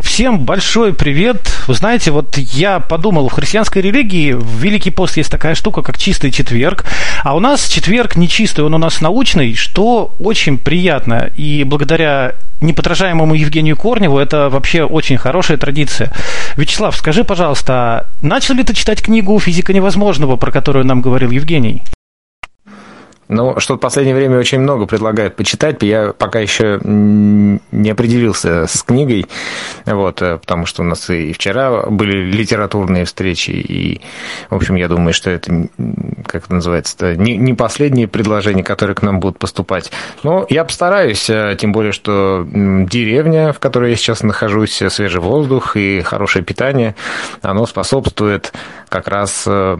Всем большой привет. Вы знаете, вот я подумал, в христианской религии в Великий пост есть такая штука, как чистый четверг, а у нас четверг не чистый, он у нас научный, что очень приятно. И благодаря неподражаемому Евгению Корневу это вообще очень хорошая традиция. Вячеслав, скажи, пожалуйста, начал ли ты читать книгу «Физика невозможного», про которую нам говорил Евгений? Ну, что в последнее время очень много предлагают почитать. Я пока еще не определился с книгой, вот, э, потому что у нас и вчера были литературные встречи, и, в общем, я думаю, что это, как это называется, не, не последние предложения, которые к нам будут поступать. Но я постараюсь, э, тем более, что деревня, в которой я сейчас нахожусь, свежий воздух и хорошее питание, оно способствует как раз э,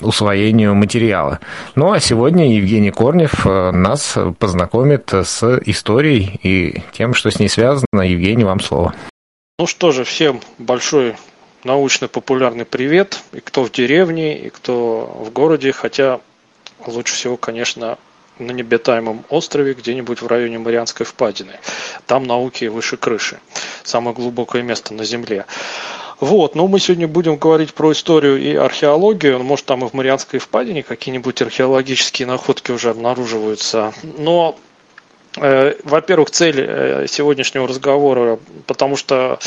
усвоению материала. Ну, а сегодня Евгений Корнев э, нас познакомит с историей и тем, что с ней связано. Евгений, вам слово. Ну что же, всем большой научно-популярный привет. И кто в деревне, и кто в городе. Хотя лучше всего, конечно, на необитаемом острове, где-нибудь в районе Марианской впадины. Там науки выше крыши. Самое глубокое место на Земле. Вот, но мы сегодня будем говорить про историю и археологию. Может, там и в Марианской впадине какие-нибудь археологические находки уже обнаруживаются. Но э, во-первых, цель э, сегодняшнего разговора, потому что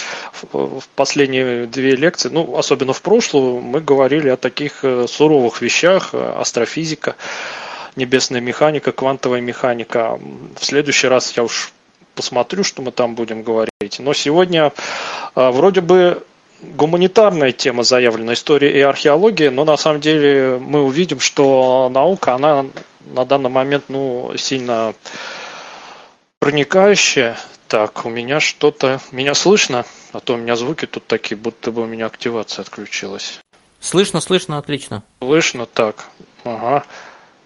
в последние две лекции, ну, особенно в прошлую, мы говорили о таких э, суровых вещах, астрофизика, небесная механика, квантовая механика. В следующий раз я уж посмотрю, что мы там будем говорить. Но сегодня вроде бы гуманитарная тема заявлена, история и археология, но на самом деле мы увидим, что наука, она на данный момент ну, сильно проникающая. Так, у меня что-то... Меня слышно? А то у меня звуки тут такие, будто бы у меня активация отключилась. Слышно, слышно, отлично. Слышно, так. Ага.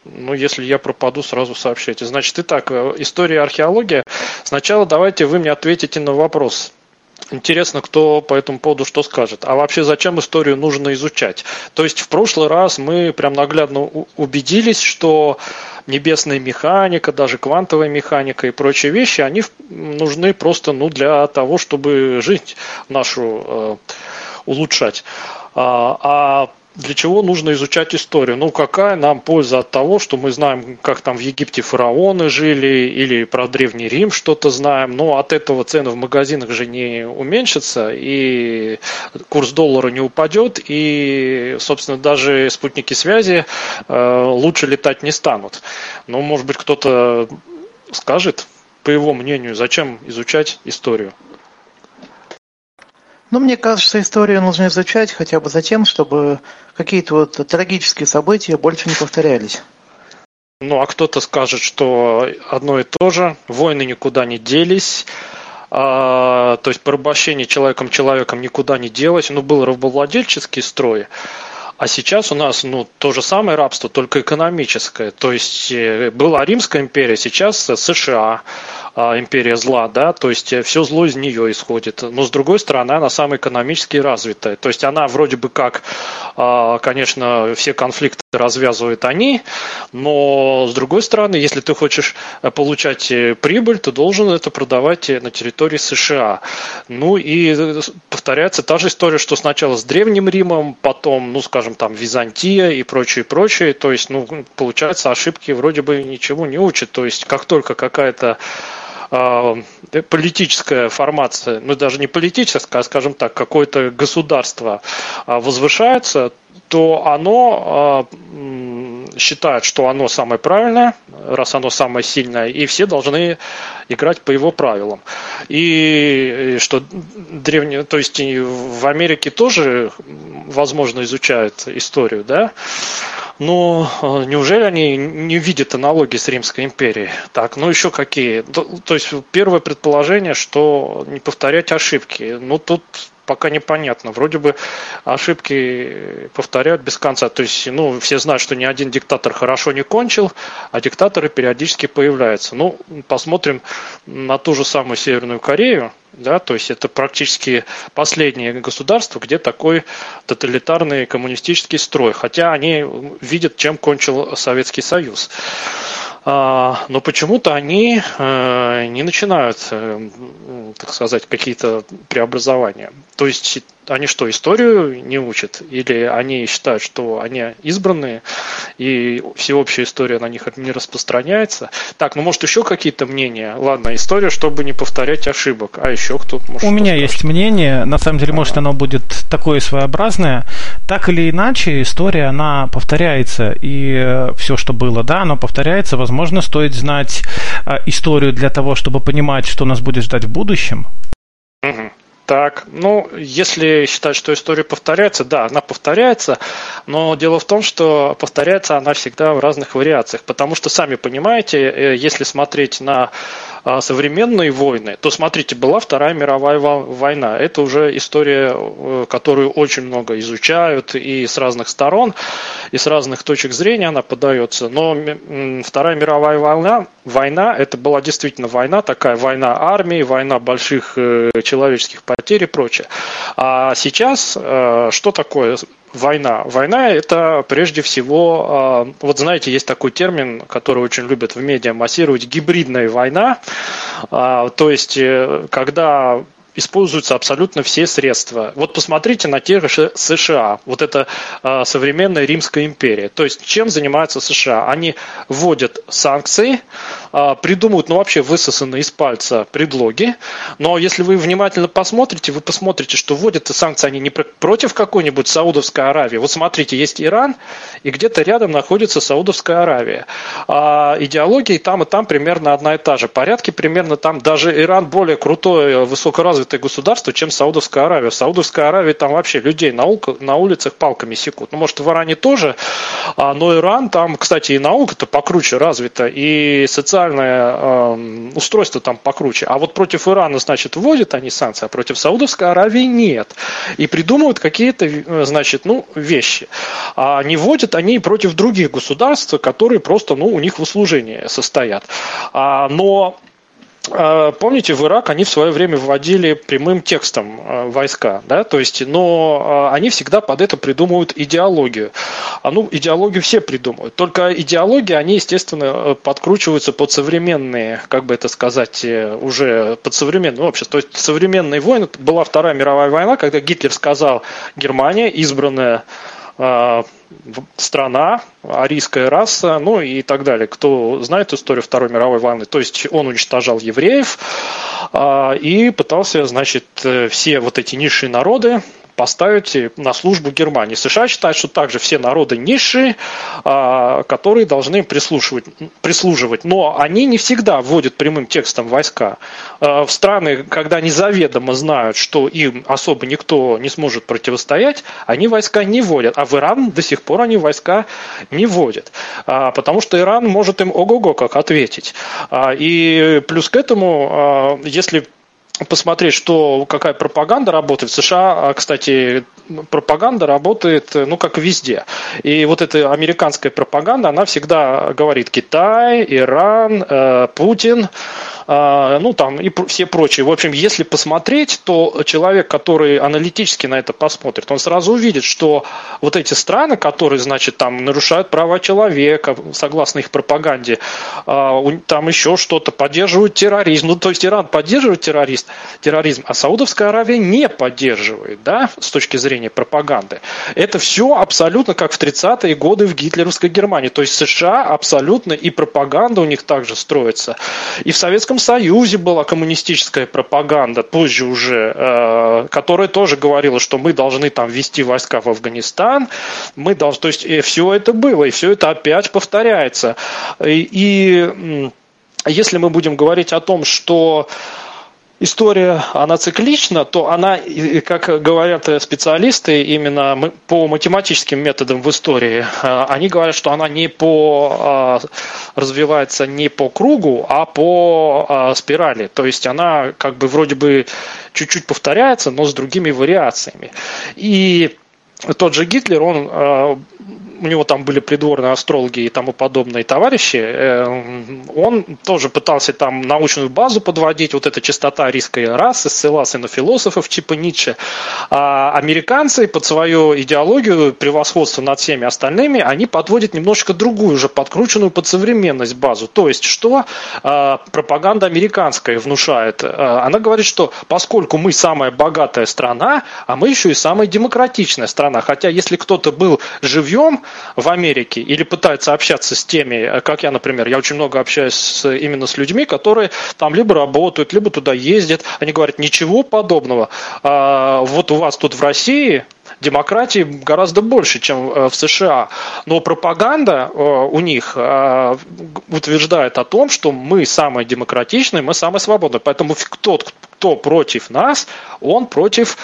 Ну, если я пропаду, сразу сообщайте. Значит, итак, э, история и археология. Сначала давайте вы мне ответите на вопрос. Интересно, кто по этому поводу что скажет. А вообще, зачем историю нужно изучать? То есть в прошлый раз мы прям наглядно убедились, что небесная механика, даже квантовая механика и прочие вещи, они нужны просто ну, для того, чтобы жизнь нашу э, улучшать. А, а для чего нужно изучать историю? Ну, какая нам польза от того, что мы знаем, как там в Египте фараоны жили, или про Древний Рим что-то знаем, но от этого цены в магазинах же не уменьшатся, и курс доллара не упадет, и, собственно, даже спутники связи э, лучше летать не станут. Ну, может быть, кто-то скажет, по его мнению, зачем изучать историю? Ну, мне кажется, историю нужно изучать хотя бы за тем, чтобы какие-то вот трагические события больше не повторялись. Ну, а кто-то скажет, что одно и то же, войны никуда не делись, а, то есть порабощение человеком человеком никуда не делось, ну, был рабовладельческий строй, а сейчас у нас ну, то же самое рабство, только экономическое. То есть э, была Римская империя, сейчас США. А, империя зла, да, то есть э, все зло из нее исходит. Но с другой стороны, она самая экономически развитая. То есть она вроде бы как, а, конечно, все конфликты развязывают они, но с другой стороны, если ты хочешь э, получать э, прибыль, ты должен это продавать на территории США. Ну и повторяется та же история, что сначала с Древним Римом, потом, ну скажем, там Византия и прочее, прочее. То есть, ну, получается, ошибки вроде бы ничего не учат. То есть, как только какая-то политическая формация, ну даже не политическая, а скажем так, какое-то государство а, возвышается, то оно а, считает, что оно самое правильное, раз оно самое сильное, и все должны играть по его правилам. И что древние, то есть в Америке тоже, возможно, изучают историю, да, но э, неужели они не видят аналогии с Римской империей? Так, ну еще какие? То, то есть первое предположение, что не повторять ошибки. Ну тут пока непонятно. Вроде бы ошибки повторяют без конца. То есть, ну, все знают, что ни один диктатор хорошо не кончил, а диктаторы периодически появляются. Ну, посмотрим на ту же самую Северную Корею, да, то есть это практически последнее государство, где такой тоталитарный коммунистический строй, хотя они видят, чем кончил Советский Союз. А, но почему-то они э, не начинают, э, так сказать, какие-то преобразования. То есть они что, историю не учат? Или они считают, что они избранные, и всеобщая история на них не распространяется? Так, ну может еще какие-то мнения? Ладно, история, чтобы не повторять ошибок. А еще кто может? У меня скажет? есть мнение, на самом деле, может, оно будет такое своеобразное. Так или иначе, история, она повторяется, и э, все, что было, да, оно повторяется, возможно, возможно, стоит знать э, историю для того, чтобы понимать, что нас будет ждать в будущем? Угу. Так, ну, если считать, что история повторяется, да, она повторяется, но дело в том, что повторяется она всегда в разных вариациях, потому что, сами понимаете, э, если смотреть на современные войны, то смотрите, была Вторая мировая война. Это уже история, э, которую очень много изучают и с разных сторон, и с разных точек зрения она подается. Но Вторая мировая война, война это была действительно война, такая война армии, война больших э, человеческих потерь и прочее. А сейчас э, что такое война. Война это прежде всего, а, вот знаете, есть такой термин, который очень любят в медиа массировать, гибридная война. А, то есть, э, когда используются абсолютно все средства. Вот посмотрите на те же США, вот это э, современная Римская империя. То есть чем занимаются США? Они вводят санкции, э, придумывают, ну вообще высосанные из пальца предлоги, но если вы внимательно посмотрите, вы посмотрите, что вводят санкции они не против какой-нибудь Саудовской Аравии. Вот смотрите, есть Иран, и где-то рядом находится Саудовская Аравия. А идеология и там, и там примерно одна и та же. Порядки примерно там, даже Иран более крутой, высокоразвитый развитое государство, чем Саудовская Аравия. В Саудовской Аравии там вообще людей на, улка, на улицах палками секут. Ну, может, в Иране тоже, а, но Иран там, кстати, и наука-то покруче развита, и социальное э, устройство там покруче. А вот против Ирана, значит, вводят они санкции, а против Саудовской Аравии нет. И придумывают какие-то, э, значит, ну, вещи. А не вводят они против других государств, которые просто, ну, у них в услужении состоят. А, но помните, в Ирак они в свое время вводили прямым текстом а, войска, да, то есть, но а, они всегда под это придумывают идеологию. А ну, идеологию все придумывают. Только идеологии, они, естественно, подкручиваются под современные, как бы это сказать, э, уже под современное общество. То есть современные войны, была Вторая мировая война, когда Гитлер сказал, Германия, избранная страна, арийская раса, ну и так далее. Кто знает историю Второй мировой войны, то есть он уничтожал евреев а, и пытался, значит, э, все вот эти низшие народы поставить на службу Германии. США считают, что также все народы низшие, а, которые должны прислушивать, прислуживать. Но они не всегда вводят прямым текстом войска. А, в страны, когда они заведомо знают, что им особо никто не сможет противостоять, они войска не вводят. А в Иран до сих пор они войска не вводят. А, потому что Иран может им ого-го как ответить. И плюс к этому, если посмотреть, что какая пропаганда работает. В США, а, кстати, пропаганда работает, ну, как везде. И вот эта американская пропаганда, она всегда говорит Китай, Иран, э, Путин, э, ну, там и все прочие. В общем, если посмотреть, то человек, который аналитически на это посмотрит, он сразу увидит, что вот эти страны, которые, значит, там нарушают права человека, согласно их пропаганде, э, там еще что-то, поддерживают терроризм. Ну, то есть Иран поддерживает террорист, терроризм, а Саудовская Аравия не поддерживает, да, с точки зрения пропаганды. Это все абсолютно как в 30-е годы в гитлеровской Германии. То есть США абсолютно и пропаганда у них также строится. И в Советском Союзе была коммунистическая пропаганда, позже уже, э, которая тоже говорила, что мы должны там ввести войска в Афганистан, мы должны, то есть э, все это было, и все это опять повторяется. И, и если мы будем говорить о том, что история, она циклична, то она, как говорят специалисты, именно по математическим методам в истории, э, они говорят, что она не по, э, развивается не по кругу, а по э, спирали. То есть она как бы вроде бы чуть-чуть повторяется, но с другими вариациями. И тот же Гитлер, он у него там были придворные астрологи и тому подобные товарищи, э, он тоже пытался там научную базу подводить, вот эта чистота арийской расы, ссылался на философов типа Ницше. А американцы под свою идеологию превосходства над всеми остальными, они подводят немножко другую, уже подкрученную под современность базу. То есть, что э, пропаганда американская внушает? Э, она говорит, что поскольку мы самая богатая страна, а мы еще и самая демократичная страна. Хотя если кто-то был живьем в Америке или пытается общаться с теми, э, как я, например, я очень много общаюсь с, именно с людьми, которые там либо работают, либо туда ездят, они говорят, ничего подобного. А, вот у вас тут в России демократии гораздо больше, чем э, в США. Но пропаганда э, у них утверждает о том, что мы самые демократичные, мы самые свободные. Поэтому тот, кто против нас, он против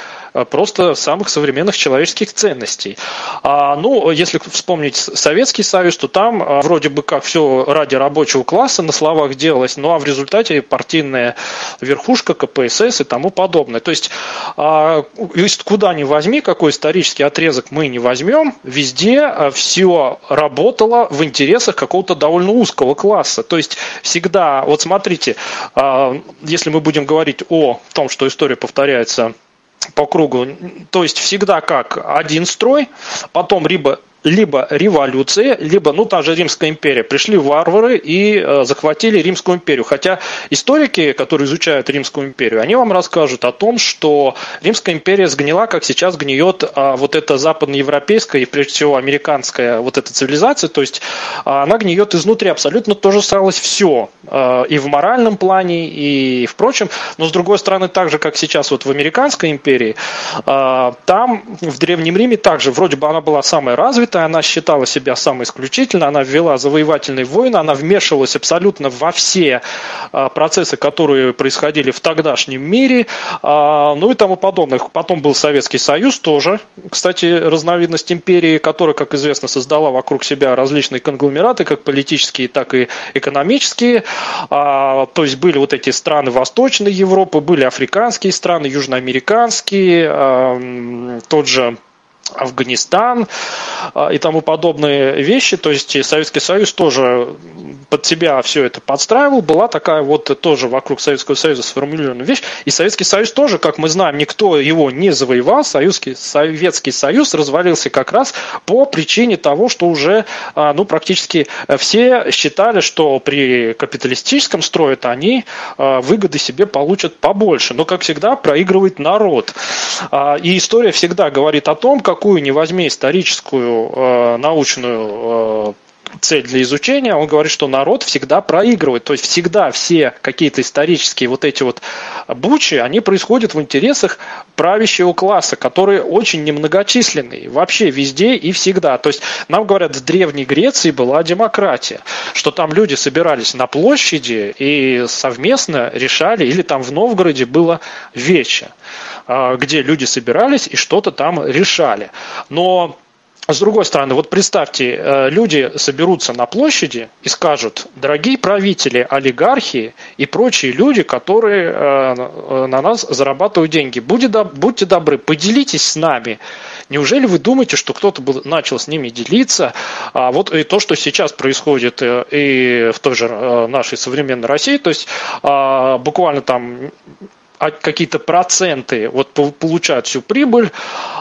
просто самых современных человеческих ценностей. А, ну, если вспомнить Советский Союз, то там а, вроде бы как все ради рабочего класса на словах делалось, ну а в результате партийная верхушка, КПСС и тому подобное. То есть, а, куда ни возьми, какой исторический отрезок мы не возьмем, везде а, все работало в интересах какого-то довольно узкого класса. То есть, всегда, вот смотрите, а, если мы будем говорить о том, что история повторяется по кругу. То есть всегда как один строй, потом либо либо революция, либо, ну, та же Римская империя. Пришли варвары и э, захватили Римскую империю. Хотя историки, которые изучают Римскую империю, они вам расскажут о том, что Римская империя сгнила, как сейчас гниет э, вот эта западноевропейская и, прежде всего, американская вот эта цивилизация. То есть э, она гниет изнутри. Абсолютно то же сталось все. Э, и в моральном плане, и в прочем. Но, с другой стороны, так же, как сейчас вот в американской империи, э, там, в Древнем Риме, также вроде бы она была самая развитая, открыто, она считала себя самой исключительной, она ввела завоевательные войны, она вмешивалась абсолютно во все а, процессы, которые происходили в тогдашнем мире, а, ну и тому подобное. Потом был Советский Союз тоже, кстати, разновидность империи, которая, как известно, создала вокруг себя различные конгломераты, как политические, так и экономические. А, то есть были вот эти страны Восточной Европы, были африканские страны, южноамериканские, тот же Афганистан а, и тому подобные вещи. То есть Советский Союз тоже под себя все это подстраивал. Была такая вот тоже вокруг Советского Союза сформулированная вещь. И Советский Союз тоже, как мы знаем, никто его не завоевал. Союзский, Советский Союз развалился как раз по причине того, что уже а, ну, практически все считали, что при капиталистическом строе они а, выгоды себе получат побольше. Но, как всегда, проигрывает народ. И история всегда говорит о том, как какую не возьми историческую э, научную э, цель для изучения, он говорит, что народ всегда проигрывает. То есть всегда все какие-то исторические вот эти вот бучи, они происходят в интересах правящего класса, который очень немногочисленный вообще везде и всегда. То есть нам говорят, в Древней Греции была демократия, что там люди собирались на площади и совместно решали, или там в Новгороде было вече. А, где люди собирались и что-то там решали. Но с другой стороны, вот представьте, э, люди соберутся на площади и скажут, дорогие правители, олигархи и прочие люди, которые э, на нас зарабатывают деньги, будьте добры, поделитесь с нами. Неужели вы думаете, что кто-то начал с ними делиться? А вот и то, что сейчас происходит э, и в той же нашей современной России, то есть а, буквально там а какие-то проценты вот получают всю прибыль,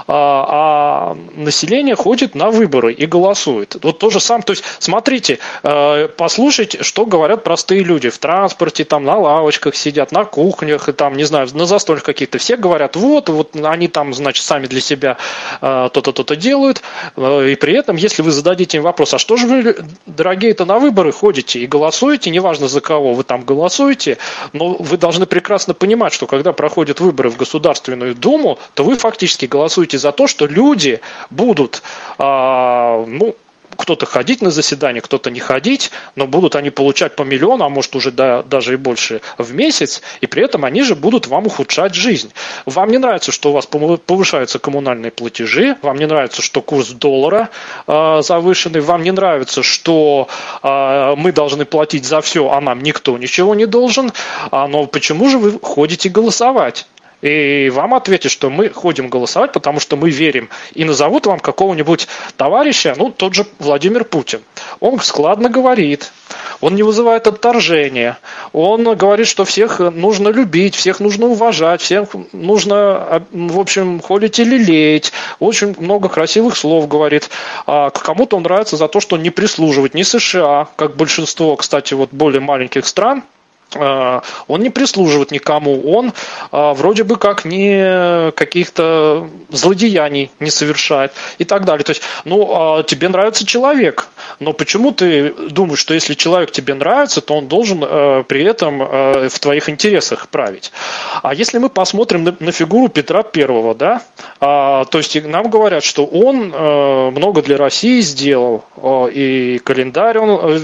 а, а население ходит на выборы и голосует. Вот то же самое. То есть, смотрите, э, послушайте, что говорят простые люди в транспорте, там на лавочках сидят, на кухнях, и там, не знаю, на застольях каких-то. Все говорят, вот, вот они там, значит, сами для себя э, то-то, то-то делают. Э, и при этом, если вы зададите им вопрос, а что же вы, дорогие-то, на выборы ходите и голосуете, неважно за кого вы там голосуете, но вы должны прекрасно понимать, что когда проходят выборы в Государственную Думу, то вы фактически голосуете за то, что люди будут, а, ну, кто-то ходить на заседание, кто-то не ходить, но будут они получать по миллиону, а может уже да, даже и больше в месяц, и при этом они же будут вам ухудшать жизнь. Вам не нравится, что у вас повышаются коммунальные платежи, вам не нравится, что курс доллара э, завышенный, вам не нравится, что э, мы должны платить за все, а нам никто ничего не должен, а, но почему же вы ходите голосовать? И вам ответят, что мы ходим голосовать, потому что мы верим. И назовут вам какого-нибудь товарища, ну, тот же Владимир Путин. Он складно говорит, он не вызывает отторжения, он говорит, что всех нужно любить, всех нужно уважать, всех нужно, в общем, холить и лелеять. Очень много красивых слов говорит. А кому-то он нравится за то, что не прислуживает ни США, как большинство, кстати, вот более маленьких стран – он не прислуживает никому, он э, вроде бы как не каких-то злодеяний не совершает и так далее. То есть, ну, а тебе нравится человек, но почему ты думаешь, что если человек тебе нравится, то он должен э, при этом в твоих интересах править? А если мы посмотрим на, фигуру Петра Первого, да, а, то есть нам говорят, что он много для России сделал, и календарь он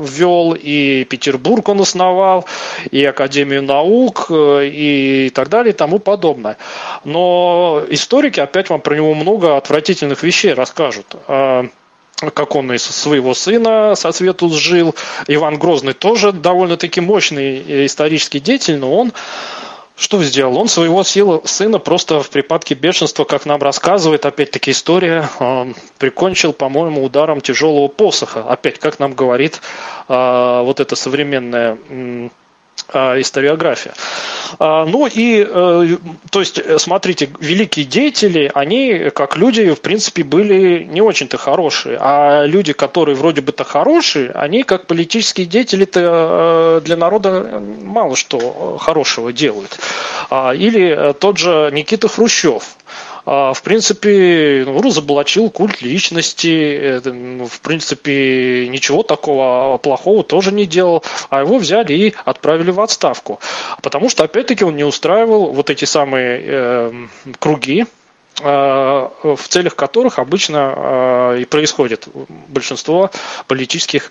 ввел, и Петербург он основал, и Академию наук, э, и так далее, и тому подобное. Но историки опять вам про него много отвратительных вещей расскажут а, как он из своего сына со свету сжил. Иван Грозный тоже довольно-таки мощный исторический деятель, но он что сделал? Он своего сына просто в припадке бешенства, как нам рассказывает, опять-таки история, прикончил, по-моему, ударом тяжелого посоха. Опять, как нам говорит а, вот эта современная а, историография. А, ну и, э, то есть, смотрите, великие деятели, они, как люди, в принципе, были не очень-то хорошие. А люди, которые вроде бы-то хорошие, они, как политические деятели-то э, для народа мало что хорошего делают. А, или тот же Никита Хрущев – а, в принципе, ну, разоблачил культ личности, ну, в принципе, ничего такого плохого тоже не делал, а его взяли и отправили в отставку. Потому что, опять-таки, он не устраивал вот эти самые э, круги, в целях которых обычно э, и происходит большинство политических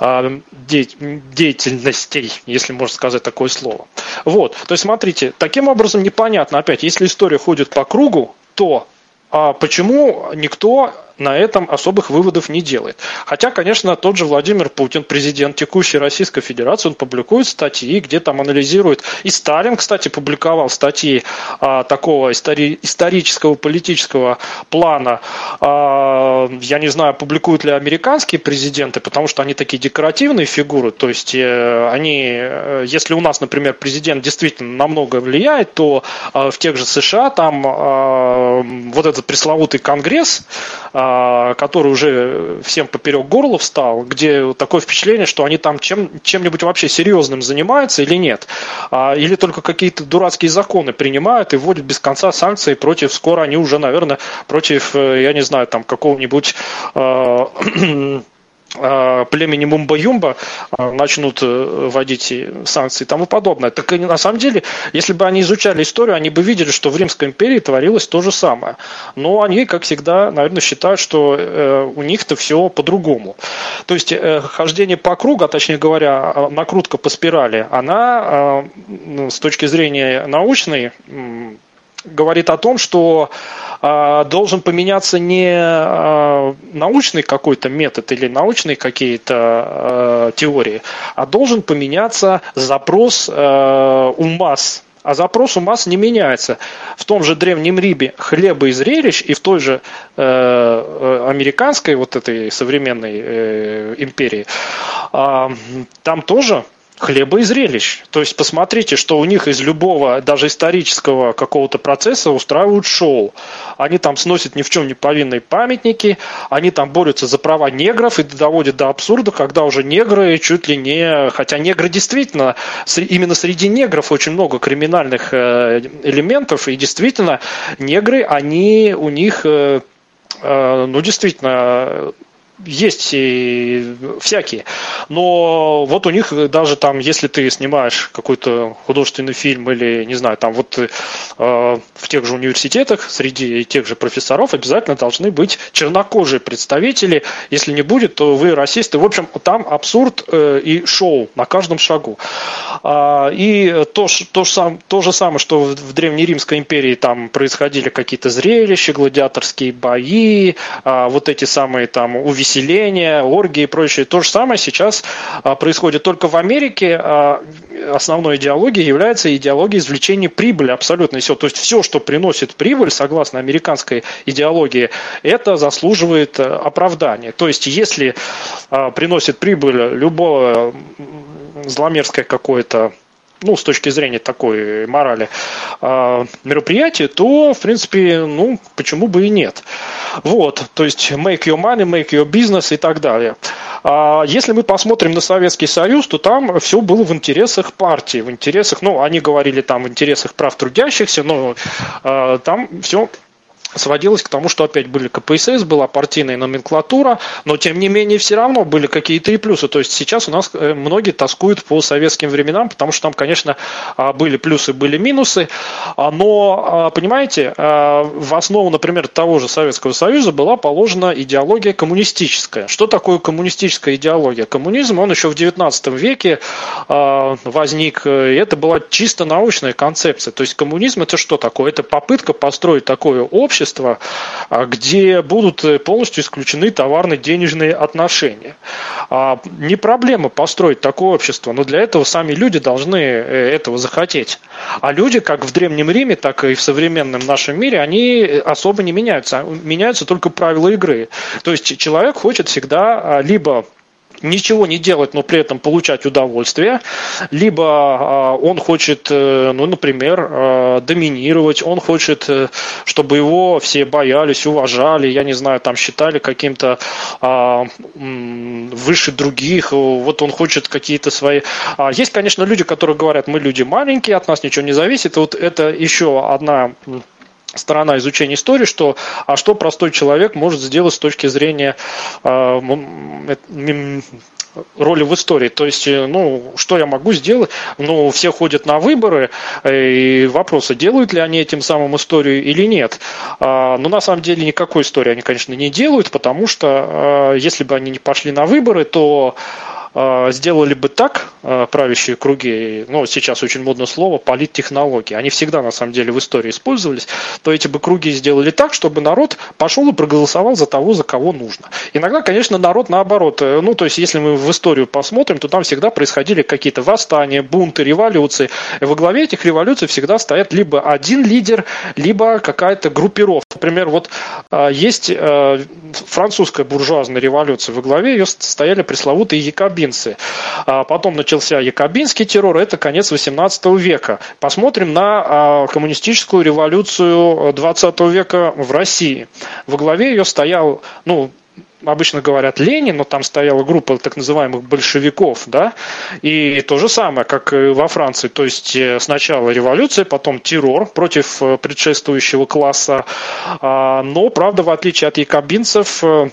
э, деятельностей, если можно сказать такое слово. Вот, то есть смотрите, таким образом непонятно, опять, если история ходит по кругу, то а почему никто на этом особых выводов не делает. Хотя, конечно, тот же Владимир Путин, президент текущей Российской Федерации, он публикует статьи, где там анализирует. И Сталин, кстати, публиковал статьи а, такого истори- исторического политического плана. А, я не знаю, публикуют ли американские президенты, потому что они такие декоративные фигуры. То есть э, они, э, если у нас, например, президент действительно намного влияет, то э, в тех же США там э, вот этот пресловутый Конгресс, э, который уже всем поперек горла встал, где такое впечатление, что они там чем, чем-нибудь вообще серьезным занимаются или нет. А, или только какие-то дурацкие законы принимают и вводят без конца санкции против, скоро они уже, наверное, против, э, я не знаю, там какого-нибудь а, А, племени Мумба-Юмба а, начнут э, вводить санкции и тому подобное. Так и на самом деле, если бы они изучали историю, они бы видели, что в Римской империи творилось то же самое. Но они, как всегда, наверное, считают, что э, у них-то все по-другому. То есть э, хождение по кругу, а точнее говоря, а, накрутка по спирали, она с точки зрения научной говорит о том, что э, должен поменяться не э, научный какой-то метод или научные какие-то э, теории, а должен поменяться запрос э, у масс. А запрос у масс не меняется. В том же Древнем Риме хлеба и зрелищ, и в той же э, американской, вот этой современной э, империи, э, там тоже хлеба и зрелищ. То есть посмотрите, что у них из любого, даже исторического какого-то процесса устраивают шоу. Они там сносят ни в чем не повинные памятники, они там борются за права негров и доводят до абсурда, когда уже негры чуть ли не... Хотя негры действительно, именно среди негров очень много криминальных э, элементов, и действительно негры, они у них э, э, ну, действительно, есть и всякие. Но вот у них даже там, если ты снимаешь какой-то художественный фильм или, не знаю, там вот э, в тех же университетах среди тех же профессоров обязательно должны быть чернокожие представители. Если не будет, то вы расисты. В общем, там абсурд э, и шоу на каждом шагу. А, и то, то, сам, то же самое, что в, в Древнеримской империи там происходили какие-то зрелища, гладиаторские бои, а, вот эти самые там увеселения переселения, оргии и прочее. То же самое сейчас происходит только в Америке. Основной идеологией является идеология извлечения прибыли абсолютно все. То есть все, что приносит прибыль, согласно американской идеологии, это заслуживает оправдания. То есть если приносит прибыль любое зломерзкое какое-то ну, с точки зрения такой морали, э, мероприятие, то, в принципе, ну, почему бы и нет. Вот, то есть make your money, make your business и так далее. А если мы посмотрим на Советский Союз, то там все было в интересах партии, в интересах, ну, они говорили там в интересах прав трудящихся, но э, там все сводилось к тому, что опять были КПСС, была партийная номенклатура, но тем не менее все равно были какие-то и плюсы. То есть сейчас у нас э, многие тоскуют по советским временам, потому что там, конечно, а, были плюсы, были минусы, а, но, а, понимаете, в основу, например, того же Советского Союза была положена идеология коммунистическая. Что такое коммунистическая идеология? Коммунизм, он еще в XIX веке возник, и это была чисто научная концепция. То есть коммунизм это что такое? Это попытка построить такое общество, общества, а, где будут э, полностью исключены товарно-денежные отношения. А, не проблема построить такое общество, но для этого сами люди должны э, этого захотеть. А люди, как в Древнем Риме, так и в современном нашем мире, они особо не меняются. Меняются только правила игры. То есть человек хочет всегда а, либо ничего не делать, но при этом получать удовольствие, либо а, он хочет, э, ну, например, а, доминировать, он хочет, э, чтобы его все боялись, уважали, я не знаю, там считали каким-то а, выше других, вот он хочет какие-то свои... Есть, конечно, люди, которые говорят, мы люди маленькие, от нас ничего не зависит, вот это еще одна сторона изучения истории, что, а что простой человек может сделать с точки зрения э, роли в истории. То есть, э, ну, что я могу сделать? Ну, все ходят на выборы, э, и вопросы, делают ли они этим самым историю или нет. А, но на самом деле никакой истории они, конечно, не делают, потому что э, если бы они не пошли на выборы, то а, сделали бы так а, правящие круги, ну, сейчас очень модное слово, политтехнологии, они всегда, на самом деле, в истории использовались, то эти бы круги сделали так, чтобы народ пошел и проголосовал за того, за кого нужно. Иногда, конечно, народ наоборот, э, ну, то есть, если мы в историю посмотрим, то там всегда происходили какие-то восстания, бунты, революции. Во главе этих революций всегда стоят либо один лидер, либо какая-то группировка. Например, вот а, есть э, французская буржуазная революция, во главе ее стояли пресловутые якобины, якобинцы. А потом начался якобинский террор, это конец 18 века. Посмотрим на а, коммунистическую революцию 20 века в России. Во главе ее стоял, ну, обычно говорят Ленин, но там стояла группа так называемых большевиков, да, и то же самое, как и во Франции, то есть э, сначала революция, потом террор против э, предшествующего класса, а, но, правда, в отличие от якобинцев, э,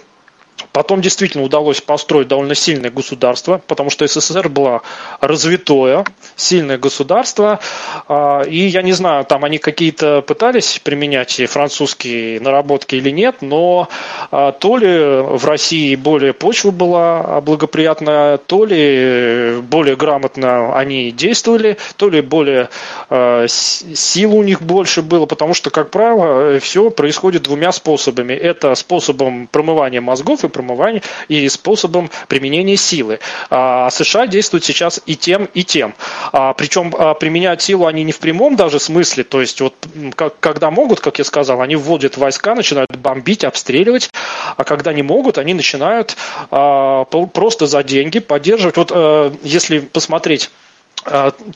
Потом действительно удалось построить довольно сильное государство, потому что СССР было развитое, сильное государство. А, и я не знаю, там они какие-то пытались применять французские наработки или нет, но а, то ли в России более почва была благоприятная, то ли более грамотно они действовали, то ли более а, сил у них больше было, потому что, как правило, все происходит двумя способами. Это способом промывания мозгов и промывания и способом применения силы. А США действуют сейчас и тем, и тем. А, причем а, применяют силу они не в прямом даже смысле, то есть вот как, когда могут, как я сказал, они вводят войска, начинают бомбить, обстреливать, а когда не могут, они начинают а, просто за деньги поддерживать. Вот а, если посмотреть а,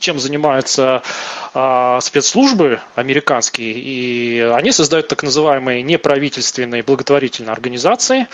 чем занимаются а, спецслужбы американские, и они создают так называемые неправительственные благотворительные организации,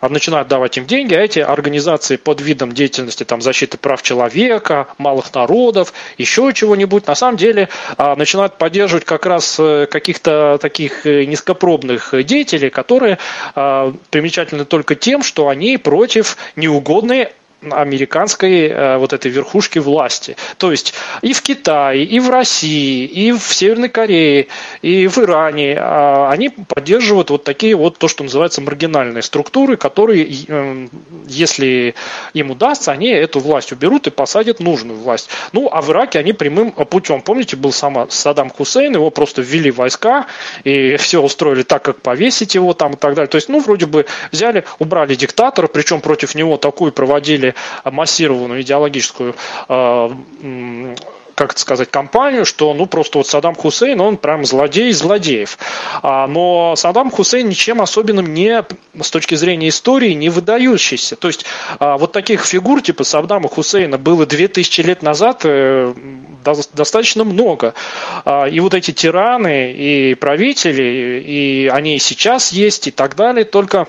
а, начинают давать им деньги, а эти организации под видом деятельности там, защиты прав человека, малых народов, еще чего-нибудь, на самом деле начинают поддерживать как раз э, каких-то таких э, низкопробных деятелей, которые примечательны только тем, что они против неугодной американской э, вот этой верхушки власти. То есть и в Китае, и в России, и в Северной Корее, и в Иране э, они поддерживают вот такие вот то, что называется маргинальные структуры, которые, э, если им удастся, они эту власть уберут и посадят нужную власть. Ну, а в Ираке они прямым путем, помните, был сам Саддам Хусейн, его просто ввели войска и все устроили так, как повесить его там и так далее. То есть, ну, вроде бы взяли, убрали диктатора, причем против него такую проводили массированную идеологическую э, как это сказать, компанию, что ну просто вот Саддам Хусейн, он прям злодей злодеев. А, но Саддам Хусейн ничем особенным не, с точки зрения истории, не выдающийся. То есть а, вот таких фигур типа Саддама Хусейна было 2000 лет назад э, достаточно много. А, и вот эти тираны и правители, и они и сейчас есть и так далее, только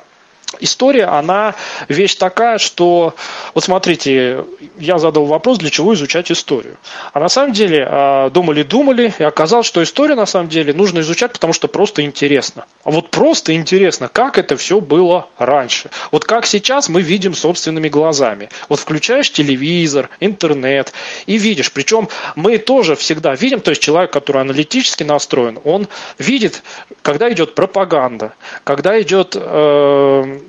история, она вещь такая, что, вот смотрите, я задал вопрос, для чего изучать историю. А на самом деле думали-думали, и оказалось, что историю на самом деле нужно изучать, потому что просто интересно. А вот просто интересно, как это все было раньше. Вот как сейчас мы видим собственными глазами. Вот включаешь телевизор, интернет и видишь. Причем мы тоже всегда видим, то есть человек, который аналитически настроен, он видит, когда идет пропаганда, когда идет э,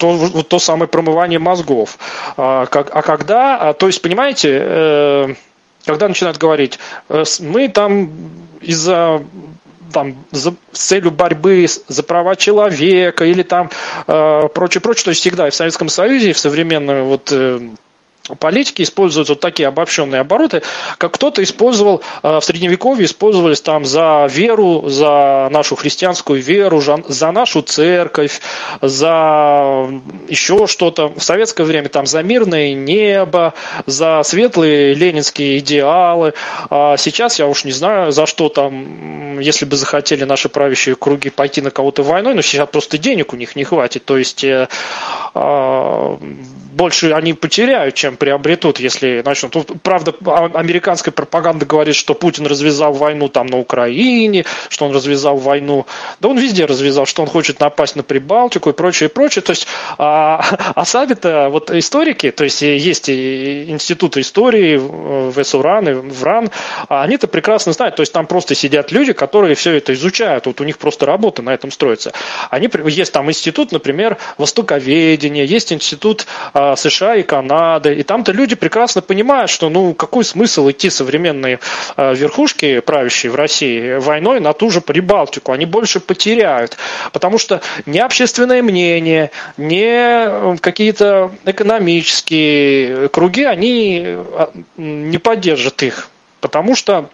то, то самое промывание мозгов. А, как, а когда, а, то есть, понимаете, э, когда начинают говорить, э, мы там из-за там, за, с целью борьбы за права человека или там э, прочее, прочее, то есть всегда и в Советском Союзе, и в современном вот э, политики используют вот такие обобщенные обороты, как кто-то использовал э, в средневековье, использовались там за веру, за нашу христианскую веру, за нашу церковь, за еще что-то. В советское время там за мирное небо, за светлые ленинские идеалы. А сейчас я уж не знаю, за что там, если бы захотели наши правящие круги пойти на кого-то войной, но сейчас просто денег у них не хватит. То есть э, э, больше они потеряют, чем приобретут, если начнут. Тут, правда, а, американская пропаганда говорит, что Путин развязал войну там на Украине, что он развязал войну. Да он везде развязал, что он хочет напасть на Прибалтику и прочее, и прочее. То есть, а, а сами-то вот историки, то есть есть институты истории в СУРАН и в РАН, они-то прекрасно знают. То есть там просто сидят люди, которые все это изучают. Вот у них просто работа на этом строится. Они, есть там институт, например, востоковедения, есть институт а, США и Канады. И там-то люди прекрасно понимают, что ну какой смысл идти современные э, верхушки, правящие в России, войной на ту же Прибалтику. Они больше потеряют. Потому что ни общественное мнение, ни какие-то экономические круги, они не поддержат их. Потому что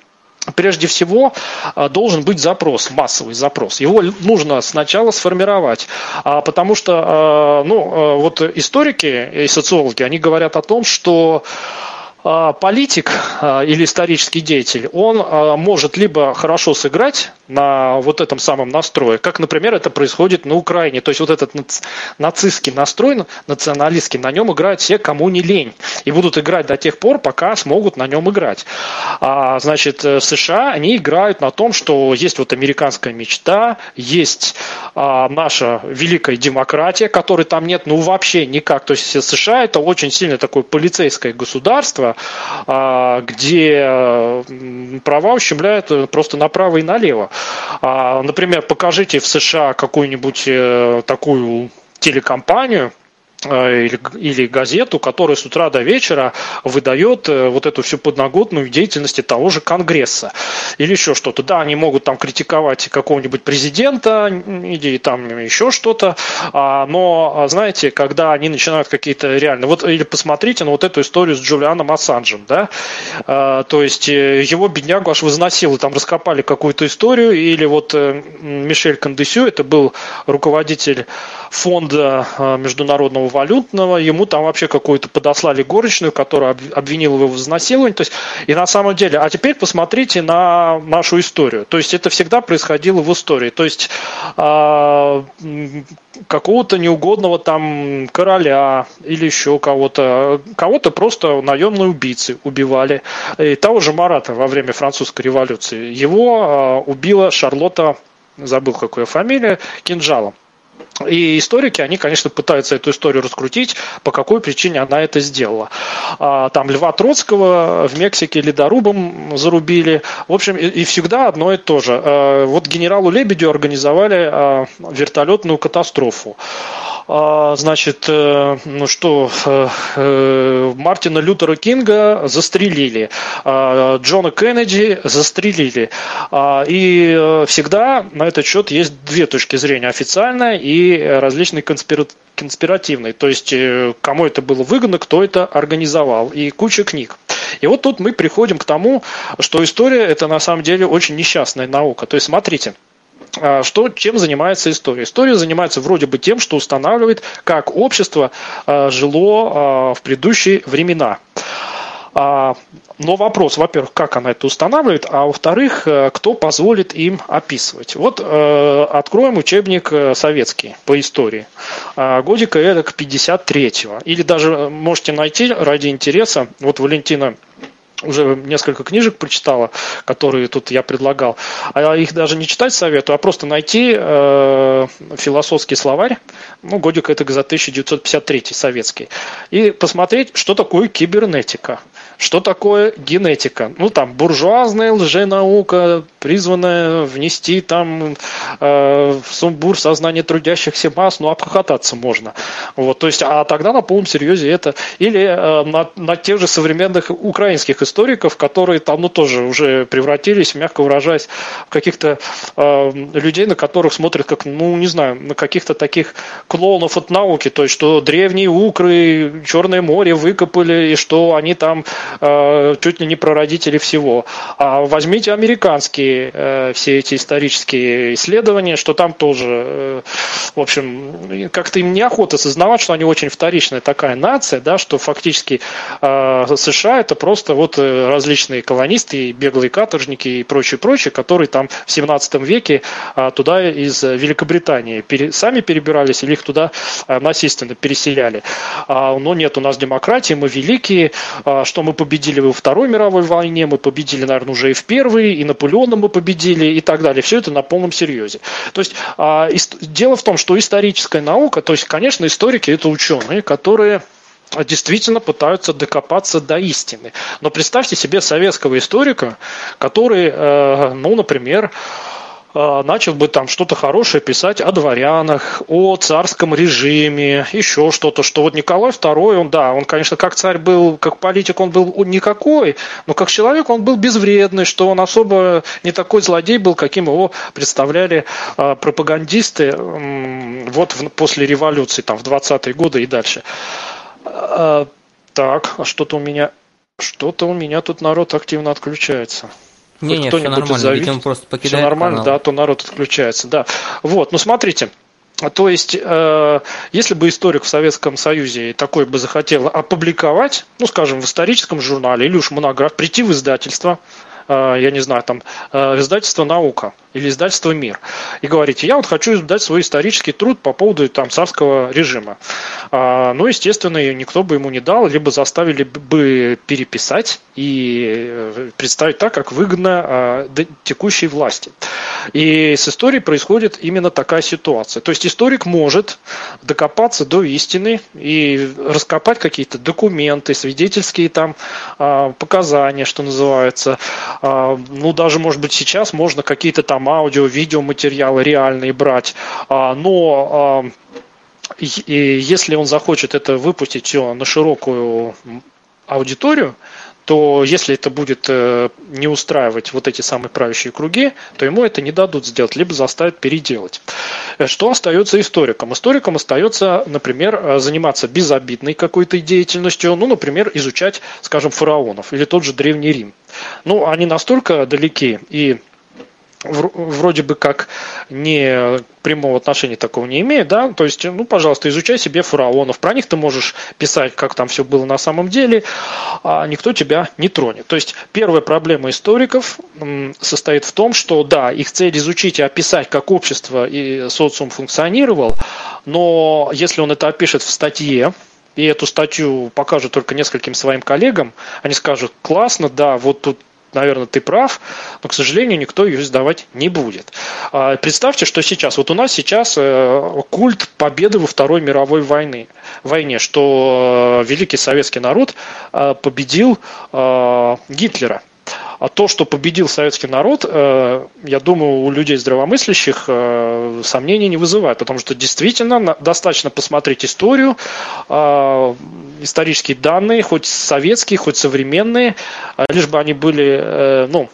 Прежде всего а, должен быть запрос, массовый запрос. Его нужно сначала сформировать, а, потому что а, ну, вот историки и социологи, они говорят о том, что политик или исторический деятель, он может либо хорошо сыграть на вот этом самом настрое, как, например, это происходит на Украине. То есть вот этот нацистский настрой, националистский, на нем играют все, кому не лень. И будут играть до тех пор, пока смогут на нем играть. А, значит, в США они играют на том, что есть вот американская мечта, есть а, наша великая демократия, которой там нет, ну вообще никак. То есть США это очень сильно такое полицейское государство, а, где права ущемляют просто направо и налево. А, например, покажите в США какую-нибудь э, такую телекомпанию, или, или газету, которая с утра до вечера выдает э, вот эту всю подноготную деятельность того же Конгресса или еще что-то. Да, они могут там критиковать какого-нибудь президента или там еще что-то, а, но, знаете, когда они начинают какие-то реально... Вот, или посмотрите на вот эту историю с Джулианом Ассанжем, да, а, то есть э, его беднягу аж возносило, там раскопали какую-то историю, или вот Мишель Кондесю, это был руководитель фонда международного валютного, ему там вообще какую-то подослали горочную, которая обвинила его в изнасиловании. То есть, и на самом деле, а теперь посмотрите на нашу историю. То есть это всегда происходило в истории. То есть э, какого-то неугодного там короля или еще кого-то, кого-то просто наемные убийцы убивали. И того же Марата во время французской революции. Его э, убила Шарлотта, забыл какая фамилия, кинжалом. И историки, они, конечно, пытаются эту историю раскрутить, по какой причине она это сделала. А, там Льва Троцкого в Мексике ледорубом зарубили. В общем, и, всегда одно и то же. А, вот генералу Лебедю организовали а, вертолетную катастрофу. Значит, э, ну что, э, э, Мартина Лютера Кинга застрелили, Джона Кеннеди застрелили. И всегда на этот счет есть две точки зрения, официальная и различные конспиративные. То есть, кому это было выгодно, кто это организовал. И куча книг. И вот тут мы приходим к тому, что история это на самом деле очень несчастная наука. То есть, смотрите, а, что, чем занимается история? История занимается вроде бы тем, что устанавливает, как общество а, жило а, в предыдущие времена. Но вопрос, во-первых, как она это устанавливает, а во-вторых, э, кто позволит им описывать. Вот э, откроем учебник э, советский по истории. Годика это к 53-го. Или даже можете найти ради интереса, вот Валентина уже несколько книжек прочитала, которые тут я предлагал. А их даже не читать советую, а просто найти э, философский словарь, ну, годик это за 1953 советский, и посмотреть, что такое кибернетика. Что такое генетика? Ну, там, буржуазная лженаука, призванная внести там э, в сумбур сознание трудящихся масс, ну, обхохотаться можно. Вот, то есть, а тогда на полном серьезе это. Или э, на, на тех же современных украинских историков, которые там, ну, тоже уже превратились, мягко выражаясь, в каких-то э, людей, на которых смотрят как, ну, не знаю, на каких-то таких клоунов от науки, то есть, что древние укры, Черное море выкопали, и что они там Э, чуть ли не прародители всего. А возьмите американские э, все эти исторические исследования, что там тоже, э, в общем, как-то им неохота сознавать, что они очень вторичная такая нация, да, что фактически США это просто вот различные колонисты, беглые каторжники и прочее, прочее, которые там в 17 веке туда из Великобритании сами перебирались или их туда насильственно переселяли. А, но нет, у нас демократии, мы великие, что мы победили во Второй мировой войне, мы победили, наверное, уже и в Первой, и Наполеона мы победили и так далее. Все это на полном серьезе. То есть а, дело в том, что историческая наука, то есть, конечно, историки это ученые, которые действительно пытаются докопаться до истины. Но представьте себе советского историка, который, э, ну, например, а, начал бы там что-то хорошее писать о дворянах, о царском режиме, еще что-то, что вот Николай II, он, да, он, конечно, как царь был, как политик он был никакой, но как человек он был безвредный, что он особо не такой злодей был, каким его представляли а, пропагандисты вот после революции, там, в 20-е годы и дальше. А, так, а что-то у меня, что-то у меня тут народ активно отключается. Не, не, все нормально, завис... видимо, просто покидает Все нормально, канал. да, то народ отключается, да. Вот, ну смотрите, то есть, э, если бы историк в Советском Союзе такой бы захотел опубликовать, ну, скажем, в историческом журнале или уж монограф, прийти в издательство, э, я не знаю, там, э, издательство «Наука», или издательство «Мир» и говорите, я вот хочу издать свой исторический труд по поводу там царского режима. А, ну, естественно, никто бы ему не дал, либо заставили бы переписать и э, представить так, как выгодно а, текущей власти. И с историей происходит именно такая ситуация. То есть историк может докопаться до истины и раскопать какие-то документы, свидетельские там а, показания, что называется. А, ну, даже, может быть, сейчас можно какие-то там аудио, видео материалы реальные брать. А, но а, если он захочет это выпустить все на широкую аудиторию, то если это будет э, не устраивать вот эти самые правящие круги, то ему это не дадут сделать, либо заставят переделать. Э, что остается историкам? Историкам остается, например, э, заниматься безобидной какой-то деятельностью, ну, например, изучать, скажем, фараонов или тот же Древний Рим. Ну, они настолько далеки и вроде бы как не прямого отношения такого не имеет, да, то есть, ну, пожалуйста, изучай себе фараонов, про них ты можешь писать, как там все было на самом деле, а никто тебя не тронет. То есть, первая проблема историков состоит в том, что, да, их цель изучить и описать, как общество и социум функционировал, но если он это опишет в статье, и эту статью покажут только нескольким своим коллегам, они скажут, классно, да, вот тут наверное, ты прав, но, к сожалению, никто ее сдавать не будет. А, представьте, что сейчас, вот у нас сейчас э, культ победы во Второй мировой войны, войне, что э, великий советский народ э, победил Гитлера. А то, что победил советский народ, э, я думаю, у людей здравомыслящих э, сомнений не вызывает, потому что действительно достаточно посмотреть историю, э, исторические данные, хоть советские, хоть современные, лишь бы они были, ну,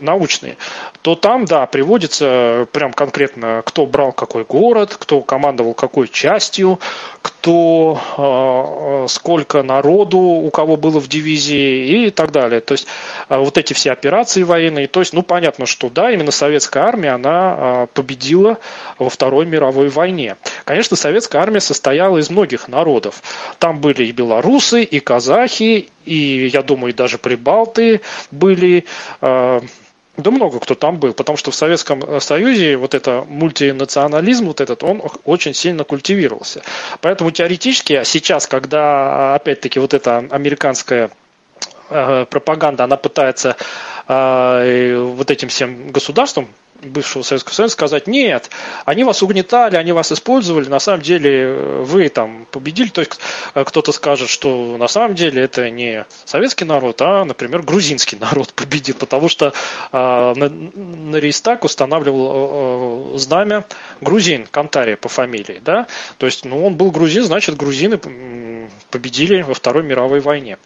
научные, то там, да, приводится прям конкретно, кто брал какой город, кто командовал какой частью, кто, э, сколько народу у кого было в дивизии и так далее. То есть э, вот эти все операции военные, то есть, ну, понятно, что да, именно советская армия, она победила во Второй мировой войне. Конечно, советская армия состояла из многих народов. Там были и белорусы, и казахи, и, я думаю, даже прибалты были, да много кто там был, потому что в Советском Союзе вот это мультинационализм, вот этот, он очень сильно культивировался. Поэтому теоретически сейчас, когда опять-таки вот эта американская э, пропаганда, она пытается э, вот этим всем государствам бывшего Советского Союза сказать, нет, они вас угнетали, они вас использовали, на самом деле э, вы там победили, то есть э, кто-то скажет, что на самом деле это не советский народ, а, например, грузинский народ победил, потому что э, на, на Рейстаг устанавливал э, знамя грузин, Кантария по фамилии, да, то есть, ну, он был грузин, значит, грузины победили во Второй мировой войне.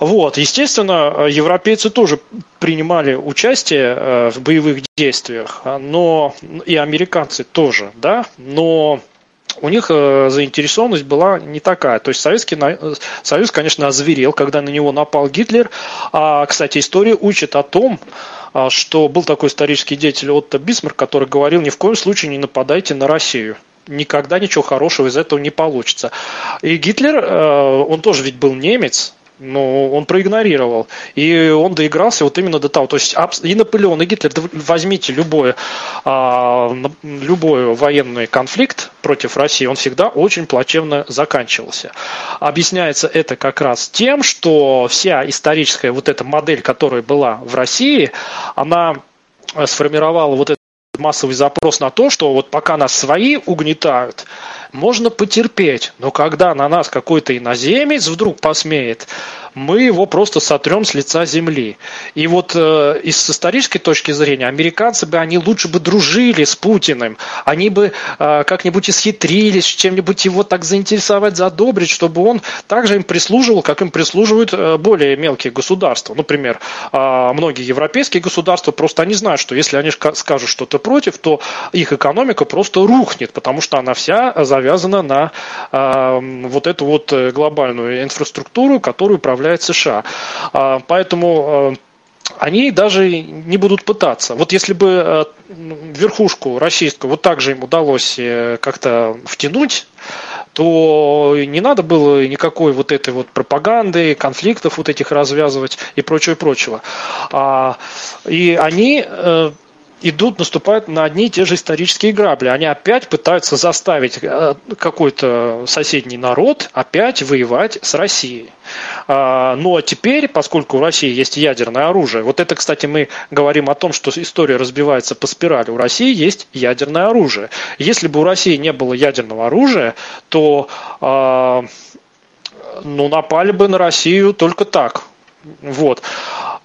Вот, естественно, европейцы тоже принимали участие э, в боевых действиях, но и американцы тоже, да, но у них э, заинтересованность была не такая. То есть Советский Союз, конечно, озверел, когда на него напал Гитлер. А, кстати, история учит о том, а, что был такой исторический деятель Отто Бисмарк, который говорил, ни в коем случае не нападайте на Россию никогда ничего хорошего из этого не получится. И Гитлер, э, он тоже ведь был немец, но он проигнорировал. И он доигрался вот именно до того. То есть и Наполеон, и Гитлер, возьмите любой, а, любой военный конфликт против России, он всегда очень плачевно заканчивался. Объясняется это как раз тем, что вся историческая вот эта модель, которая была в России, она сформировала вот этот массовый запрос на то, что вот пока нас свои угнетают, можно потерпеть, но когда на нас какой-то иноземец вдруг посмеет мы его просто сотрем с лица земли. И вот э, из исторической точки зрения, американцы бы, они лучше бы дружили с Путиным, они бы э, как-нибудь исхитрились, чем-нибудь его так заинтересовать, задобрить, чтобы он также им прислуживал, как им прислуживают э, более мелкие государства. Например, э, многие европейские государства просто они знают, что если они скажут что-то против, то их экономика просто рухнет, потому что она вся завязана на э, вот эту вот э, глобальную инфраструктуру, которую управляет управляет США. А, поэтому а, они даже не будут пытаться. Вот если бы а, верхушку российскую вот так же им удалось э, как-то втянуть, то не надо было никакой вот этой вот пропаганды, конфликтов вот этих развязывать и прочего-прочего. И они э, идут, наступают на одни и те же исторические грабли. Они опять пытаются заставить э, какой-то соседний народ опять воевать с Россией. А, ну а теперь, поскольку у России есть ядерное оружие, вот это, кстати, мы говорим о том, что история разбивается по спирали. У России есть ядерное оружие. Если бы у России не было ядерного оружия, то а, ну, напали бы на Россию только так. Вот.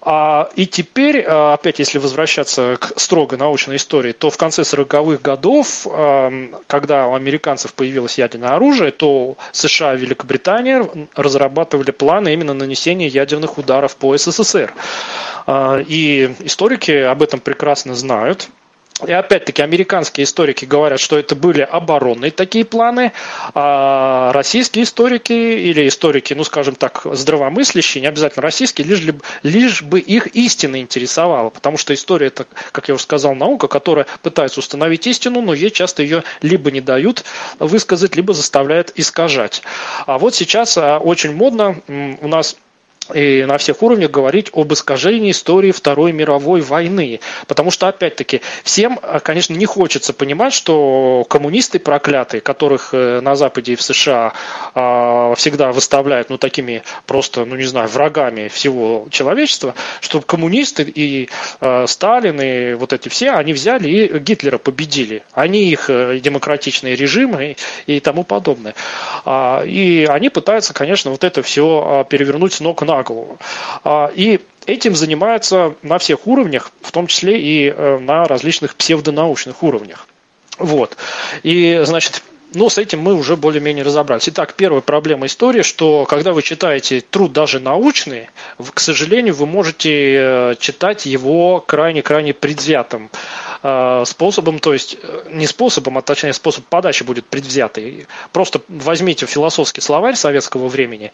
А, и теперь, а, опять если возвращаться к строго научной истории, то в конце 40-х годов, а, когда у американцев появилось ядерное оружие, то США и Великобритания разрабатывали планы именно нанесения ядерных ударов по СССР. И историки об этом прекрасно знают. И опять-таки американские историки говорят, что это были оборонные такие планы, а российские историки или историки, ну скажем так, здравомыслящие, не обязательно российские, лишь, лишь бы их истина интересовала, потому что история это, как я уже сказал, наука, которая пытается установить истину, но ей часто ее либо не дают высказать, либо заставляет искажать. А вот сейчас а, очень модно у нас и на всех уровнях говорить об искажении истории Второй мировой войны. Потому что, опять-таки, всем, э, конечно, не хочется понимать, что коммунисты проклятые, которых э, на Западе и в США а, всегда выставляют, ну, такими просто, ну, не знаю, врагами всего человечества, что коммунисты и э, Сталин и вот эти все, они взяли и Гитлера победили. Они их демократичные режимы и, тому подобное. А, и они пытаются, конечно, вот это все а, перевернуть с ног на голову. А, и этим занимаются на всех уровнях, в том числе и э, на различных псевдонаучных уровнях. Вот. И, значит, ну, с этим мы уже более-менее разобрались. Итак, первая проблема истории, что когда вы читаете труд даже научный, к сожалению, вы можете э, читать его крайне-крайне предвзятым способом, то есть э, не способом, а точнее способ подачи будет предвзятый. Просто возьмите философский словарь советского времени,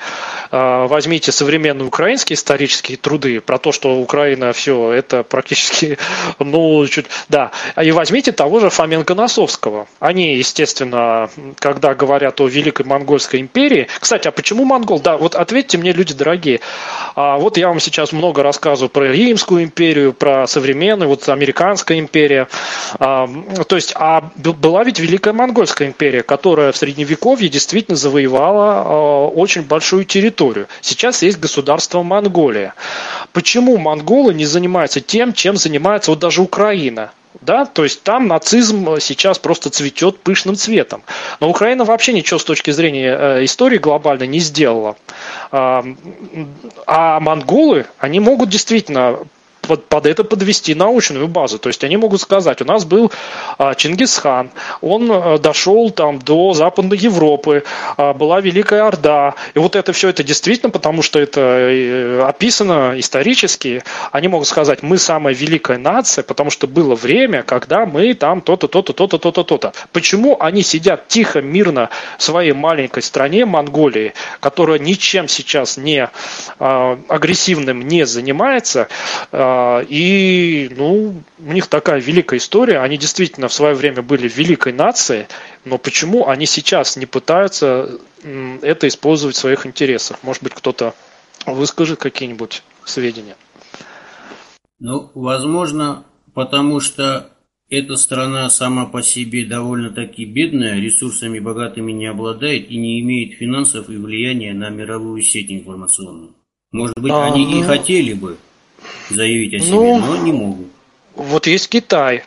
возьмите современные украинские исторические труды про то, что Украина все это практически, ну, чуть, да, и возьмите того же Фоменко-Носовского. Они, естественно, когда говорят о Великой Монгольской империи. Кстати, а почему монгол? Да, вот ответьте мне, люди дорогие. А вот я вам сейчас много рассказываю про Римскую империю, про современную, вот Американская империя. А, то есть, а была ведь Великая Монгольская империя, которая в Средневековье действительно завоевала а, очень большую территорию. Сейчас есть государство Монголия. Почему монголы не занимаются тем, чем занимается вот даже Украина? Да? То есть там нацизм сейчас просто цветет пышным цветом. Но Украина вообще ничего с точки зрения э, истории глобально не сделала. А, а монголы, они могут действительно под, под это подвести научную базу. То есть они могут сказать, у нас был а, Чингисхан, он а, дошел там до Западной Европы, а, была Великая Орда. И вот это все это действительно, потому что это э, описано исторически, они могут сказать, мы самая великая нация, потому что было время, когда мы там то-то, то-то, то-то, то-то, то-то. Почему они сидят тихо, мирно в своей маленькой стране Монголии, которая ничем сейчас не а, агрессивным не занимается, а, и, ну, у них такая великая история. Они действительно в свое время были великой нацией, но почему они сейчас не пытаются это использовать в своих интересах? Может быть, кто-то выскажет какие-нибудь сведения? Ну, возможно, потому что эта страна сама по себе довольно-таки бедная, ресурсами богатыми не обладает и не имеет финансов и влияния на мировую сеть информационную. Может быть, а, они ну... и хотели бы, заявить о себе, ну, но не могут. Вот есть Китай.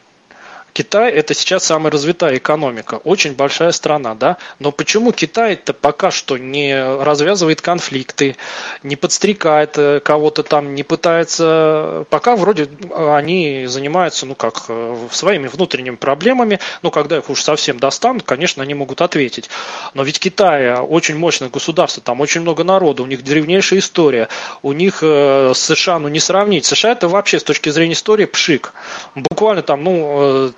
Китай это сейчас самая развитая экономика, очень большая страна, да, но почему Китай-то пока что не развязывает конфликты, не подстрекает э, кого-то там, не пытается, пока вроде они занимаются, ну как, э, своими внутренними проблемами, но когда их уж совсем достанут, конечно, они могут ответить. Но ведь Китай очень мощное государство, там очень много народа, у них древнейшая история, у них э, США, ну не сравнить, США это вообще с точки зрения истории пшик, буквально там, ну,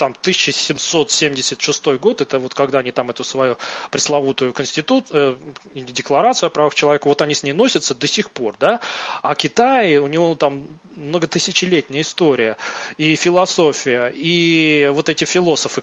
там 1776 год, это вот когда они там эту свою пресловутую конститут, э, декларацию о правах человека, вот они с ней носятся до сих пор, да, а Китай, у него там многотысячелетняя история и философия, и вот эти философы,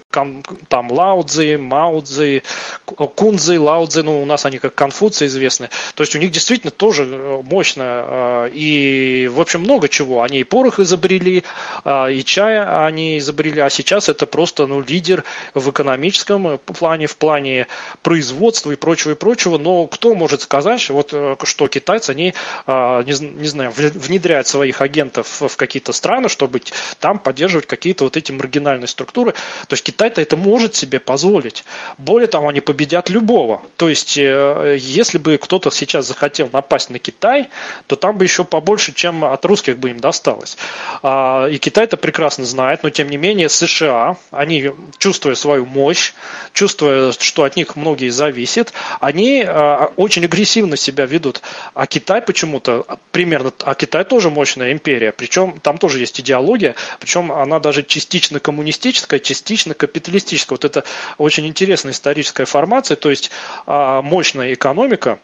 там Лао Цзи, Мао Цзи, Кунзы, Лао Цзи, ну у нас они как Конфуция известны, то есть у них действительно тоже э, мощно, э, и в общем много чего, они и порох изобрели, э, и чай они изобрели, а сейчас это просто ну, лидер в экономическом плане, в плане производства и прочего, и прочего. Но кто может сказать, вот, э, что китайцы, они, а, не, не знаю, внедряют своих агентов в какие-то страны, чтобы там поддерживать какие-то вот эти маргинальные структуры. То есть Китай-то это может себе позволить. Более того, они победят любого. То есть, э, если бы кто-то сейчас захотел напасть на Китай, то там бы еще побольше, чем от русских бы им досталось. А, и Китай это прекрасно знает, но тем не менее США они, чувствуя свою мощь, чувствуя, что от них многие зависят, они э, очень агрессивно себя ведут. А Китай почему-то примерно, а Китай тоже мощная империя, причем там тоже есть идеология, причем она даже частично коммунистическая, частично капиталистическая. Вот это очень интересная историческая формация, то есть э, мощная экономика,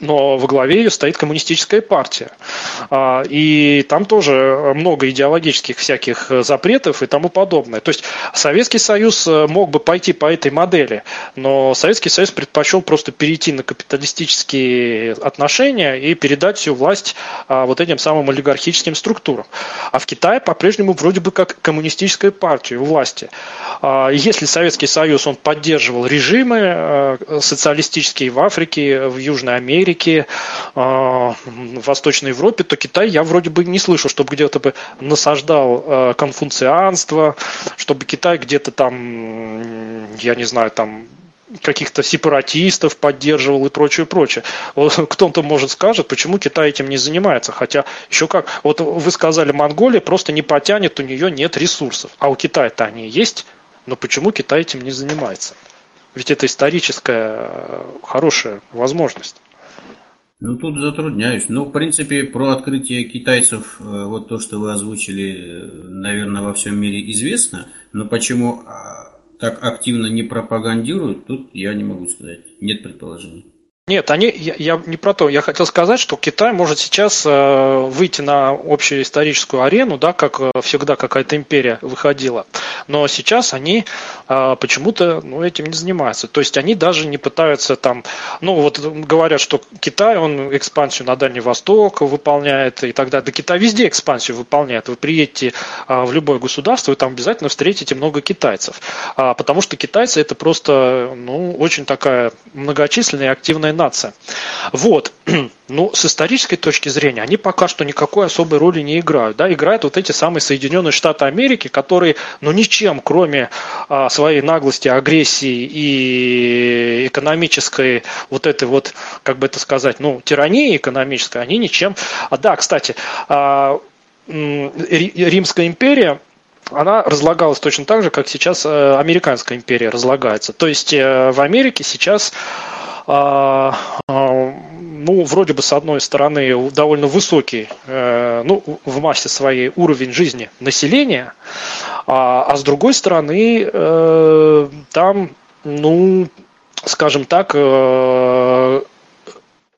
но во главе ее стоит коммунистическая партия. А, и там тоже много идеологических всяких запретов и тому подобное. То есть Советский Союз э, мог бы пойти по этой модели, но Советский Союз предпочел просто перейти на капиталистические отношения и передать всю власть а, вот этим самым олигархическим структурам. А в Китае по-прежнему вроде бы как коммунистическая партия у власти. А, если Советский Союз он поддерживал режимы э, социалистические в Африке, в Южной Америке, Америке, а, в Восточной Европе, то Китай я вроде бы не слышал, чтобы где-то бы насаждал а, конфуцианство, чтобы Китай где-то там, я не знаю, там каких-то сепаратистов поддерживал и прочее, прочее. Кто-то, может, скажет, почему Китай этим не занимается. Хотя, еще как, вот вы сказали, Монголия просто не потянет, у нее нет ресурсов. А у Китая-то они есть, но почему Китай этим не занимается? Ведь это историческая хорошая возможность. Ну, тут затрудняюсь. Ну, в принципе, про открытие китайцев, э, вот то, что вы озвучили, э, наверное, во всем мире известно. Но почему а, так активно не пропагандируют, тут я не могу сказать. Нет предположений. Нет, они, я, я не про то. Я хотел сказать, что Китай может сейчас э, выйти на общую историческую арену, да, как э, всегда какая-то империя выходила. Но сейчас они э, почему-то ну, этим не занимаются. То есть они даже не пытаются там, ну вот говорят, что Китай, он экспансию на Дальний Восток выполняет и так далее. Да Китай везде экспансию выполняет. Вы приедете э, в любое государство, и там обязательно встретите много китайцев. А, потому что китайцы это просто ну, очень такая многочисленная и активная нация. Вот. Ну, с исторической точки зрения, они пока что никакой особой роли не играют. Да? Играют вот эти самые Соединенные Штаты Америки, которые, ну, ничем, кроме а, своей наглости, агрессии и экономической вот этой вот, как бы это сказать, ну, тирании экономической, они ничем... А, да, кстати, а, Римская империя она разлагалась точно так же, как сейчас э, американская империя разлагается. То есть э, в Америке сейчас ну, вроде бы, с одной стороны, довольно высокий, э, ну, в массе своей уровень жизни населения, а, а с другой стороны, э, там, ну, скажем так, э,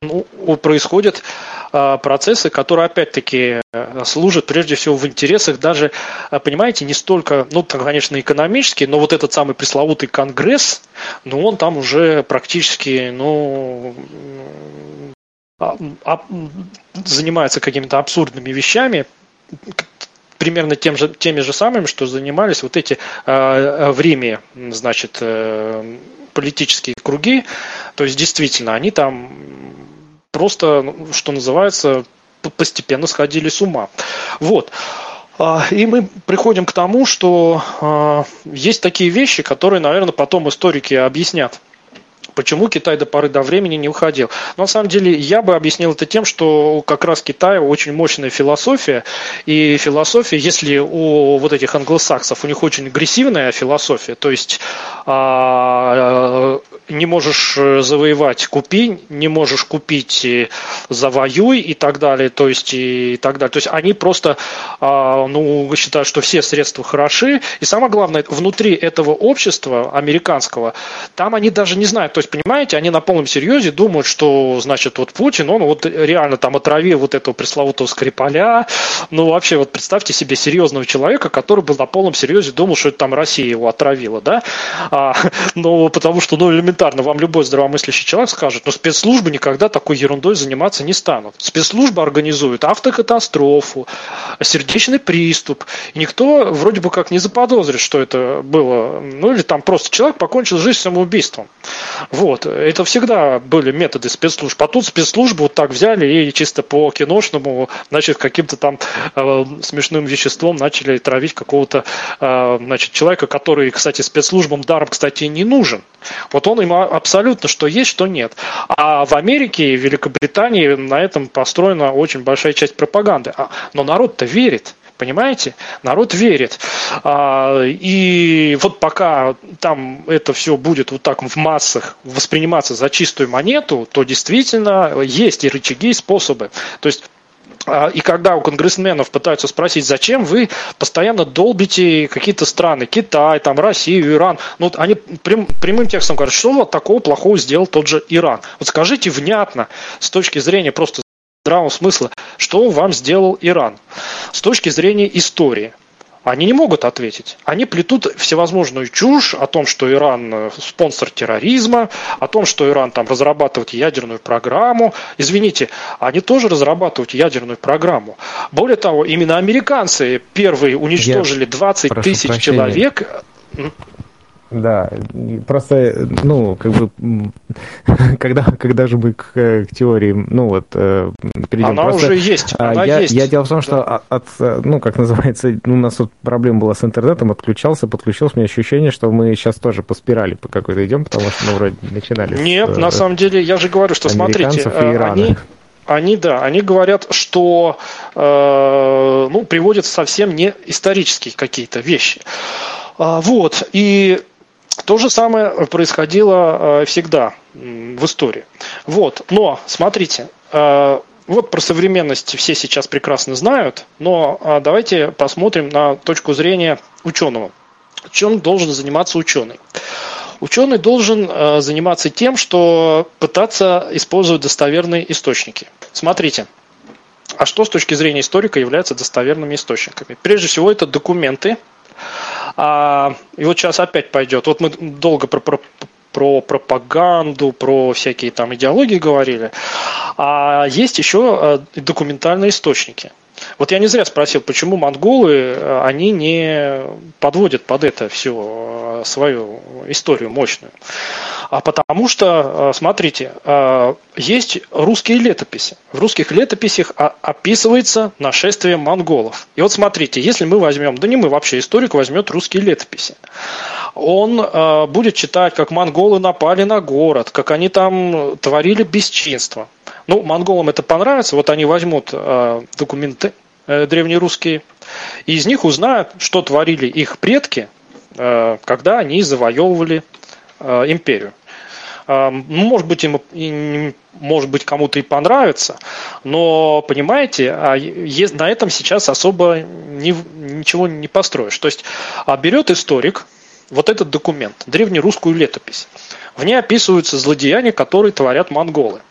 ну, происходят а, процессы, которые опять-таки служат прежде всего в интересах даже, а, понимаете, не столько, ну, конечно, экономический, но вот этот самый пресловутый Конгресс, ну, он там уже практически, ну, а, занимается какими-то абсурдными вещами, примерно тем же, теми же самыми, что занимались вот эти э, в Риме, значит, э, политические круги. То есть, действительно, они там просто, ну, что называется, постепенно сходили с ума. Вот. А, и мы приходим к тому, что а, есть такие вещи, которые, наверное, потом историки объяснят почему Китай до поры до времени не уходил. Но на самом деле я бы объяснил это тем, что как раз Китай очень мощная философия, и философия, если у вот этих англосаксов, у них очень агрессивная философия, то есть а, не можешь завоевать, купи, не можешь купить, завоюй и так далее, то есть и так далее. То есть они просто а, ну, считают, что все средства хороши, и самое главное, внутри этого общества американского, там они даже не знают, есть понимаете, они на полном серьезе думают, что, значит, вот Путин, он вот реально там отравил вот этого пресловутого Скрипаля. Ну, вообще, вот представьте себе серьезного человека, который был на полном серьезе думал, что это там Россия его отравила, да? А, ну, потому что, ну, элементарно, вам любой здравомыслящий человек скажет, но спецслужбы никогда такой ерундой заниматься не станут. Спецслужбы организуют автокатастрофу, сердечный приступ. И никто вроде бы как не заподозрит, что это было. Ну, или там просто человек покончил жизнь самоубийством. Вот. Это всегда были методы спецслужб. А тут спецслужбы вот так взяли и чисто по киношному, значит, каким-то там э, смешным веществом начали травить какого-то, э, значит, человека, который, кстати, спецслужбам даром, кстати, не нужен. Вот он им абсолютно что есть, что нет. А в Америке и Великобритании на этом построена очень большая часть пропаганды. А, но народ-то верит. Понимаете? Народ верит. А, и вот пока там это все будет вот так в массах восприниматься за чистую монету, то действительно есть и рычаги, и способы. То есть а, и когда у конгрессменов пытаются спросить, зачем вы постоянно долбите какие-то страны, Китай, там, Россию, Иран, ну, вот они прям, прямым текстом говорят, что вот такого плохого сделал тот же Иран. Вот скажите внятно, с точки зрения просто здравого смысла, что вам сделал Иран, с точки зрения истории. Они не могут ответить. Они плетут всевозможную чушь о том, что Иран э, спонсор терроризма, о том, что Иран там разрабатывает ядерную программу. Извините, они тоже разрабатывают ядерную программу. Более того, именно американцы первые уничтожили 20 тысяч прощения. человек. Да, просто, ну, как бы, когда, когда же мы к, к теории, ну, вот, э, перейдем. Она просто, уже есть, а, она я, есть. Я дело в том, что да. от, ну, как называется, у нас тут проблема была с интернетом, отключался, подключился, у меня ощущение, что мы сейчас тоже по спирали по какой-то идем, потому что мы вроде начинали. Нет, с, на самом деле, я же говорю, что, смотрите, э, они, они, да, они говорят, что э, ну, приводят совсем не исторические какие-то вещи. А, вот, и то же самое происходило э, всегда в истории. Вот. Но, смотрите, э, вот про современность все сейчас прекрасно знают, но э, давайте посмотрим на точку зрения ученого. Чем должен заниматься ученый? Ученый должен заниматься тем, что пытаться использовать достоверные источники. Смотрите, а что с точки зрения историка является достоверными источниками? Прежде всего, это документы, а, и вот сейчас опять пойдет. Вот мы долго про, про, про пропаганду, про всякие там идеологии говорили. А есть еще э, документальные источники. Вот я не зря спросил, почему монголы, э, они не подводят под это все э, свою историю мощную. А потому что, смотрите, есть русские летописи. В русских летописях описывается нашествие монголов. И вот смотрите, если мы возьмем, да не мы вообще, историк возьмет русские летописи, он будет читать, как монголы напали на город, как они там творили бесчинство. Ну, монголам это понравится, вот они возьмут э, документы э, древнерусские, и из них узнают, что творили их предки, э, когда они завоевывали э, империю. Э, может быть, им может быть, кому-то и понравится, но, понимаете, а на этом сейчас особо не, ничего не построишь. То есть а берет историк вот этот документ, древнерусскую летопись. В ней описываются злодеяния, которые творят монголы.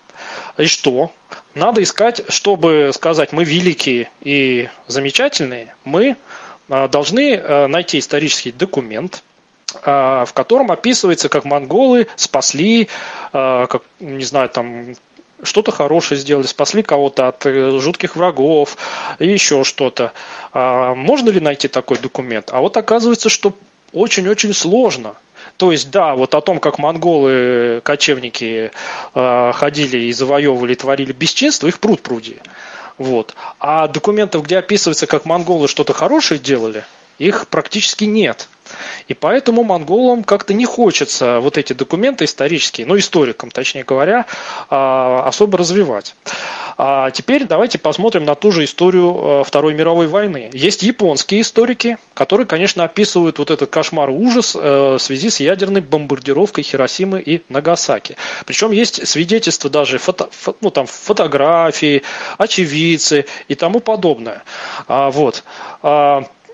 И что? Надо искать, чтобы сказать, мы великие и замечательные, мы а, должны а, найти исторический документ, а, в котором описывается, как монголы спасли, как, не знаю, там что-то хорошее сделали, спасли кого-то от э, жутких врагов и еще что-то. Можно ли найти такой документ? А вот оказывается, что очень-очень сложно. То есть, да, вот о том, как монголы, кочевники э, ходили и завоевывали, творили бесчинство, их пруд пруди. Вот. А документов, где описывается, как монголы что-то хорошее делали, их практически нет. И поэтому монголам как-то не хочется вот эти документы исторические, ну историкам, точнее говоря, а, особо развивать. А теперь давайте посмотрим на ту же историю э, Второй мировой войны. Есть японские историки, которые, конечно, описывают вот этот кошмар и ужас э, в связи с ядерной бомбардировкой Хиросимы и Нагасаки. Причем есть свидетельства даже, фото, ну, там, фотографии, очевидцы и тому подобное. А, вот.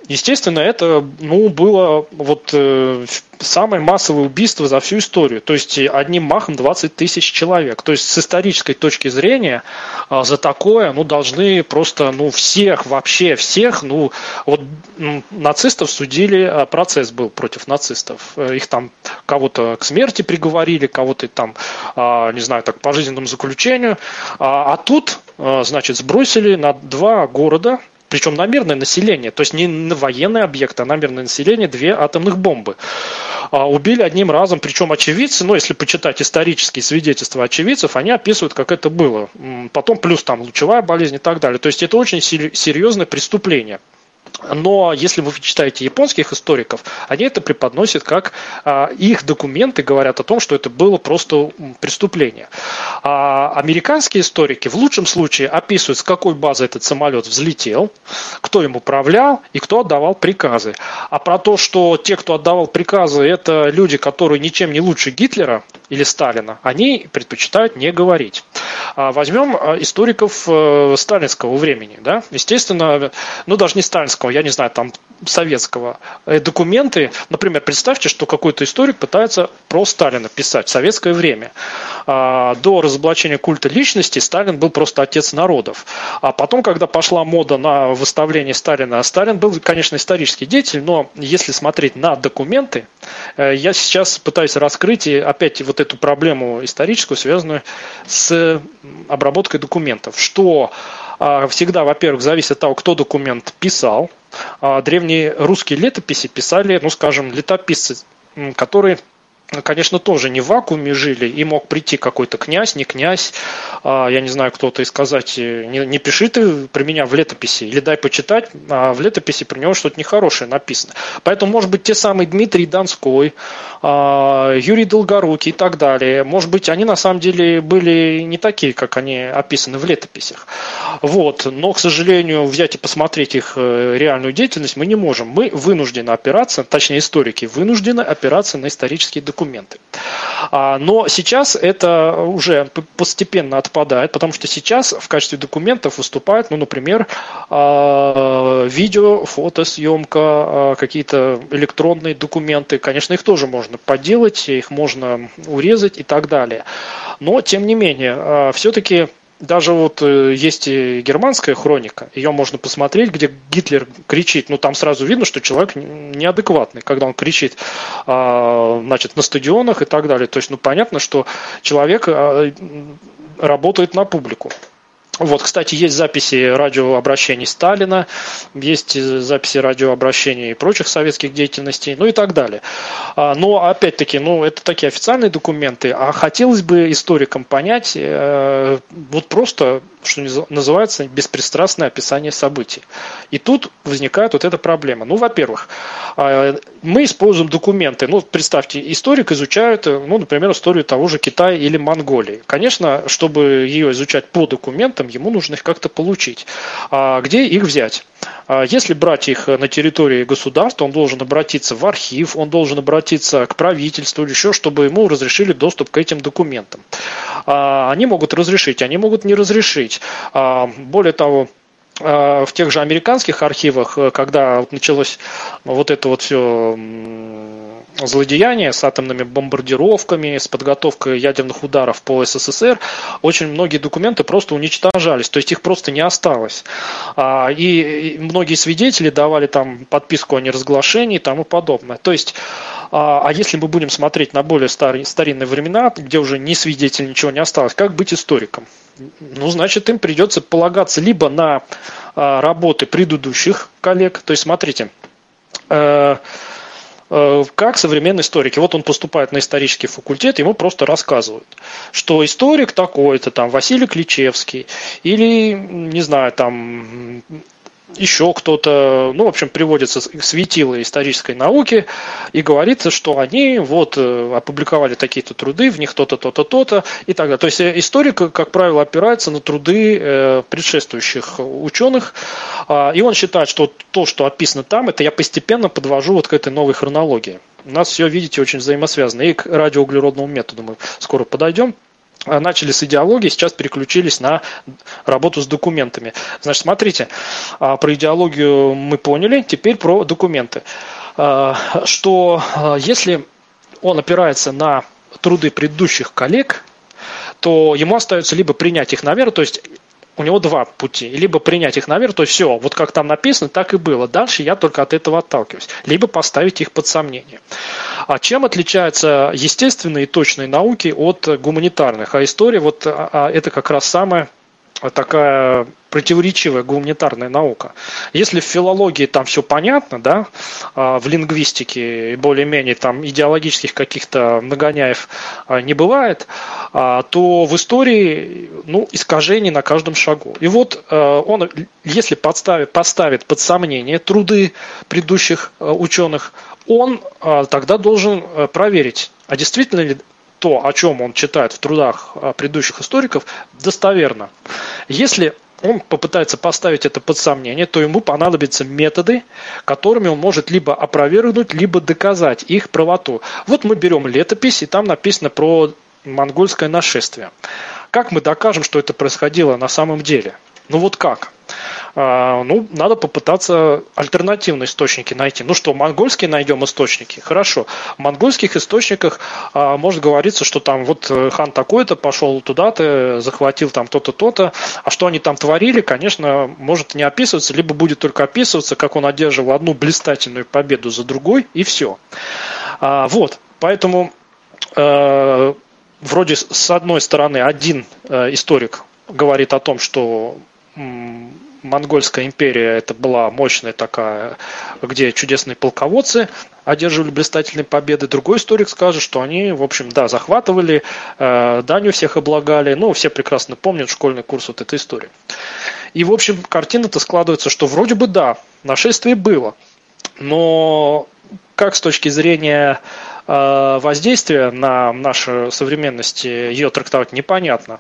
Естественно, это ну, было вот, э, самое массовое убийство за всю историю. То есть одним махом 20 тысяч человек. То есть с исторической точки зрения э, за такое ну, должны просто ну, всех, вообще всех. Ну, вот, ну, нацистов судили, а процесс был против нацистов. Э, их там кого-то к смерти приговорили, кого-то там, э, не знаю, так, по жизненному заключению. А, а тут, э, значит, сбросили на два города – причем на мирное население, то есть не на военный объект, а на мирное население две атомных бомбы. А, убили одним разом, причем очевидцы, ну, если почитать исторические свидетельства очевидцев, они описывают, как это было. Потом плюс там лучевая болезнь и так далее. То есть это очень серьезное преступление. Но если вы читаете японских историков, они это преподносят как а, их документы говорят о том, что это было просто преступление. А американские историки в лучшем случае описывают, с какой базы этот самолет взлетел, кто им управлял и кто отдавал приказы. А про то, что те, кто отдавал приказы, это люди, которые ничем не лучше Гитлера или Сталина, они предпочитают не говорить. А возьмем а, историков э, сталинского времени, да, естественно, ну даже не сталинского, я не знаю, там советского. Э, документы, например, представьте, что какой-то историк пытается про Сталина писать в советское время. А, до разоблачения культа личности Сталин был просто отец народов. А потом, когда пошла мода на выставление Сталина, Сталин был, конечно, исторический деятель, но если смотреть на документы, э, я сейчас пытаюсь раскрыть и опять вот эту проблему историческую, связанную с обработкой документов. Что а, всегда, во-первых, зависит от того, кто документ писал. А, древние русские летописи писали, ну, скажем, летописцы, которые конечно, тоже не в вакууме жили, и мог прийти какой-то князь, не князь, а, я не знаю, кто-то и сказать, э, не, не пиши ты при меня в летописи, или дай почитать, а в летописи про него что-то нехорошее написано. Поэтому, может быть, те самые Дмитрий Донской, а, Юрий Долгорукий и так далее, может быть, они на самом деле были не такие, как они описаны в летописях. Вот. Но, к сожалению, взять и посмотреть их э, реальную деятельность мы не можем. Мы вынуждены опираться, точнее, историки вынуждены опираться на исторические документы документы. А, но сейчас это уже постепенно отпадает, потому что сейчас в качестве документов выступают, ну, например, а, видео, фотосъемка, а, какие-то электронные документы. Конечно, их тоже можно поделать, их можно урезать и так далее. Но, тем не менее, все-таки даже вот э, есть и германская хроника, ее можно посмотреть, где Гитлер кричит, ну там сразу видно, что человек неадекватный, когда он кричит, а, значит, на стадионах и так далее. То есть, ну понятно, что человек а, работает на публику. Вот, кстати, есть записи радиообращений Сталина, есть записи радиообращений и прочих советских деятельностей, ну и так далее. А, но, опять-таки, ну, это такие официальные документы, а хотелось бы историкам понять, э, вот просто что называется, беспристрастное описание событий. И тут возникает вот эта проблема. Ну, во-первых, а, мы используем документы. Ну, представьте, историк изучает, ну, например, историю того же Китая или Монголии. Конечно, чтобы ее изучать по документам, ему нужно их как-то получить. А где их взять? А если брать их на территории государства, он должен обратиться в архив, он должен обратиться к правительству или еще, чтобы ему разрешили доступ к этим документам. А, они могут разрешить, они могут не разрешить. А, более того, в тех же американских архивах, когда началось вот это вот все злодеяния с атомными бомбардировками, с подготовкой ядерных ударов по СССР, очень многие документы просто уничтожались, то есть их просто не осталось. А, и многие свидетели давали там подписку о неразглашении и тому подобное. То есть, а, а если мы будем смотреть на более старинные времена, где уже ни свидетелей, ничего не осталось, как быть историком? Ну, значит, им придется полагаться либо на а, работы предыдущих коллег, то есть, смотрите, Э, как современные историки. Вот он поступает на исторический факультет, ему просто рассказывают, что историк такой-то, там, Василий Кличевский, или, не знаю, там, еще кто-то, ну, в общем, приводится светило исторической науки и говорится, что они вот э, опубликовали такие-то труды, в них то-то, то-то, то-то и так далее. То есть э, историк, как правило, опирается на труды э, предшествующих ученых, а, и он считает, что то, что описано там, это я постепенно подвожу вот к этой новой хронологии. У нас все, видите, очень взаимосвязано. И к радиоуглеродному методу мы скоро подойдем. А, начали с идеологии, сейчас переключились на работу с документами. Значит, смотрите, а, про идеологию мы поняли, теперь про документы. А, что если он опирается на труды предыдущих коллег, то ему остается либо принять их на веру, то есть у него два пути. Либо принять их на то есть все, вот как там написано, так и было. Дальше я только от этого отталкиваюсь. Либо поставить их под сомнение. А чем отличаются естественные и точные науки от гуманитарных? А история, вот а, а это как раз самое такая противоречивая гуманитарная наука. Если в филологии там все понятно, да, а в лингвистике более-менее там идеологических каких-то нагоняев а, не бывает, а, то в истории ну, искажений на каждом шагу. И вот он, если подставит, поставит под сомнение труды предыдущих ученых, он тогда должен проверить, а действительно ли то, о чем он читает в трудах а, предыдущих историков, достоверно. Если он попытается поставить это под сомнение, то ему понадобятся методы, которыми он может либо опровергнуть, либо доказать их правоту. Вот мы берем летопись, и там написано про монгольское нашествие. как мы докажем, что это происходило на самом деле? Ну вот как? А, ну, надо попытаться альтернативные источники найти. Ну что, монгольские найдем источники? Хорошо. В монгольских источниках а, может говориться, что там вот э, хан такой-то пошел туда-то, захватил там то-то, то-то. А что они там творили, конечно, может не описываться, либо будет только описываться, как он одерживал одну блистательную победу за другой, и все. А, вот. Поэтому э, вроде с одной стороны один э, историк говорит о том, что Монгольская империя это была мощная такая, где чудесные полководцы одерживали блистательные победы. Другой историк скажет, что они, в общем, да, захватывали, э, данью всех облагали. Ну, все прекрасно помнят школьный курс вот этой истории. И, в общем, картина-то складывается, что вроде бы да, нашествие было, но как с точки зрения э, воздействия на нашу современность ее трактовать непонятно.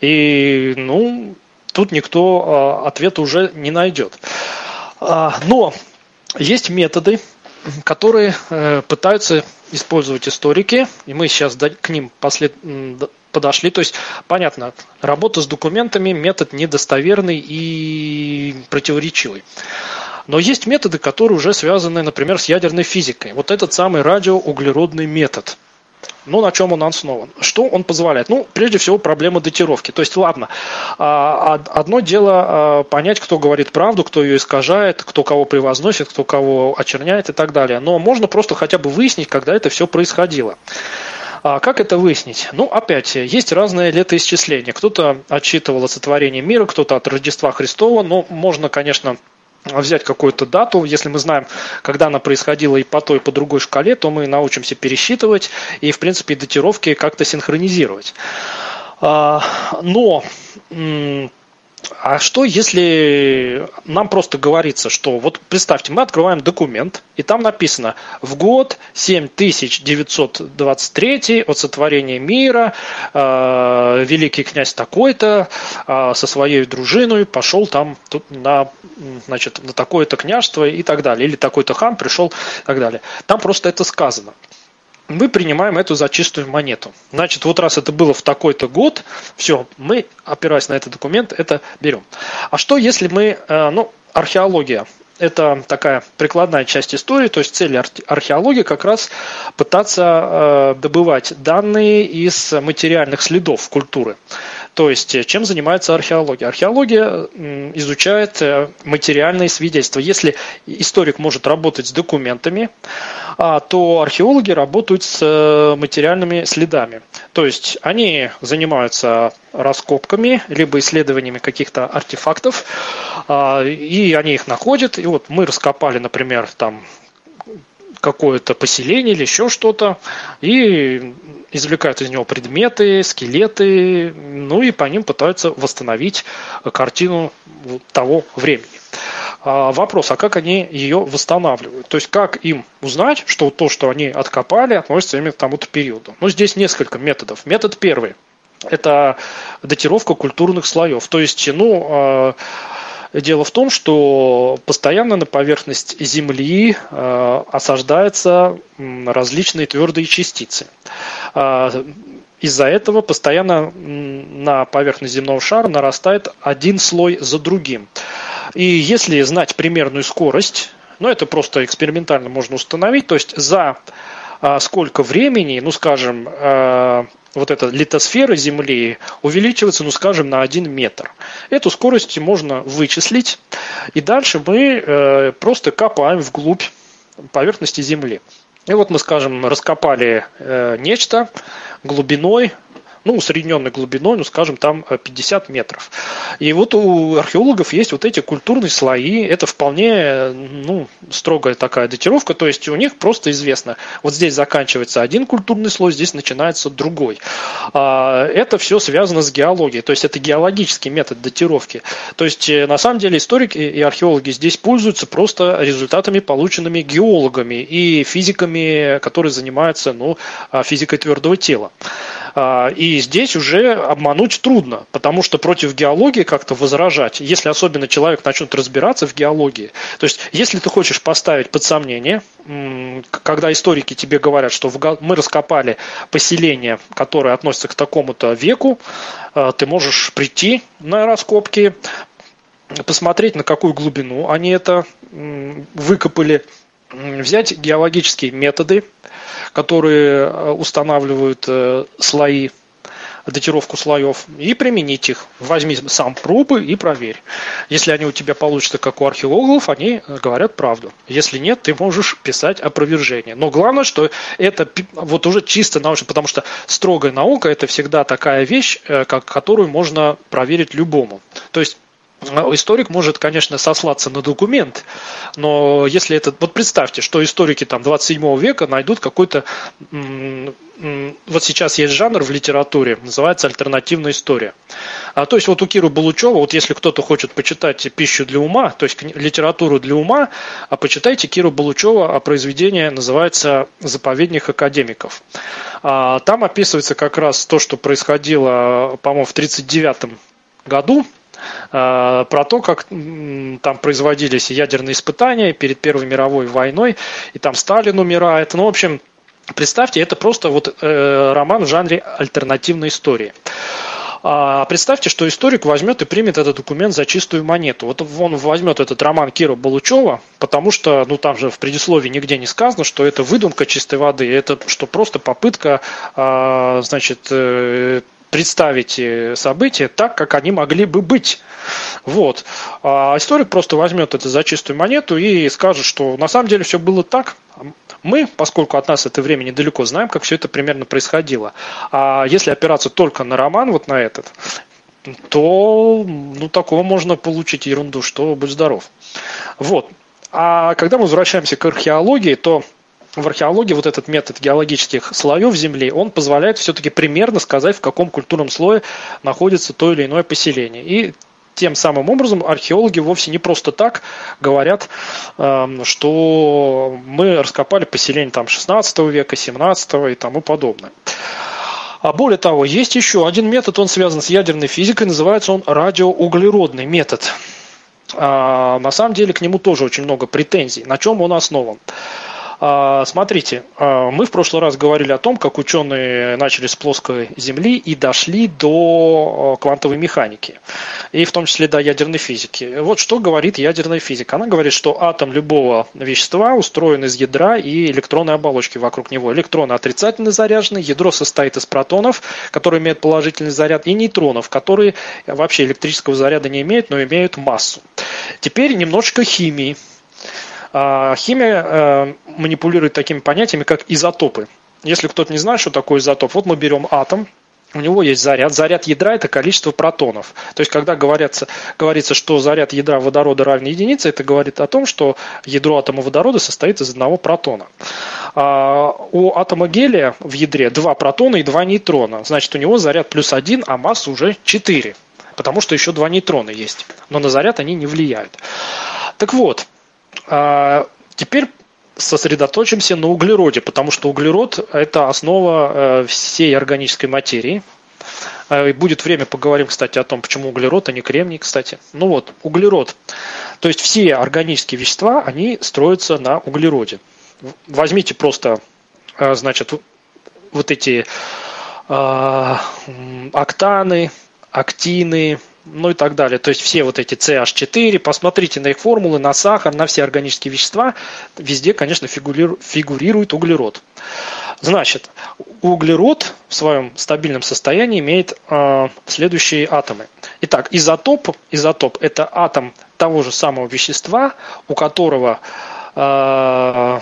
И, ну, тут никто э, ответа уже не найдет. А, но есть методы, которые э, пытаются использовать историки, и мы сейчас к ним послед... подошли. То есть, понятно, работа с документами метод недостоверный и противоречивый. Но есть методы, которые уже связаны, например, с ядерной физикой. Вот этот самый радиоуглеродный метод. Ну, на чем он основан? Что он позволяет? Ну, прежде всего, проблема датировки. То есть, ладно, а, одно дело а, понять, кто говорит правду, кто ее искажает, кто кого превозносит, кто кого очерняет и так далее. Но можно просто хотя бы выяснить, когда это все происходило. А как это выяснить? Ну, опять, есть разные летоисчисления. Кто-то отсчитывал от сотворения мира, кто-то от Рождества Христова, но можно, конечно, взять какую-то дату, если мы знаем, когда она происходила и по той, и по другой шкале, то мы научимся пересчитывать и, в принципе, датировки как-то синхронизировать. А, но а что, если нам просто говорится, что вот представьте, мы открываем документ, и там написано в год 7923 от сотворения мира э, великий князь такой-то э, со своей дружиной пошел там тут на, значит, на такое-то княжество и так далее, или такой-то хан пришел и так далее. Там просто это сказано мы принимаем эту за чистую монету. Значит, вот раз это было в такой-то год, все, мы, опираясь на этот документ, это берем. А что, если мы, э, ну, археология, это такая прикладная часть истории, то есть цель археологии как раз пытаться э, добывать данные из материальных следов культуры. То есть, э, чем занимается археология? Археология изучает э, материальные свидетельства. Если историк может работать с документами, а, то археологи работают с э, материальными следами. То есть, они занимаются раскопками, либо исследованиями каких-то артефактов, а, и они их находят. И вот мы раскопали, например, там какое-то поселение или еще что-то, и извлекают из него предметы, скелеты, ну и по ним пытаются восстановить картину того времени. А вопрос, а как они ее восстанавливают? То есть как им узнать, что то, что они откопали, относится именно к тому-то периоду? Ну, здесь несколько методов. Метод первый – это датировка культурных слоев. То есть, ну, а, Дело в том, что постоянно на поверхность Земли э, осаждаются различные твердые частицы. А, из-за этого постоянно на поверхность земного шара нарастает один слой за другим. И если знать примерную скорость, ну это просто экспериментально можно установить, то есть за а, сколько времени, ну скажем, э, вот эта литосфера Земли увеличивается, ну скажем, на 1 метр. Эту скорость можно вычислить, и дальше мы э, просто копаем вглубь поверхности Земли. И вот мы, скажем, раскопали э, нечто глубиной ну, усредненной глубиной, ну, скажем, там 50 э, метров. И вот у археологов есть вот эти культурные слои, это вполне, ну, строгая такая датировка, то есть у них просто известно, вот здесь заканчивается один культурный слой, здесь начинается другой. А, это все связано с геологией, то есть это геологический метод датировки. То есть, э, на самом деле, историки и археологи здесь пользуются просто результатами, полученными геологами и физиками, которые занимаются, ну, а, физикой твердого тела. А, и здесь уже обмануть трудно, потому что против геологии как-то возражать, если особенно человек начнет разбираться в геологии. То есть, если ты хочешь поставить под сомнение, когда историки тебе говорят, что мы раскопали поселение, которое относится к такому-то веку, а, ты можешь прийти на раскопки, посмотреть, на какую глубину они это выкопали, взять геологические методы, которые э, устанавливают э, слои, датировку слоев, и применить их. Возьми сам пробы и проверь. Если они у тебя получатся, как у археологов, они говорят правду. Если нет, ты можешь писать опровержение. Но главное, что это вот уже чисто научно, потому что строгая наука – это всегда такая вещь, э, как, которую можно проверить любому. То есть историк может, конечно, сослаться на документ, но если это... Вот представьте, что историки там 27 века найдут какой-то... Вот сейчас есть жанр в литературе, называется альтернативная история. А, то есть вот у Киры Балучева, вот если кто-то хочет почитать пищу для ума, то есть литературу для ума, а почитайте Киру Балучева, а произведение называется «Заповедник академиков». А, там описывается как раз то, что происходило, по-моему, в 1939 году Э, про то, как там производились ядерные испытания перед Первой мировой войной, и там Сталин умирает. Ну, в общем, представьте, это просто вот э, роман в жанре альтернативной истории. А представьте, что историк возьмет и примет этот документ за чистую монету. Вот он возьмет этот роман Кира Балучева, потому что, ну там же в предисловии нигде не сказано, что это выдумка чистой воды, это что просто попытка, а, значит, э, представить э, события так, как они могли бы быть. Вот. А историк просто возьмет это за чистую монету и скажет, что на самом деле все было так. Мы, поскольку от нас это время недалеко, знаем, как все это примерно происходило. А если опираться только на роман, вот на этот, то ну, такого можно получить ерунду, что будь здоров. Вот. А когда мы возвращаемся к археологии, то в археологии вот этот метод геологических слоев Земли, он позволяет все-таки примерно сказать, в каком культурном слое находится то или иное поселение. И тем самым образом археологи вовсе не просто так говорят, эм, что мы раскопали поселение там 16 века, 17 и тому подобное. А более того, есть еще один метод, он связан с ядерной физикой, называется он радиоуглеродный метод. А, на самом деле к нему тоже очень много претензий. На чем он основан? А, смотрите, а, мы в прошлый раз говорили о том, как ученые начали с плоской Земли и дошли до а, квантовой механики, и в том числе до ядерной физики. Вот что говорит ядерная физика. Она говорит, что атом любого вещества устроен из ядра и электронной оболочки вокруг него. Электроны отрицательно заряжены, ядро состоит из протонов, которые имеют положительный заряд, и нейтронов, которые вообще электрического заряда не имеют, но имеют массу. Теперь немножечко химии. А, химия э, манипулирует такими понятиями, как изотопы. Если кто-то не знает, что такое изотоп, вот мы берем атом, у него есть заряд. Заряд ядра – это количество протонов. То есть, когда говорится, говорится, что заряд ядра водорода равен единице, это говорит о том, что ядро атома водорода состоит из одного протона. А у атома гелия в ядре два протона и два нейтрона. Значит, у него заряд плюс один, а масса уже 4. Потому что еще два нейтрона есть. Но на заряд они не влияют. Так вот, теперь сосредоточимся на углероде, потому что углерод – это основа э, всей органической материи. А, и будет время, поговорим, кстати, о том, почему углерод, а не кремний, кстати. Ну вот, углерод. То есть все органические вещества, они строятся на углероде. Возьмите просто, э, значит, вот эти э, октаны, актины, ну и так далее. То есть все вот эти CH4, посмотрите на их формулы, на сахар, на все органические вещества, везде, конечно, фигурирует углерод. Значит, углерод в своем стабильном состоянии имеет э, следующие атомы. Итак, изотоп, изотоп – это атом того же самого вещества, у которого э,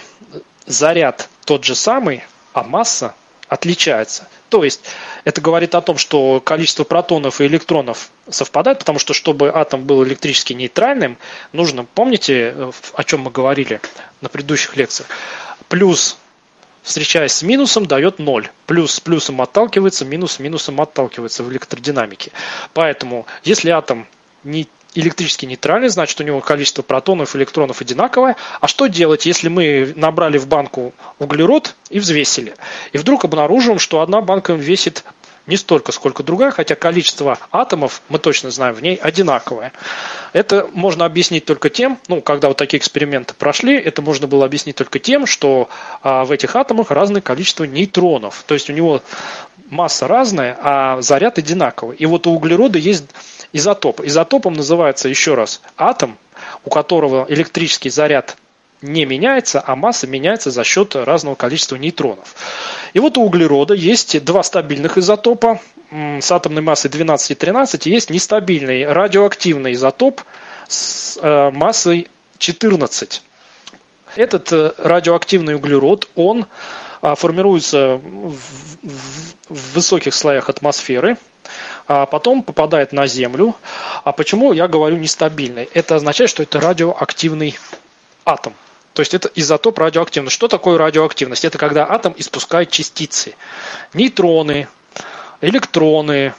заряд тот же самый, а масса отличается. То есть это говорит о том, что количество протонов и электронов совпадает, потому что чтобы атом был электрически нейтральным, нужно, помните, о чем мы говорили на предыдущих лекциях, плюс встречаясь с минусом, дает ноль. Плюс с плюсом отталкивается, минус с минусом отталкивается в электродинамике. Поэтому, если атом не электрически нейтральный, значит у него количество протонов электронов одинаковое. А что делать, если мы набрали в банку углерод и взвесили? И вдруг обнаружим, что одна банка весит не столько, сколько другая, хотя количество атомов, мы точно знаем, в ней одинаковое. Это можно объяснить только тем, ну, когда вот такие эксперименты прошли, это можно было объяснить только тем, что а, в этих атомах разное количество нейтронов. То есть у него масса разная, а заряд одинаковый. И вот у углерода есть изотоп. Изотопом называется еще раз атом, у которого электрический заряд не меняется, а масса меняется за счет разного количества нейтронов. И вот у углерода есть два стабильных изотопа с атомной массой 12 и 13, и есть нестабильный радиоактивный изотоп с э, массой 14. Этот э, радиоактивный углерод, он формируется в высоких слоях атмосферы, а потом попадает на Землю. А почему я говорю нестабильный? Это означает, что это радиоактивный атом. То есть это изотоп радиоактивности. Что такое радиоактивность? Это когда атом испускает частицы. Нейтроны, электроны,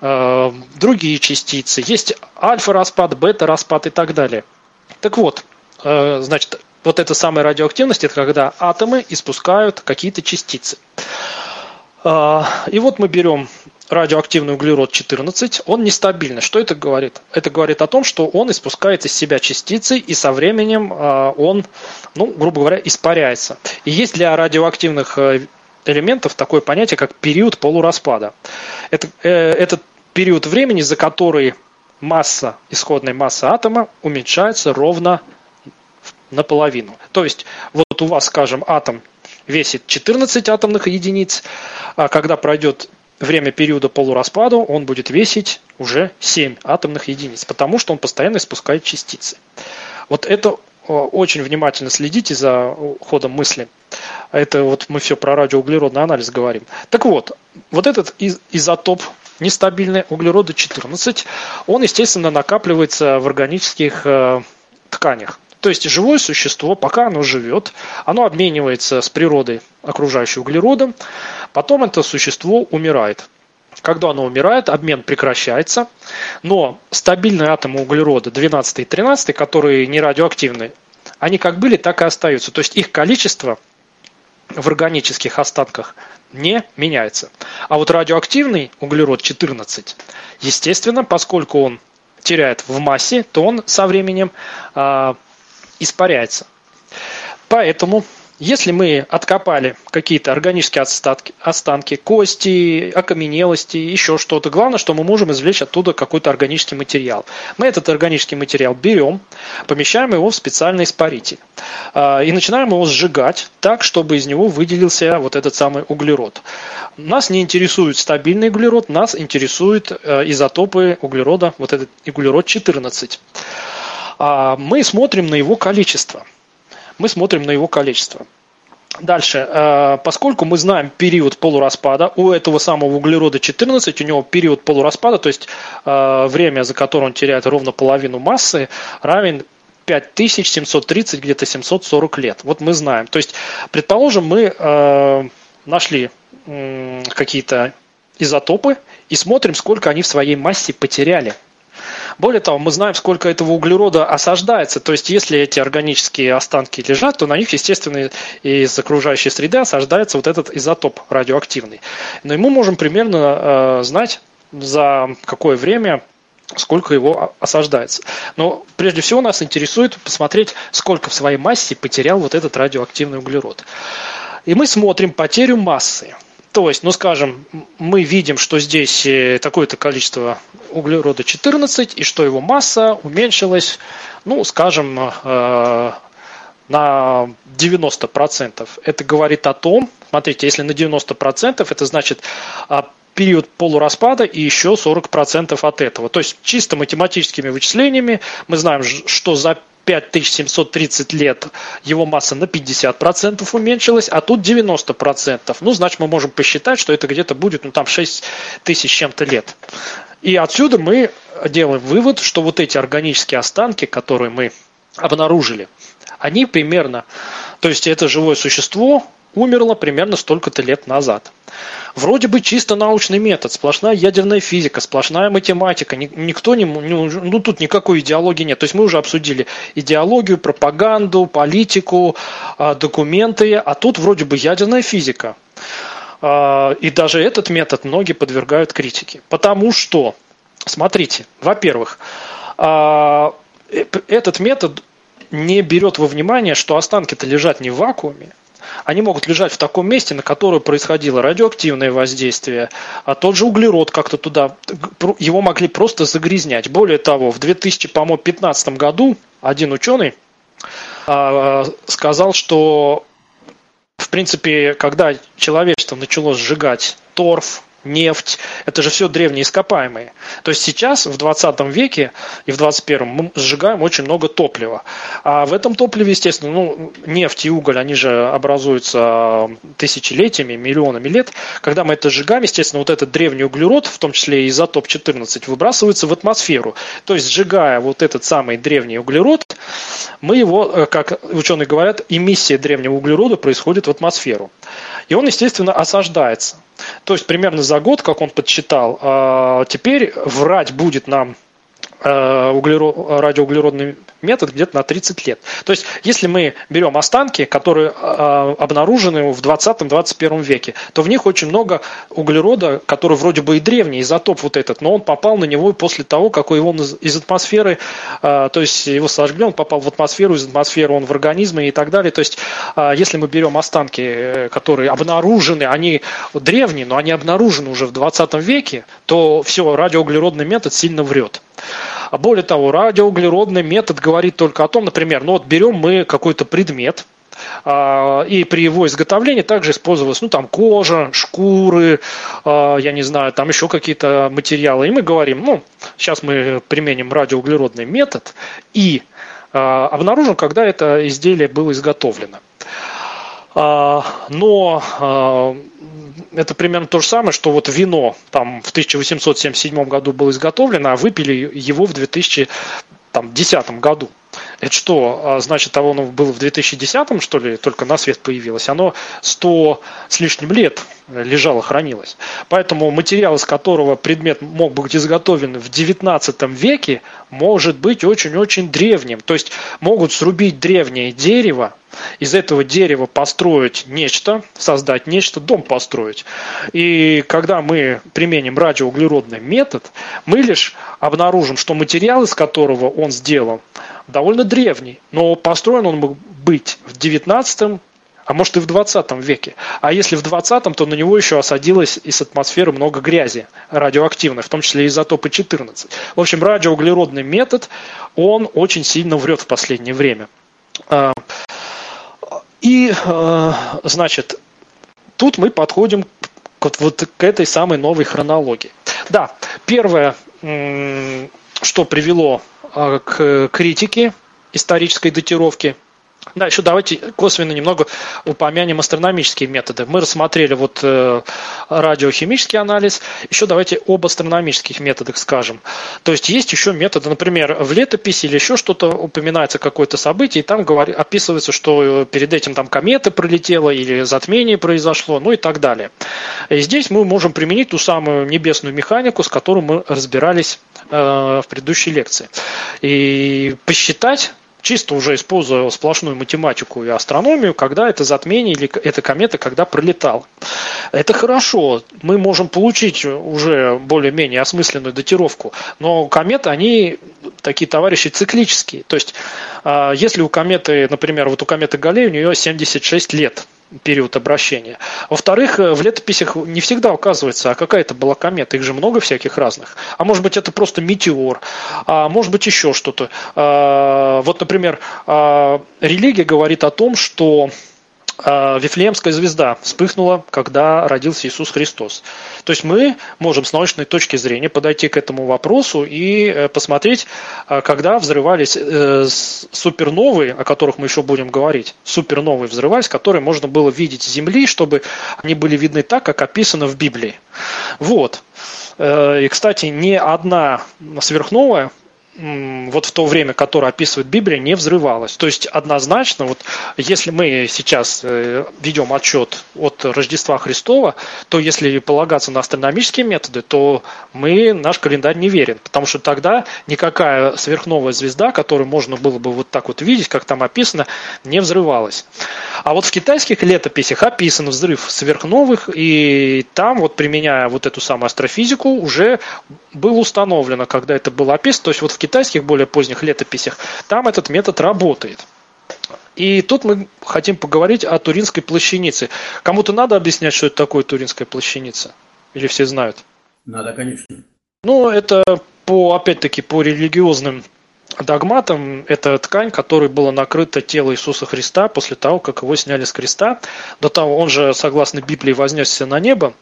э, другие частицы. Есть альфа-распад, бета-распад и так далее. Так вот, э, значит, вот эта самая радиоактивность, это когда атомы испускают какие-то частицы. Э, и вот мы берем радиоактивный углерод 14, он нестабильный. Что это говорит? Это говорит о том, что он испускает из себя частицы, и со временем а, он, ну, грубо говоря, испаряется. И есть для радиоактивных э, элементов такое понятие, как период полураспада. Это, э, этот период времени, за который масса, исходная масса атома уменьшается ровно наполовину. То есть, вот у вас, скажем, атом весит 14 атомных единиц, а когда пройдет время периода полураспада он будет весить уже 7 атомных единиц, потому что он постоянно испускает частицы. Вот это э, очень внимательно следите за ходом мысли. Это вот мы все про радиоуглеродный анализ говорим. Так вот, вот этот изотоп нестабильный углерода 14, он, естественно, накапливается в органических э, тканях. То есть живое существо, пока оно живет, оно обменивается с природой окружающим углеродом, потом это существо умирает. Когда оно умирает, обмен прекращается, но стабильные атомы углерода 12 и 13, которые не радиоактивны, они как были, так и остаются. То есть их количество в органических остатках не меняется. А вот радиоактивный углерод 14, естественно, поскольку он теряет в массе, то он со временем а, испаряется. Поэтому, если мы откопали какие-то органические остатки, останки, кости, окаменелости, еще что-то, главное, что мы можем извлечь оттуда какой-то органический материал. Мы этот органический материал берем, помещаем его в специальный испаритель а, и начинаем его сжигать так, чтобы из него выделился вот этот самый углерод. Нас не интересует стабильный углерод, нас интересуют э, изотопы углерода, вот этот углерод 14 а мы смотрим на его количество. Мы смотрим на его количество. Дальше, э, поскольку мы знаем период полураспада, у этого самого углерода 14, у него период полураспада, то есть э, время, за которое он теряет ровно половину массы, равен 5730, где-то 740 лет. Вот мы знаем. То есть, предположим, мы э, нашли какие-то изотопы и смотрим, сколько они в своей массе потеряли. Более того, мы знаем, сколько этого углерода осаждается. То есть, если эти органические останки лежат, то на них, естественно, из окружающей среды осаждается вот этот изотоп радиоактивный. Но и мы можем примерно э, знать, за какое время сколько его осаждается. Но прежде всего нас интересует посмотреть, сколько в своей массе потерял вот этот радиоактивный углерод. И мы смотрим потерю массы. То есть, ну скажем, мы видим, что здесь э, такое-то количество углерода 14, и что его масса уменьшилась, ну, скажем, э, на 90%. Это говорит о том, смотрите, если на 90%, это значит а, период полураспада и еще 40% от этого. То есть чисто математическими вычислениями мы знаем, что за 5730 лет его масса на 50% уменьшилась, а тут 90%. Ну, значит, мы можем посчитать, что это где-то будет, ну, там 6 тысяч чем-то лет. И отсюда мы делаем вывод, что вот эти органические останки, которые мы обнаружили, они примерно, то есть это живое существо, умерло примерно столько-то лет назад. Вроде бы чисто научный метод, сплошная ядерная физика, сплошная математика, никто не, ну тут никакой идеологии нет. То есть мы уже обсудили идеологию, пропаганду, политику, а, документы, а тут вроде бы ядерная физика. А, и даже этот метод многие подвергают критике. Потому что, смотрите, во-первых, а, э, этот метод не берет во внимание, что останки-то лежат не в вакууме, они могут лежать в таком месте, на которое происходило радиоактивное воздействие, а тот же углерод как-то туда, его могли просто загрязнять. Более того, в 2015 году один ученый а, сказал, что в принципе, когда человечество начало сжигать торф, нефть, это же все древние ископаемые. То есть сейчас, в 20 веке и в 21 мы сжигаем очень много топлива. А в этом топливе, естественно, ну, нефть и уголь, они же образуются тысячелетиями, миллионами лет. Когда мы это сжигаем, естественно, вот этот древний углерод, в том числе и изотоп 14, выбрасывается в атмосферу. То есть, сжигая вот этот самый древний углерод, мы его, э, как ученые говорят, эмиссия древнего углерода происходит в атмосферу. И он, естественно, осаждается. То есть примерно за год, как он подсчитал, а, теперь врать будет нам углерод, радиоуглеродный метод где-то на 30 лет. То есть, если мы берем останки, которые э, обнаружены в 20-21 веке, то в них очень много углерода, который вроде бы и древний, изотоп вот этот, но он попал на него после того, как его из атмосферы, э, то есть его сожгли, он попал в атмосферу, из атмосферы он в организмы и так далее. То есть, если мы берем останки, которые обнаружены, они древние, но они обнаружены уже в 20 веке, то все, радиоуглеродный метод сильно врет. А более того, радиоуглеродный метод говорит только о том, например, ну вот берем мы какой-то предмет, а, и при его изготовлении также использовалась, ну, там, кожа, шкуры, а, я не знаю, там еще какие-то материалы. И мы говорим, ну, сейчас мы применим радиоуглеродный метод и а, обнаружим, когда это изделие было изготовлено. Но это примерно то же самое, что вот вино там в 1877 году было изготовлено, а выпили его в 2010 году. Это что, а, значит, оно было в 2010 что ли, только на свет появилось? Оно 100 с лишним лет лежало, хранилось. Поэтому материал, из которого предмет мог быть изготовлен в 19 веке, может быть очень-очень древним. То есть могут срубить древнее дерево, из этого дерева построить нечто, создать нечто, дом построить. И когда мы применим радиоуглеродный метод, мы лишь обнаружим, что материал, из которого он сделан, довольно древний, но построен он мог быть в 19 а может и в 20 веке. А если в 20 то на него еще осадилось из атмосферы много грязи радиоактивной, в том числе изотопы 14. В общем, радиоуглеродный метод, он очень сильно врет в последнее время. А, и, а, значит, тут мы подходим к, вот к этой самой новой хронологии. Да, первое, что привело к критике исторической датировки. Да, еще давайте косвенно немного упомянем астрономические методы. Мы рассмотрели вот э, радиохимический анализ, еще давайте об астрономических методах скажем. То есть есть еще методы, например, в летописи или еще что-то упоминается какое-то событие, и там описывается, что э, перед этим там комета пролетела или затмение произошло, ну и так далее. И здесь мы можем применить ту самую небесную механику, с которой мы разбирались э, в предыдущей лекции. И посчитать чисто уже используя сплошную математику и астрономию, когда это затмение или эта комета, когда пролетал. Это хорошо, мы можем получить уже более-менее осмысленную датировку, но кометы, они такие товарищи циклические. То есть, а, если у кометы, например, вот у кометы Галлея у нее 76 лет, период обращения. Во-вторых, э, в летописях не всегда указывается, а какая это была комета. Их же много всяких разных. А может быть, это просто метеор, а может быть, еще что-то. А, вот, например, а, религия говорит о том, что Вифлеемская звезда вспыхнула, когда родился Иисус Христос. То есть мы можем с научной точки зрения подойти к этому вопросу и э, посмотреть, а, когда взрывались э, суперновые, о которых мы еще будем говорить, суперновые взрывались, которые можно было видеть с Земли, чтобы они были видны так, как описано в Библии. Вот. Э, и, кстати, ни одна сверхновая вот в то время, которое описывает Библия, не взрывалась. То есть однозначно, вот если мы сейчас э, ведем отчет от Рождества Христова, то если полагаться на астрономические методы, то мы наш календарь не верен, потому что тогда никакая сверхновая звезда, которую можно было бы вот так вот видеть, как там описано, не взрывалась. А вот в китайских летописях описан взрыв сверхновых, и там вот применяя вот эту самую астрофизику уже было установлено, когда это было описано, то есть вот в китайских более поздних летописях, там этот метод работает. И тут мы хотим поговорить о Туринской плащанице. Кому-то надо объяснять, что это такое Туринская плащаница? Или все знают? Надо, конечно. Ну, это по, опять-таки, по религиозным догматам, это ткань, которой было накрыто тело Иисуса Христа после того, как его сняли с креста. До того он же, согласно Библии, вознесся на небо,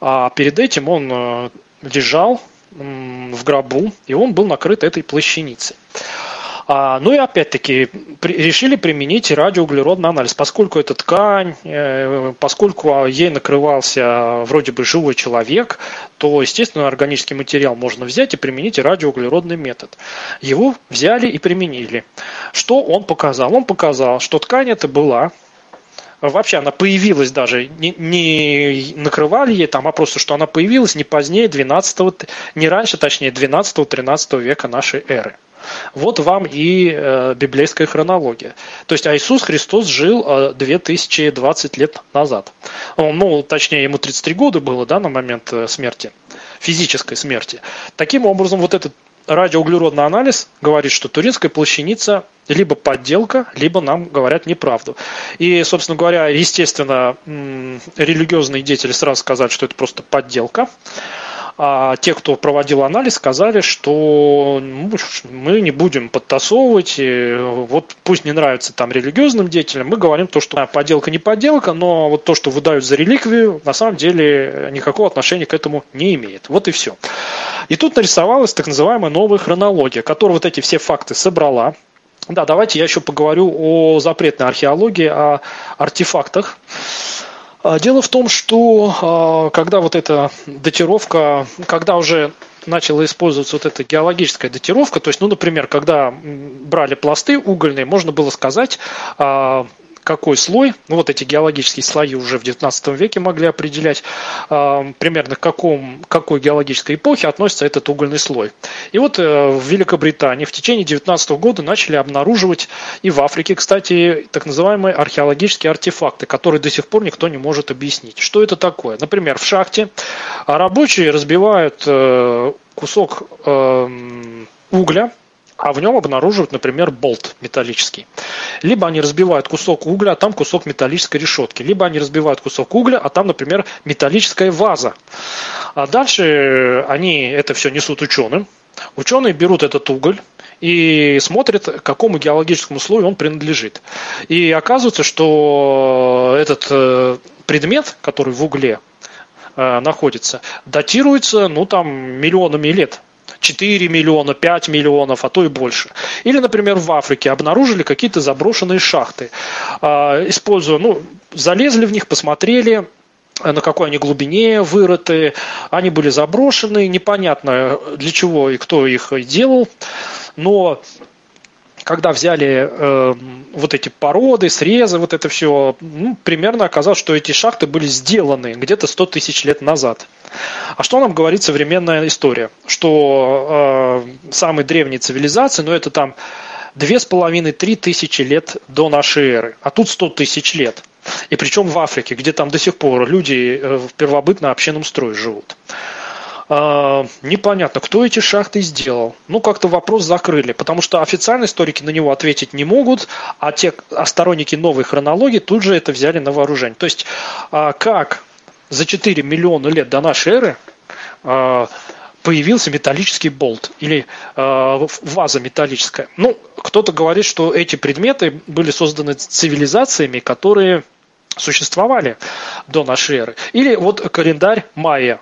а перед этим он э, лежал в гробу, и он был накрыт этой плащаницей. А, ну и опять-таки при, решили применить радиоуглеродный анализ, поскольку это ткань, э, поскольку ей накрывался вроде бы живой человек, то, естественно, органический материал можно взять и применить радиоуглеродный метод. Его взяли и применили. Что он показал? Он показал, что ткань это была вообще она появилась даже, не, не накрывали ей там, а просто, что она появилась не позднее 12 не раньше, точнее, 12-13 века нашей эры. Вот вам и э, библейская хронология. То есть а Иисус Христос жил э, 2020 лет назад. Он, ну, точнее, ему 33 года было да, на момент э, смерти, физической смерти. Таким образом, вот этот радиоуглеродный анализ говорит, что турецкая плащаница либо подделка, либо нам говорят неправду. И, собственно говоря, естественно, религиозные деятели сразу сказали, что это просто подделка. А те, кто проводил анализ, сказали, что ну, мы не будем подтасовывать, вот пусть не нравится там религиозным деятелям, мы говорим то, что подделка не подделка, но вот то, что выдают за реликвию, на самом деле никакого отношения к этому не имеет. Вот и все. И тут нарисовалась так называемая новая хронология, которая вот эти все факты собрала, да, давайте я еще поговорю о запретной археологии, о артефактах. А, дело в том, что а, когда вот эта датировка, когда уже начала использоваться вот эта геологическая датировка, то есть, ну, например, когда брали пласты угольные, можно было сказать, а, какой слой, ну вот эти геологические слои уже в 19 веке могли определять э, примерно к каком, какой геологической эпохе относится этот угольный слой. И вот э, в Великобритании в течение 19 года начали обнаруживать, и в Африке, кстати, так называемые археологические артефакты, которые до сих пор никто не может объяснить. Что это такое? Например, в шахте рабочие разбивают э, кусок э, угля, а в нем обнаруживают, например, болт металлический. Либо они разбивают кусок угля, а там кусок металлической решетки. Либо они разбивают кусок угля, а там, например, металлическая ваза. А дальше они это все несут ученым. Ученые берут этот уголь, и смотрят, к какому геологическому слою он принадлежит. И оказывается, что этот э, предмет, который в угле э, находится, датируется, ну, там, миллионами лет. 4 миллиона, 5 миллионов, а то и больше. Или, например, в Африке обнаружили какие-то заброшенные шахты. А, используя, ну, залезли в них, посмотрели, на какой они глубине вырыты, они были заброшены, непонятно для чего и кто их делал, но когда взяли э, вот эти породы, срезы, вот это все, ну, примерно оказалось, что эти шахты были сделаны где-то 100 тысяч лет назад. А что нам говорит современная история? Что э, самые древние цивилизации, ну это там две с половиной-три тысячи лет до нашей эры, а тут 100 тысяч лет. И причем в Африке, где там до сих пор люди э, в первобытно-общинном строе живут. А, непонятно, кто эти шахты сделал. Ну, как-то вопрос закрыли, потому что официальные историки на него ответить не могут, а те а сторонники новой хронологии тут же это взяли на вооружение. То есть, а, как за 4 миллиона лет до нашей эры появился металлический болт или ваза металлическая. Ну, кто-то говорит, что эти предметы были созданы цивилизациями, которые существовали до нашей эры. Или вот календарь майя,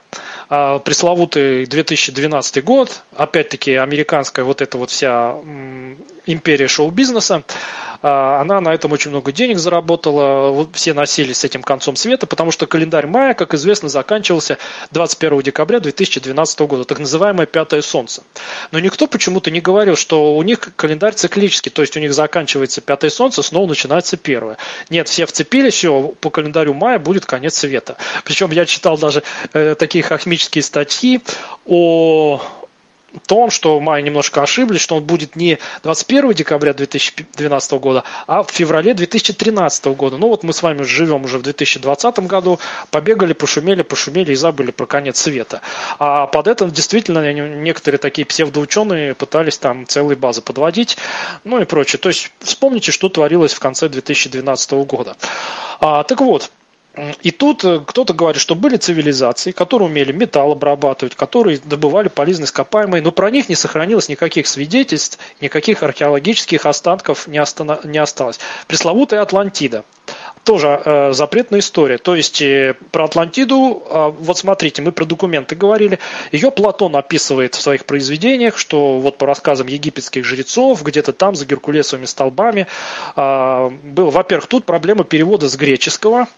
пресловутый 2012 год, опять-таки американская вот эта вот вся империя шоу-бизнеса. А, она на этом очень много денег заработала. Вот все носились с этим концом света, потому что календарь мая, как известно, заканчивался 21 декабря 2012 года, так называемое пятое солнце. Но никто почему-то не говорил, что у них календарь циклический, то есть у них заканчивается пятое солнце, снова начинается первое. Нет, все вцепились, все, по календарю мая будет конец света. Причем я читал даже э, такие хохмические статьи о том, что май немножко ошиблись, что он будет не 21 декабря 2012 года, а в феврале 2013 года. Ну вот мы с вами живем уже в 2020 году, побегали, пошумели, пошумели и забыли про конец света. А под это действительно некоторые такие псевдоученые пытались там целые базы подводить, ну и прочее. То есть вспомните, что творилось в конце 2012 года. А, так вот, и тут э, кто-то говорит, что были цивилизации, которые умели металл обрабатывать, которые добывали полезные ископаемые, но про них не сохранилось никаких свидетельств, никаких археологических останков не, остана- не осталось. Пресловутая Атлантида тоже э, запретная история. То есть э, про Атлантиду, э, вот смотрите, мы про документы говорили, ее Платон описывает в своих произведениях, что вот по рассказам египетских жрецов, где-то там за геркулесовыми столбами э, был, во-первых, тут проблема перевода с греческого,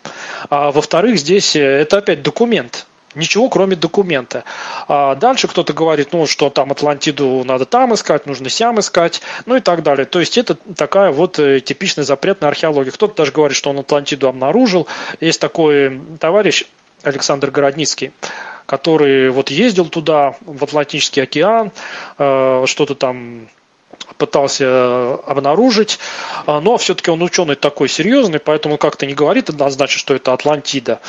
а во-вторых, здесь э, это опять документ, Ничего, кроме документа. А дальше кто-то говорит, ну, что там Атлантиду надо там искать, нужно сям искать, ну и так далее. То есть это такая вот э, типичная запретная археология. Кто-то даже говорит, что он Атлантиду обнаружил. Есть такой товарищ Александр Городницкий, который вот ездил туда, в Атлантический океан, э, что-то там пытался э, обнаружить, а, но все-таки он ученый такой серьезный, поэтому как-то не говорит однозначно, что это Атлантида.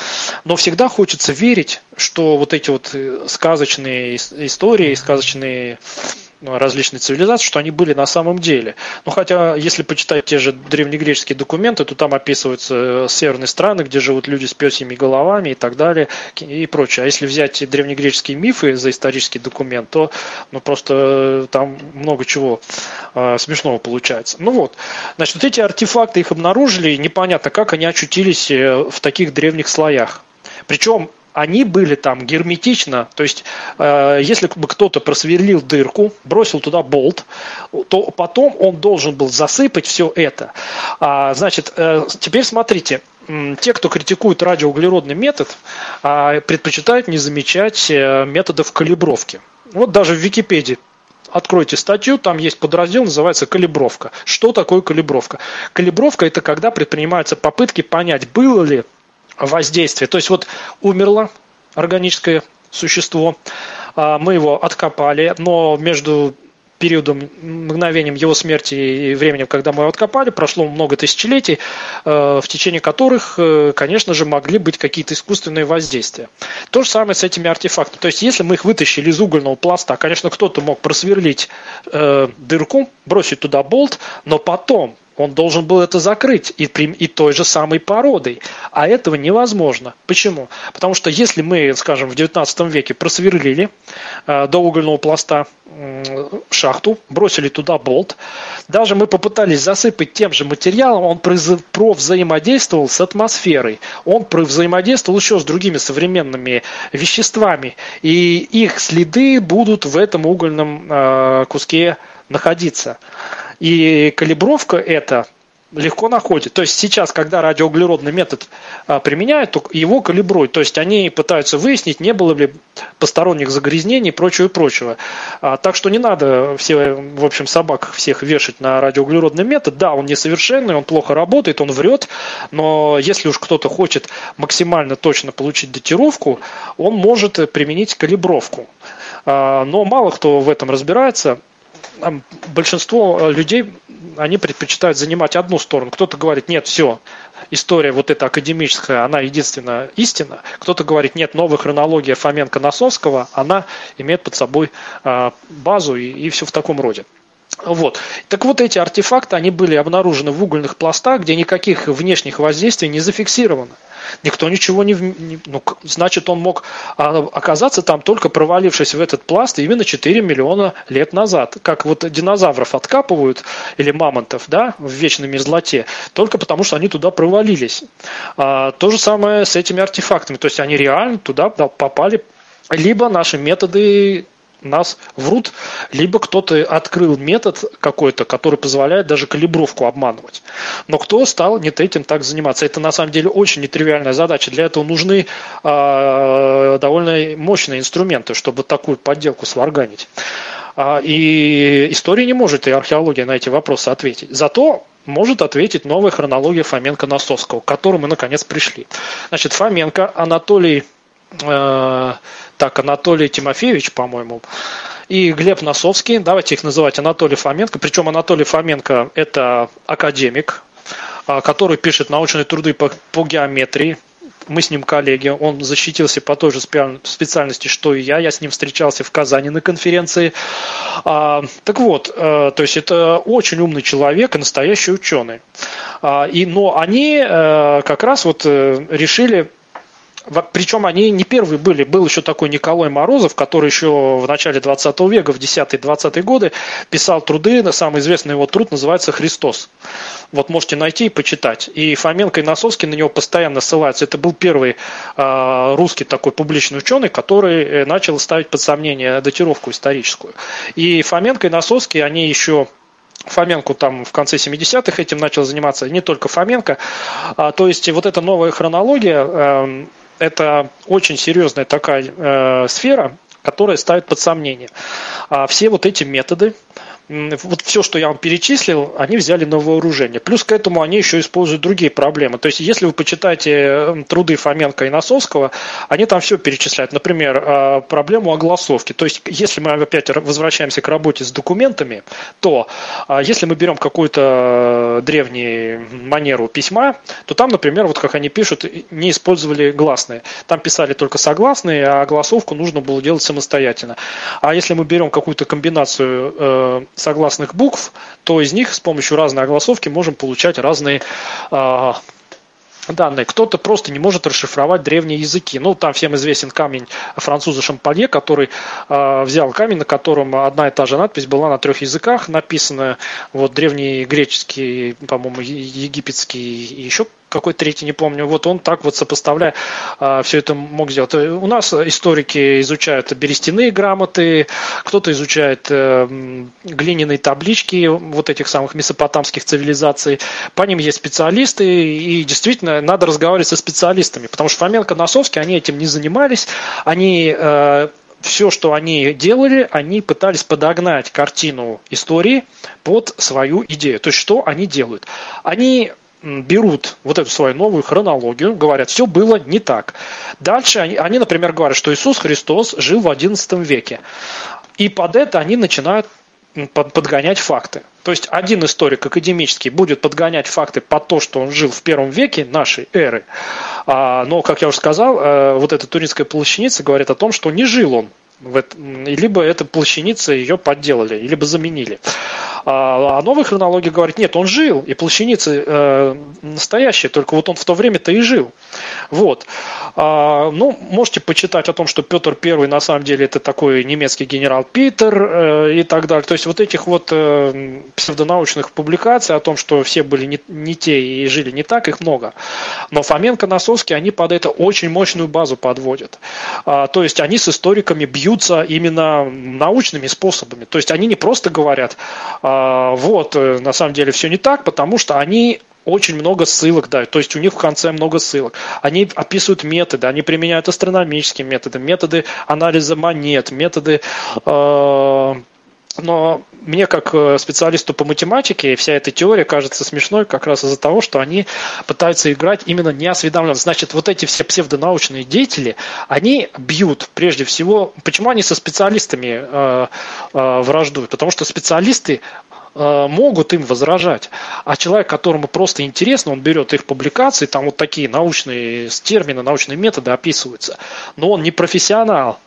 Но всегда хочется верить, что вот эти вот э, сказочные истории, сказочные различные цивилизации, что они были на самом деле. Ну, хотя, если почитать те же древнегреческие документы, то там описываются э, северные страны, где живут люди с пёсьими головами и так далее, и прочее. А если взять древнегреческие мифы за исторический документ, то ну, просто э, там много чего э, смешного получается. Ну вот, значит, вот эти артефакты их обнаружили, и непонятно, как они очутились э, в таких древних слоях. Причем они были там герметично, то есть э, если бы кто-то просверлил дырку, бросил туда болт, то потом он должен был засыпать все это. А, значит, э, теперь смотрите, те, кто критикует радиоуглеродный метод, э, предпочитают не замечать э, методов калибровки. Вот даже в Википедии откройте статью, там есть подраздел, называется калибровка. Что такое калибровка? Калибровка – это когда предпринимаются попытки понять, было ли воздействие. То есть вот умерло органическое существо, а, мы его откопали, но между периодом, мгновением его смерти и временем, когда мы его откопали, прошло много тысячелетий, э, в течение которых, э, конечно же, могли быть какие-то искусственные воздействия. То же самое с этими артефактами. То есть, если мы их вытащили из угольного пласта, конечно, кто-то мог просверлить э, дырку, бросить туда болт, но потом он должен был это закрыть и, и той же самой породой. А этого невозможно. Почему? Потому что если мы, скажем, в 19 веке просверлили э, до угольного пласта шахту, бросили туда болт, даже мы попытались засыпать тем же материалом, он взаимодействовал с атмосферой, он взаимодействовал еще с другими современными веществами, и их следы будут в этом угольном э, куске находиться. И калибровка это легко находит. То есть сейчас, когда радиоуглеродный метод а, применяют, то его калибруют. То есть они пытаются выяснить, не было ли посторонних загрязнений и прочего и прочего. А, так что не надо все, в общем, собак всех вешать на радиоуглеродный метод. Да, он несовершенный, он плохо работает, он врет, но если уж кто-то хочет максимально точно получить датировку, он может применить калибровку. А, но мало кто в этом разбирается большинство э, людей, они предпочитают занимать одну сторону. Кто-то говорит, нет, все, история вот эта академическая, она единственная истина. Кто-то говорит, нет, новая хронология Фоменко-Носовского, она имеет под собой а, базу и, и все в таком роде. Вот. Так вот эти артефакты, они были обнаружены в угольных пластах, где никаких внешних воздействий не зафиксировано. Никто ничего не... Ну, значит, он мог а, оказаться там, только провалившись в этот пласт именно 4 миллиона лет назад. Как вот динозавров откапывают, или мамонтов, да, в вечной мерзлоте, только потому, что они туда провалились. А, то же самое с этими артефактами. То есть они реально туда попали, либо наши методы нас врут, либо кто-то открыл метод какой-то, который позволяет даже калибровку обманывать. Но кто стал нет этим так заниматься? Это на самом деле очень нетривиальная задача. Для этого нужны э, довольно мощные инструменты, чтобы такую подделку сварганить. А, и история не может, и археология на эти вопросы ответить. Зато может ответить новая хронология Фоменко-Носовского, к которой мы наконец пришли. Значит, Фоменко Анатолий э, так, Анатолий Тимофеевич, по-моему, и Глеб Носовский, давайте их называть Анатолий Фоменко, причем Анатолий Фоменко – это академик, а, который пишет научные труды по, по геометрии, мы с ним коллеги, он защитился по той же специальности, что и я, я с ним встречался в Казани на конференции. А, так вот, а, то есть это очень умный человек и настоящий ученый. А, и, но они а, как раз вот решили причем они не первые были. Был еще такой Николай Морозов, который еще в начале 20 века, в 10-20-е годы, писал труды. Самый известный его труд называется «Христос». Вот можете найти и почитать. И Фоменко и Носовский на него постоянно ссылаются. Это был первый э, русский такой публичный ученый, который э, начал ставить под сомнение датировку историческую. И Фоменко и Носовский, они еще Фоменко там в конце 70-х этим начал заниматься, не только Фоменко. А, то есть вот эта новая хронология, э, это очень серьезная такая э, сфера, которая ставит под сомнение. А все вот эти методы, вот все, что я вам перечислил, они взяли на вооружение. Плюс к этому они еще используют другие проблемы. То есть, если вы почитаете труды Фоменко и Носовского, они там все перечисляют. Например, а, проблему огласовки. То есть, если мы опять возвращаемся к работе с документами, то а, если мы берем какую-то древнюю манеру письма, то там, например, вот как они пишут, не использовали гласные. Там писали только согласные, а огласовку нужно было делать самостоятельно. А если мы берем какую-то комбинацию э, согласных букв, то из них с помощью разной огласовки можем получать разные э, данные. Кто-то просто не может расшифровать древние языки. Ну, там всем известен камень француза Шампанье, который э, взял камень, на котором одна и та же надпись была на трех языках написана. Вот древний греческий, по-моему, египетский и еще какой третий, не помню, вот он так вот сопоставляя а, все это мог сделать. Э, у нас историки изучают берестяные грамоты, кто-то изучает а, глиняные таблички вот этих самых месопотамских цивилизаций. По ним есть специалисты, и действительно надо разговаривать со специалистами, потому что Фоменко, Носовский, они этим не занимались, они э, все, что они делали, они пытались подогнать картину истории под свою идею. То есть, что они делают? Они берут вот эту свою новую хронологию, говорят, все было не так. Дальше они, они, например, говорят, что Иисус Христос жил в XI веке. И под это они начинают подгонять факты. То есть один историк академический будет подгонять факты под то, что он жил в первом веке нашей эры. А, но, как я уже сказал, э, вот эта туринская плащаница говорит о том, что не жил он это, либо эта плащаница ее подделали, либо заменили. А, а новая хронология говорит, нет, он жил, и плащаница э, настоящая, только вот он в то время-то и жил. Вот. А, ну, можете почитать о том, что Петр I на самом деле это такой немецкий генерал Питер э, и так далее. То есть вот этих вот э, псевдонаучных публикаций о том, что все были не, не те и жили не так, их много. Но Фоменко, Носовский, они под это очень мощную базу подводят. А, то есть они с историками бьют бьются именно научными способами. То есть они не просто говорят, а, вот, э, на самом деле все не так, потому что они очень много ссылок дают, то есть у них в конце много ссылок. Они описывают методы, они применяют астрономические методы, методы анализа монет, методы э, но мне, как э, специалисту по математике, вся эта теория кажется смешной как раз из-за того, что они пытаются играть именно неосведомленно. Значит, вот эти все псевдонаучные деятели, они бьют прежде всего... Почему они со специалистами э, э, враждуют? Потому что специалисты э, могут им возражать. А человек, которому просто интересно, он берет их публикации, там вот такие научные термины, научные методы описываются, но он не профессионал.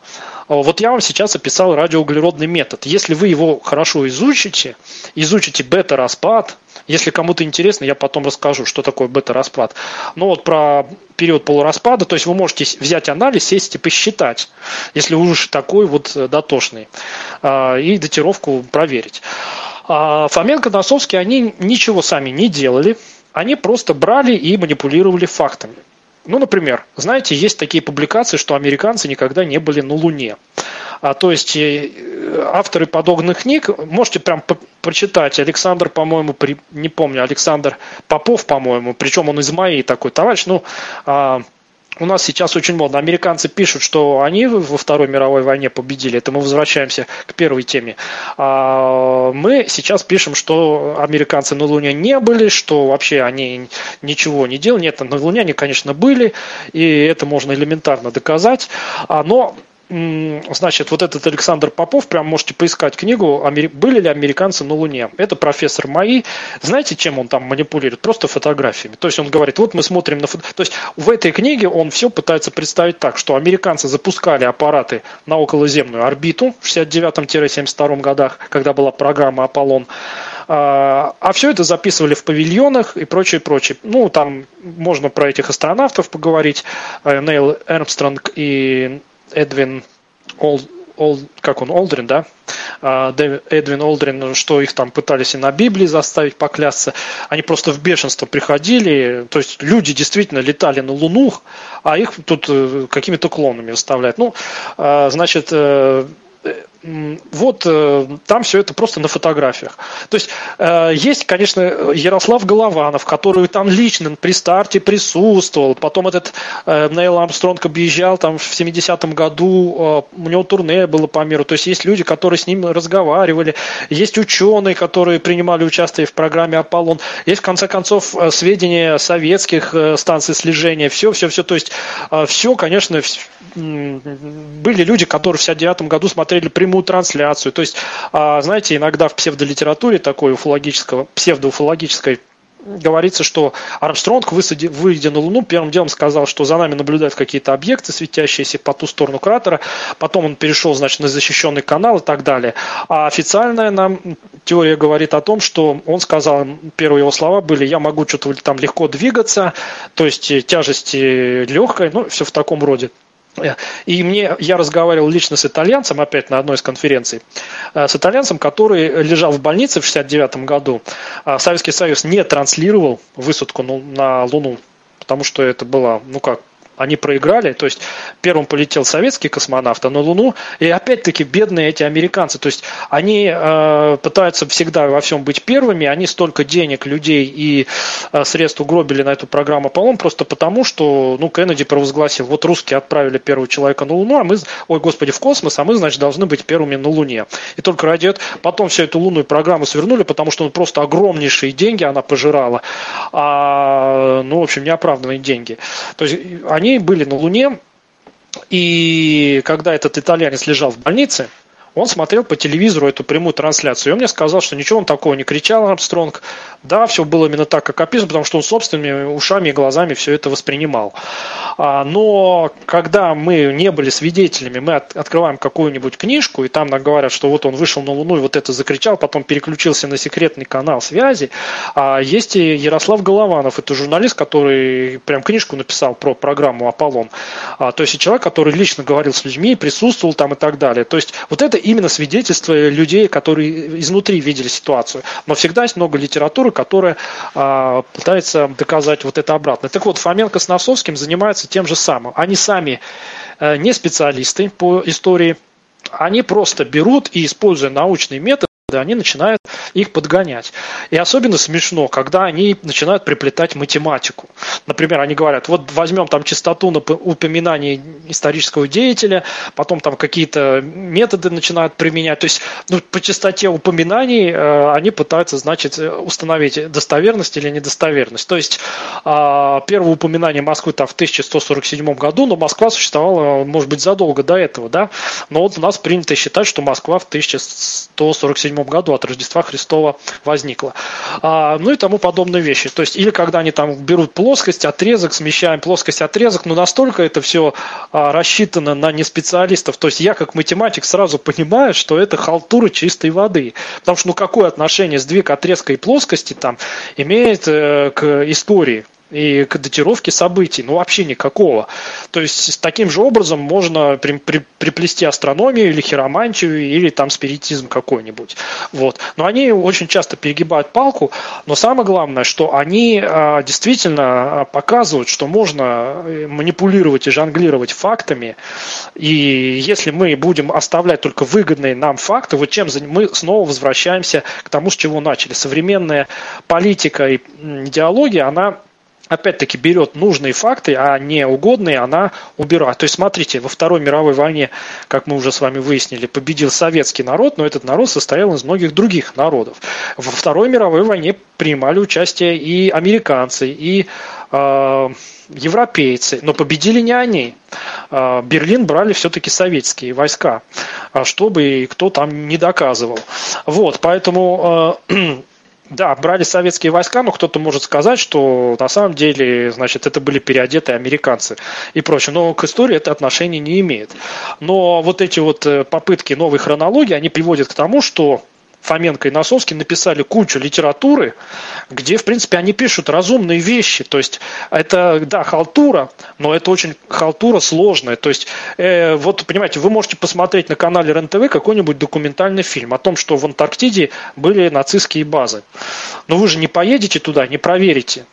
Вот я вам сейчас описал радиоуглеродный метод. Если вы его хорошо изучите, изучите бета-распад, если кому-то интересно, я потом расскажу, что такое бета-распад. Но вот про период полураспада, то есть вы можете взять анализ, сесть и посчитать, если вы уж такой вот дотошный, а, и датировку проверить. А Фоменко, Носовский, они ничего сами не делали, они просто брали и манипулировали фактами. Ну, например, знаете, есть такие публикации, что американцы никогда не были на Луне. А, то есть э, авторы подобных книг, можете прям прочитать. Александр, по-моему, при, не помню, Александр Попов, по-моему, причем он из моей такой товарищ, ну, а, у нас сейчас очень модно. Американцы пишут, что они во Второй мировой войне победили. Это мы возвращаемся к первой теме. А мы сейчас пишем, что американцы на Луне не были, что вообще они ничего не делали. Нет, на Луне они, конечно, были, и это можно элементарно доказать. А, но значит, вот этот Александр Попов, прям можете поискать книгу «Были ли американцы на Луне?». Это профессор МАИ. Знаете, чем он там манипулирует? Просто фотографиями. То есть он говорит, вот мы смотрим на фото... То есть в этой книге он все пытается представить так, что американцы запускали аппараты на околоземную орбиту в 69-72 годах, когда была программа «Аполлон», а, а все это записывали в павильонах и прочее, прочее. Ну, там можно про этих астронавтов поговорить, э, Нейл Эрмстронг и Эдвин Ол, Ол, как он, Олдрин, да? А, Эдвин Олдрин, что их там пытались и на Библии заставить поклясться. Они просто в бешенство приходили. То есть люди действительно летали на Луну, а их тут э, какими-то клонами выставляют. Ну, а, значит, э, вот э, там все это просто на фотографиях. То есть э, есть, конечно, Ярослав Голованов, который там лично при старте присутствовал. Потом этот э, Нейл Армстронг объезжал там в 70-м году, у него турне было по миру. То есть есть люди, которые с ним разговаривали. Есть ученые, которые принимали участие в программе «Аполлон». Есть, в конце концов, сведения советских станций слежения. Все, все, все. То есть все, конечно, были люди, которые в 79 году смотрели прямую трансляцию. То есть, а, знаете, иногда в псевдолитературе такой уфологического, псевдоуфологической говорится, что Армстронг, выйдя на Луну, первым делом сказал, что за нами наблюдают какие-то объекты, светящиеся по ту сторону кратера. Потом он перешел, значит, на защищенный канал и так далее. А официальная нам теория говорит о том, что он сказал, первые его слова были, я могу что-то там легко двигаться, то есть тяжести легкой, ну, все в таком роде. И мне, я разговаривал лично с итальянцем, опять на одной из конференций, э, с итальянцем, который лежал в больнице в 69 году. А Советский Союз не транслировал высадку на Луну, потому что это было, ну как, они проиграли, то есть первым полетел советский космонавт а на Луну, и опять-таки бедные эти американцы, то есть они э, пытаются всегда во всем быть первыми, они столько денег, людей и э, средств угробили на эту программу Аполлон просто потому, что, ну, Кеннеди провозгласил, вот русские отправили первого человека на Луну, а мы, ой, господи, в космос, а мы, значит, должны быть первыми на Луне. И только ради этого, потом всю эту лунную программу свернули, потому что ну, просто огромнейшие деньги она пожирала, а, ну, в общем, неоправданные деньги. То есть они они были на Луне, и когда этот итальянец лежал в больнице, он смотрел по телевизору эту прямую трансляцию. И он мне сказал, что ничего он такого не кричал, Армстронг. Да, все было именно так, как описано, потому что он собственными ушами и глазами все это воспринимал. А, но когда мы не были свидетелями, мы от, открываем какую-нибудь книжку, и там нам говорят, что вот он вышел на Луну и вот это закричал, потом переключился на секретный канал связи. А есть и Ярослав Голованов, это журналист, который прям книжку написал про программу «Аполлон». А, то есть человек, который лично говорил с людьми, присутствовал там и так далее. То есть вот это именно свидетельство людей, которые изнутри видели ситуацию. Но всегда есть много литературы, которая а, пытается доказать вот это обратно. Так вот, Фоменко с Носовским занимаются тем же самым. Они сами а, не специалисты по истории, они просто берут и, используя научный метод, они начинают их подгонять. И особенно смешно, когда они начинают приплетать математику. Например, они говорят, вот возьмем там частоту упоминаний исторического деятеля, потом там какие-то методы начинают применять. То есть ну, по частоте упоминаний э, они пытаются, значит, установить достоверность или недостоверность. То есть э, первое упоминание Москвы там в 1147 году, но Москва существовала, может быть, задолго до этого, да. Но вот у нас принято считать, что Москва в 1147 году от Рождества Христова возникла. А, ну и тому подобные вещи. То есть, или когда они там берут плоскость, отрезок, смещаем плоскость, отрезок, но настолько это все а, рассчитано на неспециалистов. То есть, я как математик сразу понимаю, что это халтура чистой воды. Потому что, ну, какое отношение сдвиг отрезка и плоскости там имеет э, к истории? И к датировке событий, ну вообще никакого. То есть таким же образом можно при, при, приплести астрономию или хиромантию или там спиритизм какой-нибудь. Вот. Но они очень часто перегибают палку, но самое главное, что они а, действительно показывают, что можно э, манипулировать и жонглировать фактами, и если мы будем оставлять только выгодные нам факты, вот чем мы снова возвращаемся к тому, с чего начали. Современная политика и идеология, она опять-таки берет нужные факты, а не угодные она убирает. То есть, смотрите, во Второй мировой войне, как мы уже с вами выяснили, победил советский народ, но этот народ состоял из многих других народов. Во Второй мировой войне принимали участие и американцы, и э, европейцы, но победили не они. Э, Берлин брали все-таки советские войска, а чтобы кто там не доказывал. Вот, поэтому э, Да, брали советские войска, но кто-то может сказать, что на самом деле, значит, это были переодетые американцы и прочее. Но к истории это отношение не имеет. Но вот эти вот э, попытки новой хронологии, они приводят к тому, что Фоменко и Носовский написали кучу литературы, где, в принципе, они пишут разумные вещи. То есть это, да, халтура, но это очень халтура сложная. То есть, э, вот, понимаете, вы можете посмотреть на канале РЕН-ТВ какой-нибудь документальный фильм о том, что в Антарктиде были нацистские базы. Но вы же не поедете туда, не проверите.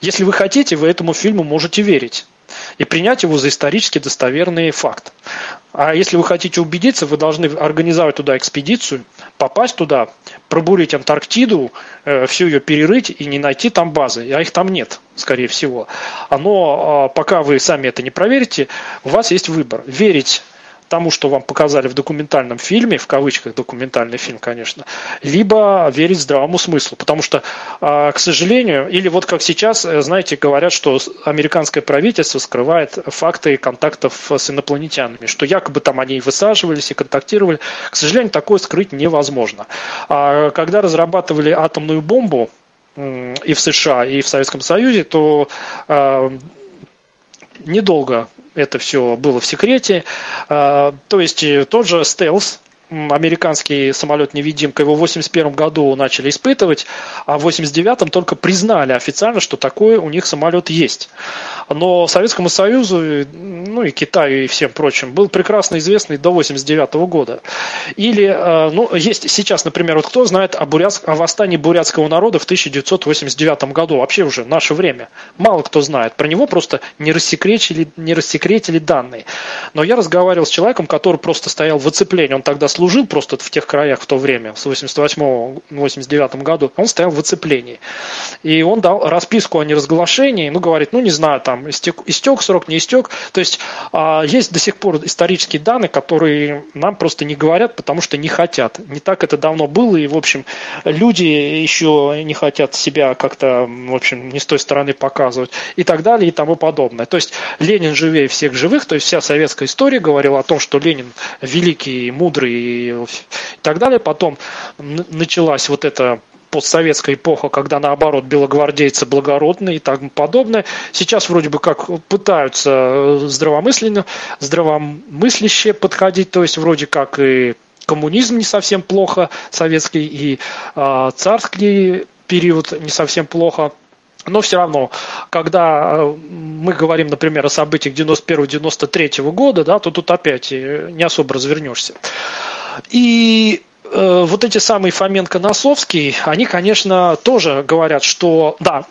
Если вы хотите, вы этому фильму можете верить и принять его за исторически достоверный факт. А если вы хотите убедиться, вы должны организовать туда экспедицию, попасть туда, пробурить Антарктиду, э, всю ее перерыть и не найти там базы. А их там нет, скорее всего. Но а, пока вы сами это не проверите, у вас есть выбор. Верить тому, что вам показали в документальном фильме, в кавычках документальный фильм, конечно, либо верить здравому смыслу. Потому что, а, к сожалению, или вот как сейчас, э, знаете, говорят, что американское правительство скрывает факты контактов с инопланетянами, что якобы там они высаживались и контактировали. К сожалению, такое скрыть невозможно. А когда разрабатывали атомную бомбу, и в США, и в Советском Союзе, то а, недолго это все было в секрете. А, то есть э, тот же стелс, американский самолет-невидимка, его в 81 году начали испытывать, а в 89 только признали официально, что такой у них самолет есть. Но Советскому Союзу, ну и Китаю и всем прочим, был прекрасно известный до 89 года. Или, э, ну, есть сейчас, например, вот кто знает о, бурятск, о восстании бурятского народа в 1989 году, вообще уже наше время. Мало кто знает. Про него просто не рассекретили, не рассекретили данные. Но я разговаривал с человеком, который просто стоял в оцеплении. Он тогда служил просто в тех краях в то время, с 88-89 году. Он стоял в оцеплении. И он дал расписку о неразглашении. Ну, говорит, ну, не знаю, там, там истек, истек срок, не истек. То есть а, есть до сих пор исторические данные, которые нам просто не говорят, потому что не хотят. Не так это давно было, и, в общем, люди еще не хотят себя как-то, в общем, не с той стороны показывать и так далее и тому подобное. То есть Ленин живее всех живых, то есть вся советская история говорила о том, что Ленин великий, мудрый и так далее. Потом началась вот эта постсоветская эпоха, когда наоборот белогвардейцы благородные и тому подобное. Сейчас вроде бы как пытаются э, здравомысленно, здравомысляще подходить, то есть вроде как и коммунизм не совсем плохо, советский и э, царский период не совсем плохо. Но все равно, когда э, мы говорим, например, о событиях 91-93 года, да, то тут опять э, не особо развернешься. И Э, вот эти самые Фоменко Носовский, они, конечно, тоже говорят, что да,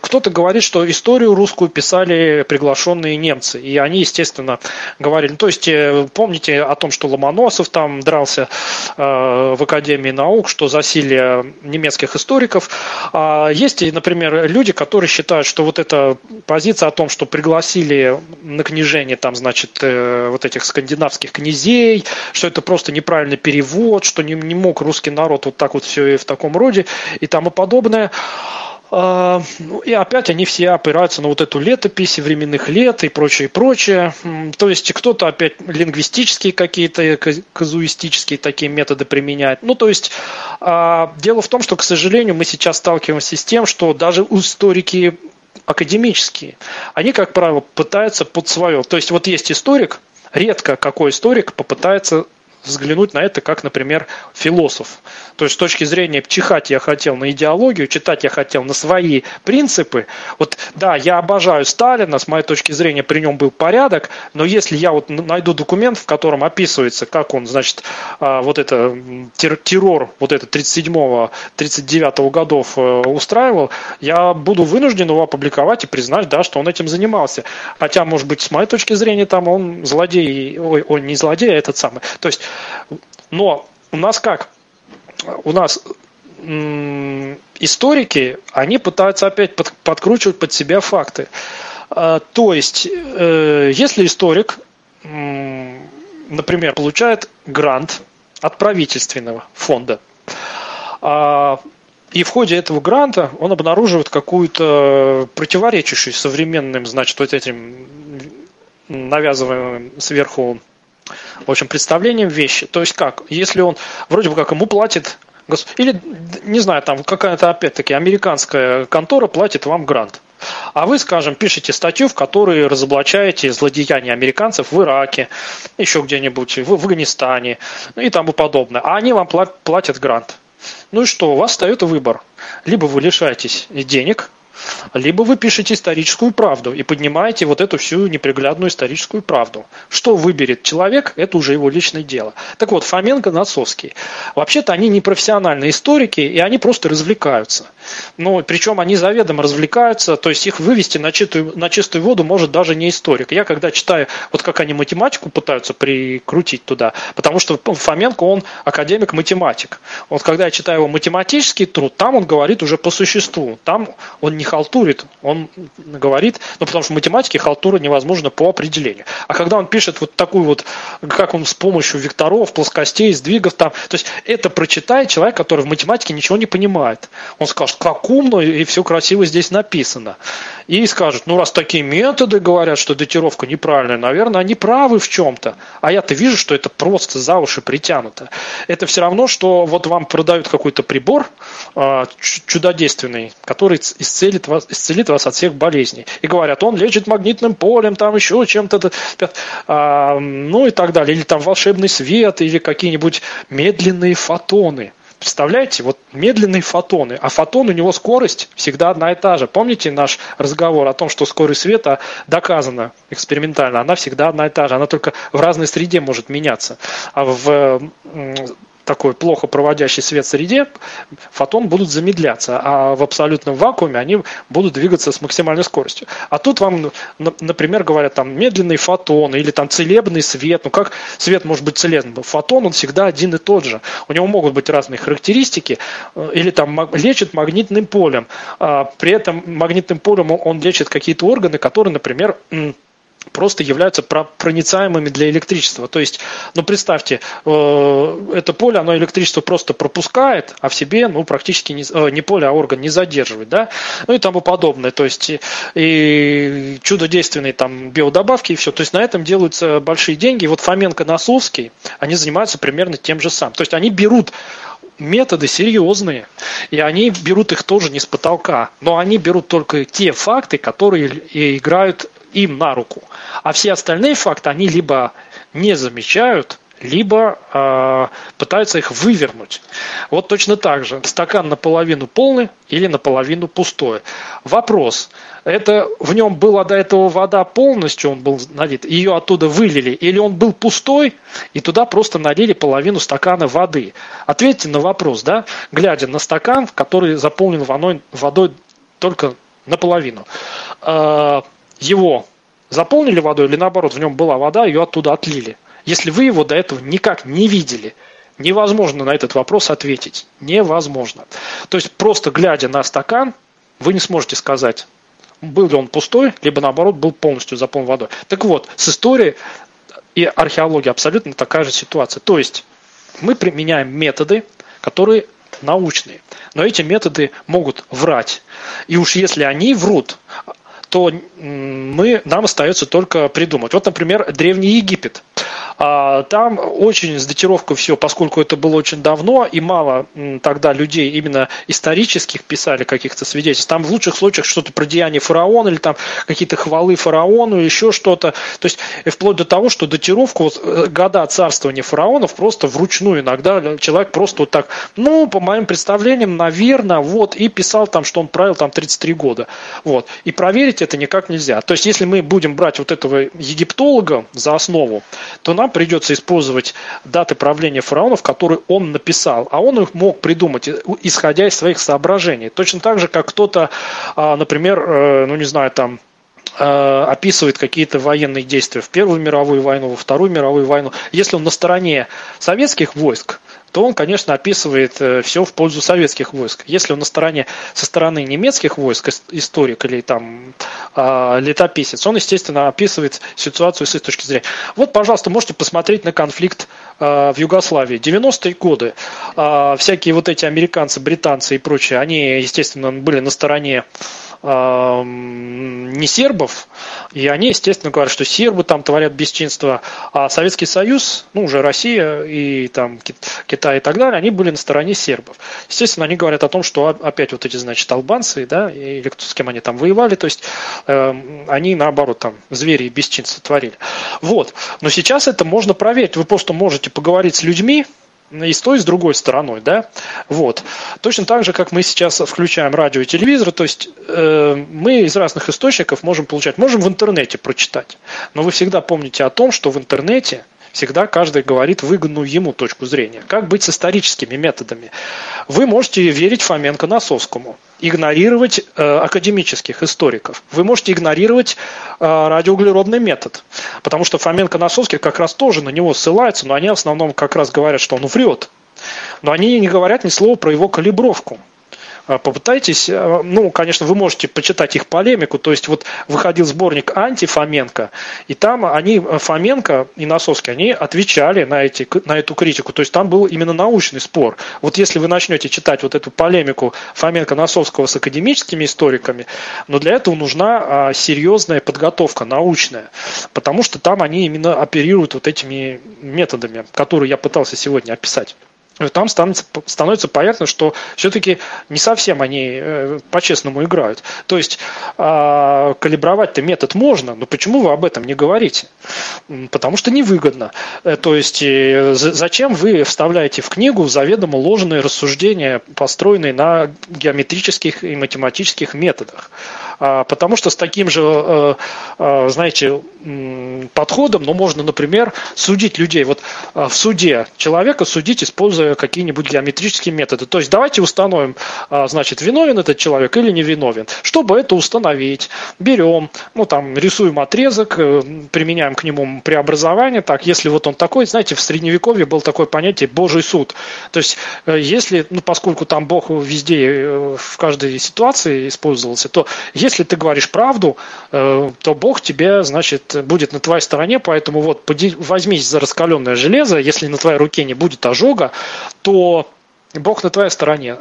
кто-то говорит, что историю русскую писали приглашенные немцы, и они, естественно, говорили, то есть э, помните о том, что Ломоносов там дрался э, в Академии наук, что засилие немецких историков. А есть, например, люди, которые считают, что вот эта позиция о том, что пригласили на княжение там, значит, вот этих скандинавских князей, что это просто неправильный перевод, что не, не мог русский народ вот так вот все и в таком роде и тому подобное. А, ну, и опять они все опираются на вот эту летопись временных лет и прочее, прочее. То есть кто-то опять лингвистические какие-то, казуистические такие методы применяет. Ну, то есть а, дело в том, что, к сожалению, мы сейчас сталкиваемся с тем, что даже историки академические, они, как правило, пытаются под свое. То есть вот есть историк, редко какой историк попытается взглянуть на это как, например, философ. То есть с точки зрения чихать я хотел на идеологию, читать я хотел на свои принципы. Вот да, я обожаю Сталина, с моей точки зрения при нем был порядок, но если я вот найду документ, в котором описывается, как он, значит, а, вот это террор вот это 37-го, 39-го годов э, устраивал, я буду вынужден его опубликовать и признать, да, что он этим занимался. Хотя, может быть, с моей точки зрения, там он злодей, ой, ой не злодей, а этот самый. То есть, но у нас как? У нас историки, они пытаются опять под, подкручивать под себя факты. А, то есть, э, если историк, например, получает грант от правительственного фонда, а, и в ходе этого гранта он обнаруживает какую-то противоречащую современным, значит, вот этим навязываемым сверху, в общем, представлением вещи. То есть как? Если он вроде бы как ему платит или, не знаю, там какая-то, опять-таки, американская контора платит вам грант. А вы, скажем, пишете статью, в которой разоблачаете злодеяния американцев в Ираке, еще где-нибудь, в Афганистане и тому подобное. А они вам платят грант. Ну и что, у вас встает выбор. Либо вы лишаетесь денег, либо вы пишете историческую правду и поднимаете вот эту всю неприглядную историческую правду. Что выберет человек, это уже его личное дело. Так вот, Фоменко, Нацовский. Вообще-то они не профессиональные историки, и они просто развлекаются. Но причем они заведомо развлекаются, то есть их вывести на чистую, на чистую воду может даже не историк. Я когда читаю, вот как они математику пытаются прикрутить туда, потому что Фоменко, он академик-математик. Вот когда я читаю его математический труд, там он говорит уже по существу. Там он не халтурит, он говорит, ну потому что в математике халтура невозможна по определению. А когда он пишет вот такую вот, как он с помощью векторов, плоскостей, сдвигов там, то есть это прочитает человек, который в математике ничего не понимает. Он скажет, как умно и все красиво здесь написано. И скажет, ну раз такие методы говорят, что датировка неправильная, наверное, они правы в чем-то. А я-то вижу, что это просто за уши притянуто. Это все равно, что вот вам продают какой-то прибор э, чудодейственный, который исцелит исцелит вас, исцелит вас от всех болезней. И говорят, он лечит магнитным полем, там еще чем-то, а, ну и так далее. Или там волшебный свет, или какие-нибудь медленные фотоны. Представляете, вот медленные фотоны, а фотон у него скорость всегда одна и та же. Помните наш разговор о том, что скорость света доказана экспериментально, она всегда одна и та же, она только в разной среде может меняться. А в такой плохо проводящий свет среде, фотон будут замедляться, а в абсолютном вакууме они будут двигаться с максимальной скоростью. А тут вам, например, говорят там медленный фотон или там целебный свет. Ну как свет может быть целебным? Фотон, он всегда один и тот же. У него могут быть разные характеристики. Э, или там лечит магнитным полем. А при этом магнитным полем он лечит какие-то органы, которые, например, просто являются проницаемыми для электричества. То есть, ну представьте, э, это поле, оно электричество просто пропускает, а в себе, ну практически не, э, не поле, а орган не задерживает, да, ну и тому подобное. То есть, и чудодейственные там биодобавки и все. То есть на этом делаются большие деньги. И вот Фоменко, Носовский, они занимаются примерно тем же самым. То есть они берут методы серьезные, и они берут их тоже не с потолка, но они берут только те факты, которые играют им на руку. А все остальные факты они либо не замечают, либо э, пытаются их вывернуть. Вот точно так же. Стакан наполовину полный или наполовину пустой. Вопрос. Это в нем была до этого вода полностью, он был налит, ее оттуда вылили, или он был пустой, и туда просто налили половину стакана воды. Ответьте на вопрос, да, глядя на стакан, который заполнен водой, водой только наполовину. Э, его заполнили водой или наоборот, в нем была вода, ее оттуда отлили. Если вы его до этого никак не видели, невозможно на этот вопрос ответить. Невозможно. То есть просто глядя на стакан, вы не сможете сказать, был ли он пустой, либо наоборот был полностью заполнен водой. Так вот, с историей и археологией абсолютно такая же ситуация. То есть мы применяем методы, которые научные. Но эти методы могут врать. И уж если они врут, то мы, нам остается только придумать. Вот, например, Древний Египет. А, там очень с датировкой все, поскольку это было очень давно, и мало тогда людей именно исторических писали каких-то свидетельств. Там в лучших случаях что-то про деяния фараона или там какие-то хвалы фараону, еще что-то. То есть вплоть до того, что датировку вот, э, года царствования фараонов просто вручную иногда человек просто вот так, ну, по моим представлениям, наверное, вот, и писал там, что он правил там 33 года. Вот. И проверить это никак нельзя. То есть если мы будем брать вот этого египтолога за основу, то нам придется использовать даты правления фараонов, которые он написал, а он их мог придумать, исходя из своих соображений. Точно так же, как кто-то, а, например, э, ну не знаю, там э, описывает какие-то военные действия в Первую мировую войну, во Вторую мировую войну. Если он на стороне советских войск, то он, конечно, описывает э, все в пользу советских войск. Если он на стороне, со стороны немецких войск, историк или там э, летописец, он, естественно, описывает ситуацию с их точки зрения. Вот, пожалуйста, можете посмотреть на конфликт э, в Югославии. 90-е годы э, всякие вот эти американцы, британцы и прочие, они, естественно, были на стороне не сербов, и они, естественно, говорят, что сербы там творят бесчинство, а Советский Союз, ну, уже Россия и там Китай и так далее, они были на стороне сербов. Естественно, они говорят о том, что опять вот эти, значит, албанцы, да, или с кем они там воевали, то есть э, они, наоборот, там, звери и бесчинство творили. Вот. Но сейчас это можно проверить. Вы просто можете поговорить с людьми, и с той, и с другой стороной, да, вот. Точно так же, как мы сейчас включаем радио и телевизор, то есть э, мы из разных источников можем получать, можем в интернете прочитать, но вы всегда помните о том, что в интернете Всегда каждый говорит выгодную ему точку зрения. Как быть с историческими методами? Вы можете верить Фоменко Носовскому, игнорировать э, академических историков. Вы можете игнорировать э, радиоуглеродный метод, потому что Фоменко Носовский как раз тоже на него ссылается, но они в основном как раз говорят, что он врет. Но они не говорят ни слова про его калибровку. А, попытайтесь, а, ну, конечно, вы можете почитать их полемику, то есть вот выходил сборник «Анти-Фоменко», и там они, э, Фоменко и Носовский, они отвечали на, эти, на эту критику, то есть там был именно научный спор. Вот если вы начнете читать вот эту полемику Фоменко-Носовского с академическими историками, но для этого нужна а, серьезная подготовка научная, потому что там они именно оперируют вот этими методами, которые я пытался сегодня описать там становится, становится понятно, что все-таки не совсем они э, по-честному играют. То есть э, калибровать-то метод можно, но почему вы об этом не говорите? Потому что невыгодно. Э, то есть э, зачем вы вставляете в книгу заведомо ложные рассуждения, построенные на геометрических и математических методах? А, потому что с таким же, э, э, знаете, подходом, ну, можно, например, судить людей. Вот в суде человека судить, используя какие-нибудь геометрические методы. То есть давайте установим, а, значит, виновен этот человек или не виновен. Чтобы это установить, берем, ну там рисуем отрезок, э, применяем к нему преобразование. Так, если вот он такой, знаете, в средневековье было такое понятие Божий суд. То есть э, если, ну поскольку там Бог везде, э, в каждой ситуации использовался, то если ты говоришь правду, то Бог тебе, значит, будет на твоей стороне, поэтому вот возьмись за раскаленное железо, если на твоей руке не будет ожога, то Бог на твоей стороне.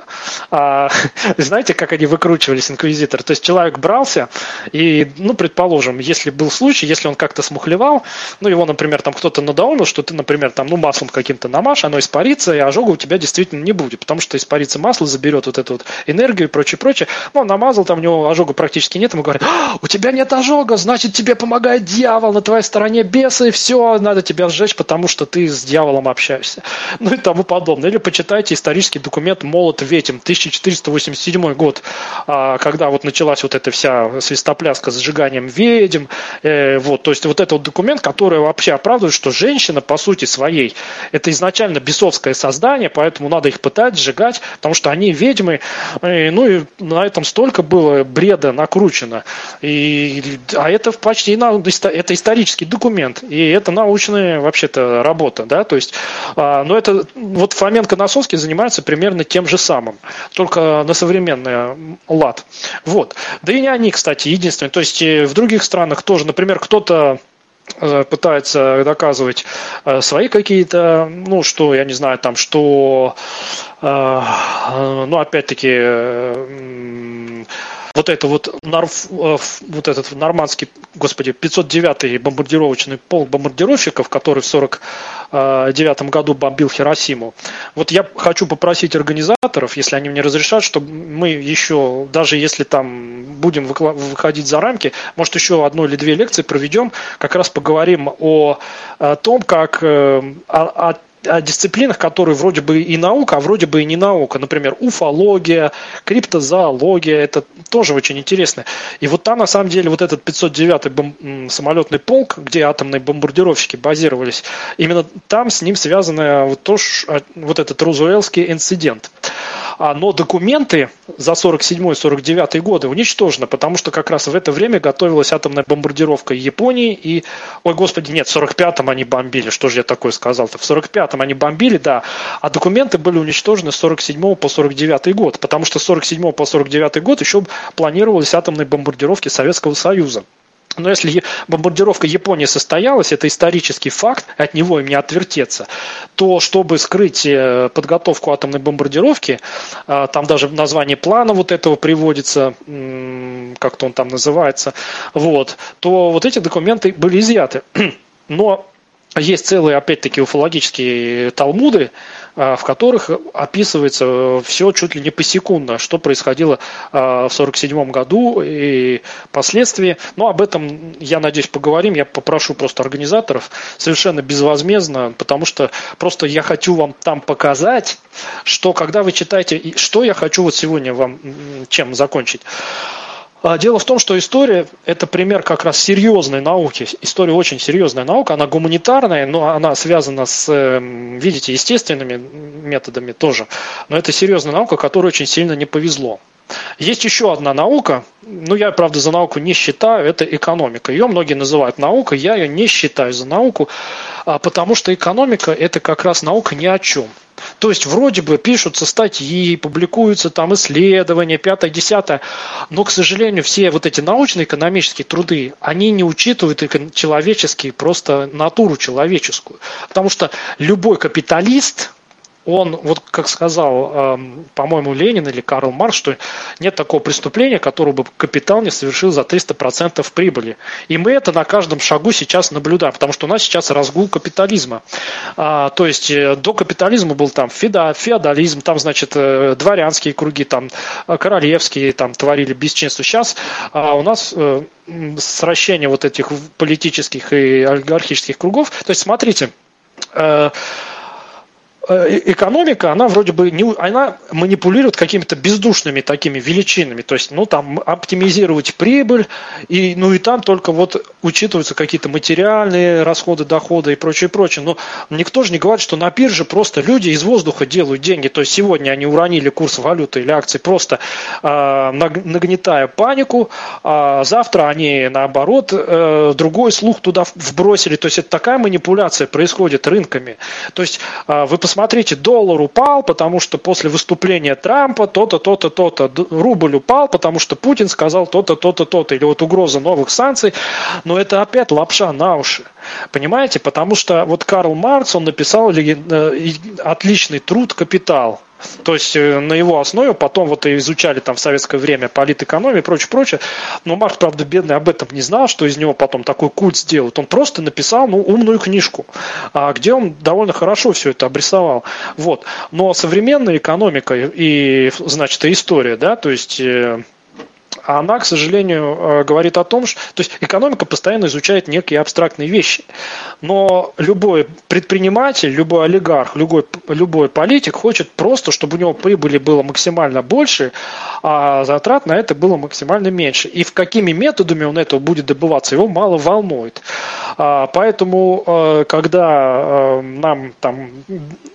А, знаете, как они выкручивались, инквизитор? То есть человек брался, и, ну, предположим, если был случай, если он как-то смухлевал, ну, его, например, там кто-то надоумил, что ты, например, там, ну, маслом каким-то намажь, оно испарится, и ожога у тебя действительно не будет, потому что испарится масло, заберет вот эту вот энергию и прочее, прочее. Ну, он намазал, там у него ожога практически нет, ему говорят, «А, у тебя нет ожога, значит, тебе помогает дьявол, на твоей стороне бесы, и все, надо тебя сжечь, потому что ты с дьяволом общаешься. Ну, и тому подобное. Или почитайте исторический документ «Молот ветим», 1487 год, а, когда вот началась вот эта вся свистопляска с сжиганием ведьм. Э, вот, то есть вот это вот документ, который вообще оправдывает, что женщина по сути своей это изначально бесовское создание, поэтому надо их пытать, сжигать, потому что они ведьмы. Э, ну и на этом столько было бреда накручено. И, а это почти это исторический документ, и это научная вообще-то работа, да, то есть, а, но это вот Фоменко-Носовский занимается занимаются примерно тем же самым, только на современный лад. Вот. Да и не они, кстати, единственные. То есть э, в других странах тоже, например, кто-то э, пытается доказывать э, свои какие-то, ну, что, я не знаю, там, что, ну, опять-таки, вот это вот, нарф, вот этот нормандский, господи, 509-й бомбардировочный полк бомбардировщиков, который в 49 году бомбил Хиросиму. Вот я хочу попросить организаторов, если они мне разрешат, чтобы мы еще, даже если там будем выходить за рамки, может еще одну или две лекции проведем, как раз поговорим о, о том, как о, о о дисциплинах, которые вроде бы и наука, а вроде бы и не наука. Например, уфология, криптозоология, это тоже очень интересно. И вот там, на самом деле, вот этот 509-й бом- самолетный полк, где атомные бомбардировщики базировались, именно там с ним связано вот, то, а, вот этот Розуэльский инцидент. А, но документы за 47-49 годы уничтожены, потому что как раз в это время готовилась атомная бомбардировка Японии и, ой, господи, нет, в 45-м они бомбили, что же я такое сказал-то, в 45-м они бомбили, да, а документы были уничтожены с 47 по 49 год, потому что с 47 по 49 год еще планировались атомные бомбардировки Советского Союза. Но если бомбардировка Японии состоялась, это исторический факт, от него им не отвертеться, то чтобы скрыть э, подготовку атомной бомбардировки, э, там даже название плана вот этого приводится, как-то он там называется, вот, то вот эти документы были изъяты. Но есть целые, опять-таки, уфологические талмуды, а, в которых описывается все чуть ли не посекундно, что происходило а, в 1947 году и последствия. Но об этом, я надеюсь, поговорим. Я попрошу просто организаторов совершенно безвозмездно, потому что просто я хочу вам там показать, что когда вы читаете, что я хочу вот сегодня вам чем закончить. А, дело в том, что история – это пример как раз серьезной науки. История очень серьезная наука, она гуманитарная, но она связана с, эм, видите, естественными методами тоже. Но это серьезная наука, которой очень сильно не повезло. Есть еще одна наука, ну я, правда, за науку не считаю, это экономика. Ее многие называют наукой, я ее не считаю за науку, а, потому что экономика – это как раз наука ни о чем. То есть вроде бы пишутся статьи, публикуются там исследования, пятое, десятое, но, к сожалению, все вот эти научные экономические труды, они не учитывают человеческие, просто натуру человеческую. Потому что любой капиталист, он, вот как сказал, эм, по-моему, Ленин или Карл Маркс, что нет такого преступления, которого бы капитал не совершил за 300% прибыли. И мы это на каждом шагу сейчас наблюдаем, потому что у нас сейчас разгул капитализма. А, то есть э, до капитализма был там феодализм, там, значит, э, дворянские круги, там э, королевские, там творили бесчинство. Сейчас а у нас сращение вот этих политических и олигархических кругов. То есть, смотрите, экономика, она вроде бы не, она манипулирует какими-то бездушными такими величинами, то есть, ну, там, оптимизировать прибыль, и, ну, и там только вот учитываются какие-то материальные расходы, доходы и прочее, прочее. Но никто же не говорит, что на бирже просто люди из воздуха делают деньги, то есть сегодня они уронили курс валюты или акций, просто э, нагнетая панику, а завтра они, наоборот, э, другой слух туда вбросили, то есть это такая манипуляция происходит рынками. То есть э, вы посмотрите, смотрите, доллар упал, потому что после выступления Трампа то-то, то-то, то-то, рубль упал, потому что Путин сказал то-то, то-то, то-то, или вот угроза новых санкций, но это опять лапша на уши. Понимаете? Потому что вот Карл Маркс, он написал э, отличный труд «Капитал». То есть э, на его основе потом вот и изучали там в советское время политэкономию и прочее, прочее. Но Марк, правда, бедный об этом не знал, что из него потом такой культ сделают. Он просто написал ну, умную книжку, а, где он довольно хорошо все это обрисовал. Вот. Но современная экономика и, значит, история, да, то есть э, она, к сожалению, э, говорит о том, что то есть экономика постоянно изучает некие абстрактные вещи. Но любой предприниматель, любой олигарх, любой, любой политик хочет просто, чтобы у него прибыли было максимально больше, а затрат на это было максимально меньше. И в какими методами он этого будет добываться, его мало волнует. А, поэтому, э, когда э, нам там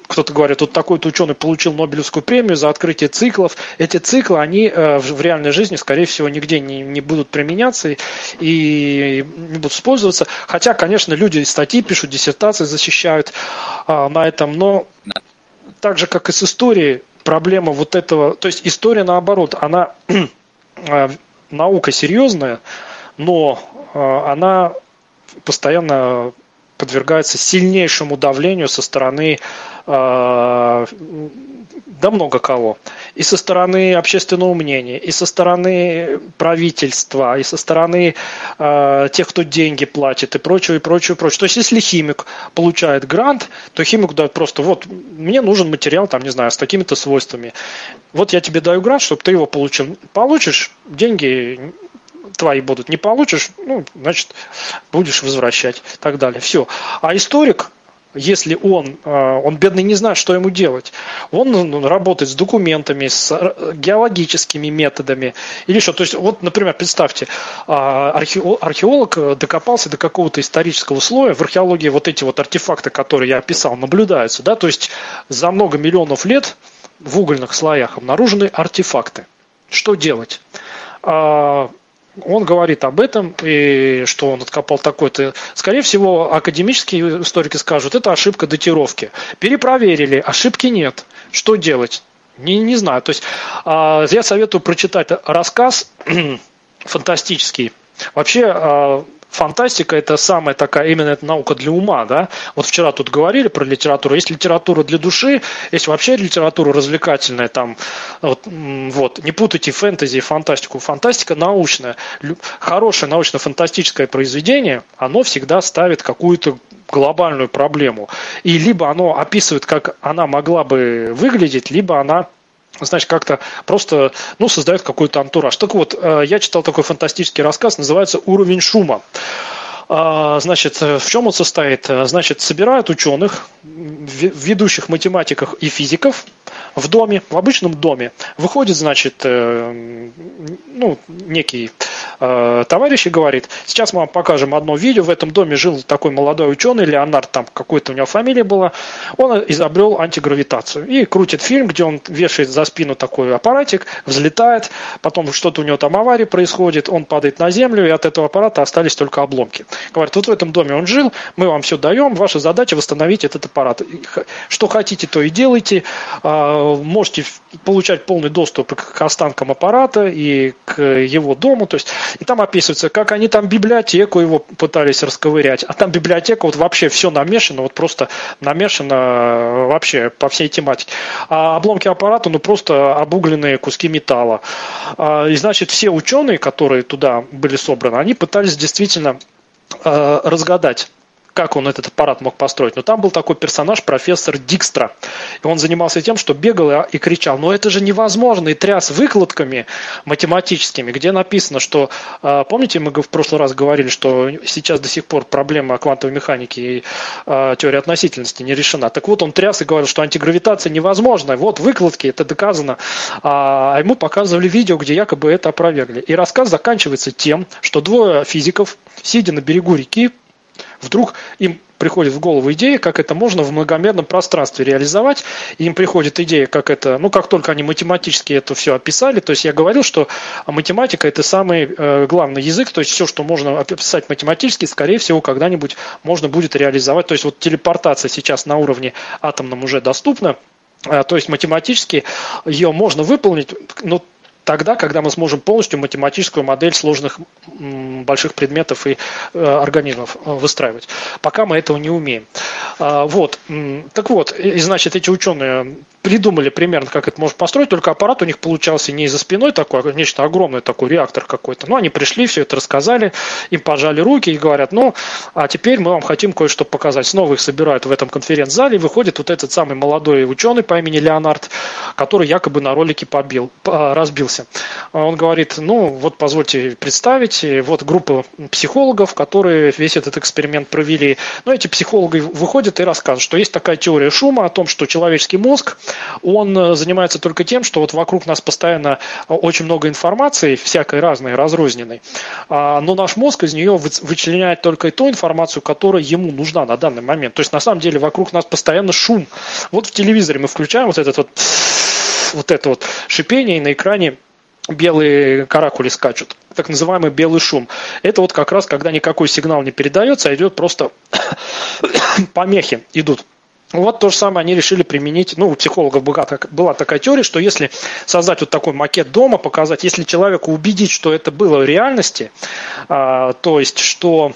кто-то говорит, вот такой-то ученый получил Нобелевскую премию за открытие циклов. Эти циклы, они в реальной жизни, скорее всего, нигде не, не будут применяться и не будут использоваться. Хотя, конечно, люди статьи пишут, диссертации защищают а, на этом, но так же, как и с историей, проблема вот этого, то есть история наоборот, она э, наука серьезная, но э, она постоянно подвергается сильнейшему давлению со стороны э, да много кого. И со стороны общественного мнения, и со стороны правительства, и со стороны э, тех, кто деньги платит, и прочее, и прочее, и прочее. То есть, если химик получает грант, то химику дают просто, вот, мне нужен материал, там, не знаю, с такими-то свойствами. Вот я тебе даю грант, чтобы ты его получил. Получишь, деньги твои будут. Не получишь, ну, значит, будешь возвращать и так далее. Все. А историк, если он, э, он бедный не знает, что ему делать. Он ну, работает с документами, с э, геологическими методами или что. То есть, вот, например, представьте, а, археолог докопался до какого-то исторического слоя. В археологии вот эти вот артефакты, которые я описал, наблюдаются. Да? То есть, за много миллионов лет в угольных слоях обнаружены артефакты. Что делать? Он говорит об этом, и что он откопал такой-то. Скорее всего, академические историки скажут, это ошибка датировки. Перепроверили, ошибки нет. Что делать? Не, не знаю. То есть а, я советую прочитать рассказ фантастический. Вообще, а, фантастика это самая такая именно эта наука для ума, да. Вот вчера тут говорили про литературу. Есть литература для души, есть вообще литература развлекательная, там, вот, вот. не путайте фэнтези и фантастику. Фантастика научная, хорошее научно-фантастическое произведение, оно всегда ставит какую-то глобальную проблему. И либо оно описывает, как она могла бы выглядеть, либо она значит, как-то просто, ну, создает какой-то антураж. Так вот, э, я читал такой фантастический рассказ, называется «Уровень шума». А, значит, в чем он состоит? Значит, собирают ученых, ведущих математиков и физиков в доме, в обычном доме. Выходит, значит, э, ну, некий э, товарищ и говорит, сейчас мы вам покажем одно видео, в этом доме жил такой молодой ученый, Леонард, там какой-то у него фамилия была, он изобрел антигравитацию. И крутит фильм, где он вешает за спину такой аппаратик, взлетает, потом что-то у него там авария происходит, он падает на землю, и от этого аппарата остались только обломки. Говорит, вот в этом доме он жил, мы вам все даем, ваша задача восстановить этот аппарат. Что хотите, то и делайте. А, можете получать полный доступ к останкам аппарата и к его дому. То есть, и там описывается, как они там библиотеку его пытались расковырять. А там библиотека, вот вообще все намешано, вот просто намешано вообще по всей тематике. А обломки аппарата, ну просто обугленные куски металла. А, и значит, все ученые, которые туда были собраны, они пытались действительно э, разгадать как он этот аппарат мог построить. Но там был такой персонаж, профессор Дикстра. И он занимался тем, что бегал и кричал, ну это же невозможно, и тряс выкладками математическими, где написано, что, э, помните, мы в прошлый раз говорили, что сейчас до сих пор проблема квантовой механики и э, теории относительности не решена. Так вот, он тряс и говорил, что антигравитация невозможна. Вот выкладки, это доказано. А ему показывали видео, где якобы это опровергли. И рассказ заканчивается тем, что двое физиков, сидя на берегу реки, Вдруг им приходит в голову идея, как это можно в многомерном пространстве реализовать. И им приходит идея, как это, ну, как только они математически это все описали, то есть я говорил, что математика это самый э, главный язык, то есть все, что можно описать математически, скорее всего, когда-нибудь можно будет реализовать. То есть вот телепортация сейчас на уровне атомном уже доступна, э, то есть математически ее можно выполнить, но тогда, когда мы сможем полностью математическую модель сложных больших предметов и э, организмов э, выстраивать. Пока мы этого не умеем. А, вот. Так вот, и, значит, эти ученые придумали примерно, как это можно построить, только аппарат у них получался не за спиной такой, а нечто огромное, такой реактор какой-то. Ну, они пришли, все это рассказали, им пожали руки и говорят, ну, а теперь мы вам хотим кое-что показать. Снова их собирают в этом конференц-зале, и выходит вот этот самый молодой ученый по имени Леонард, который якобы на ролике побил, разбился. Он говорит, ну, вот позвольте представить, вот группа психологов, которые весь этот эксперимент провели. Но эти психологи выходят и рассказывают, что есть такая теория шума о том, что человеческий мозг он э, занимается только тем, что вот вокруг нас постоянно очень много информации, всякой разной, разрозненной, а, но наш мозг из нее вычленяет только ту информацию, которая ему нужна на данный момент. То есть на самом деле вокруг нас постоянно шум. Вот в телевизоре мы включаем вот этот вот вот это вот шипение, и на экране белые каракули скачут, так называемый белый шум. Это вот как раз, когда никакой сигнал не передается, а идет просто помехи идут. Вот то же самое они решили применить, ну, у психологов была такая теория, что если создать вот такой макет дома, показать, если человеку убедить, что это было в реальности, а, то есть, что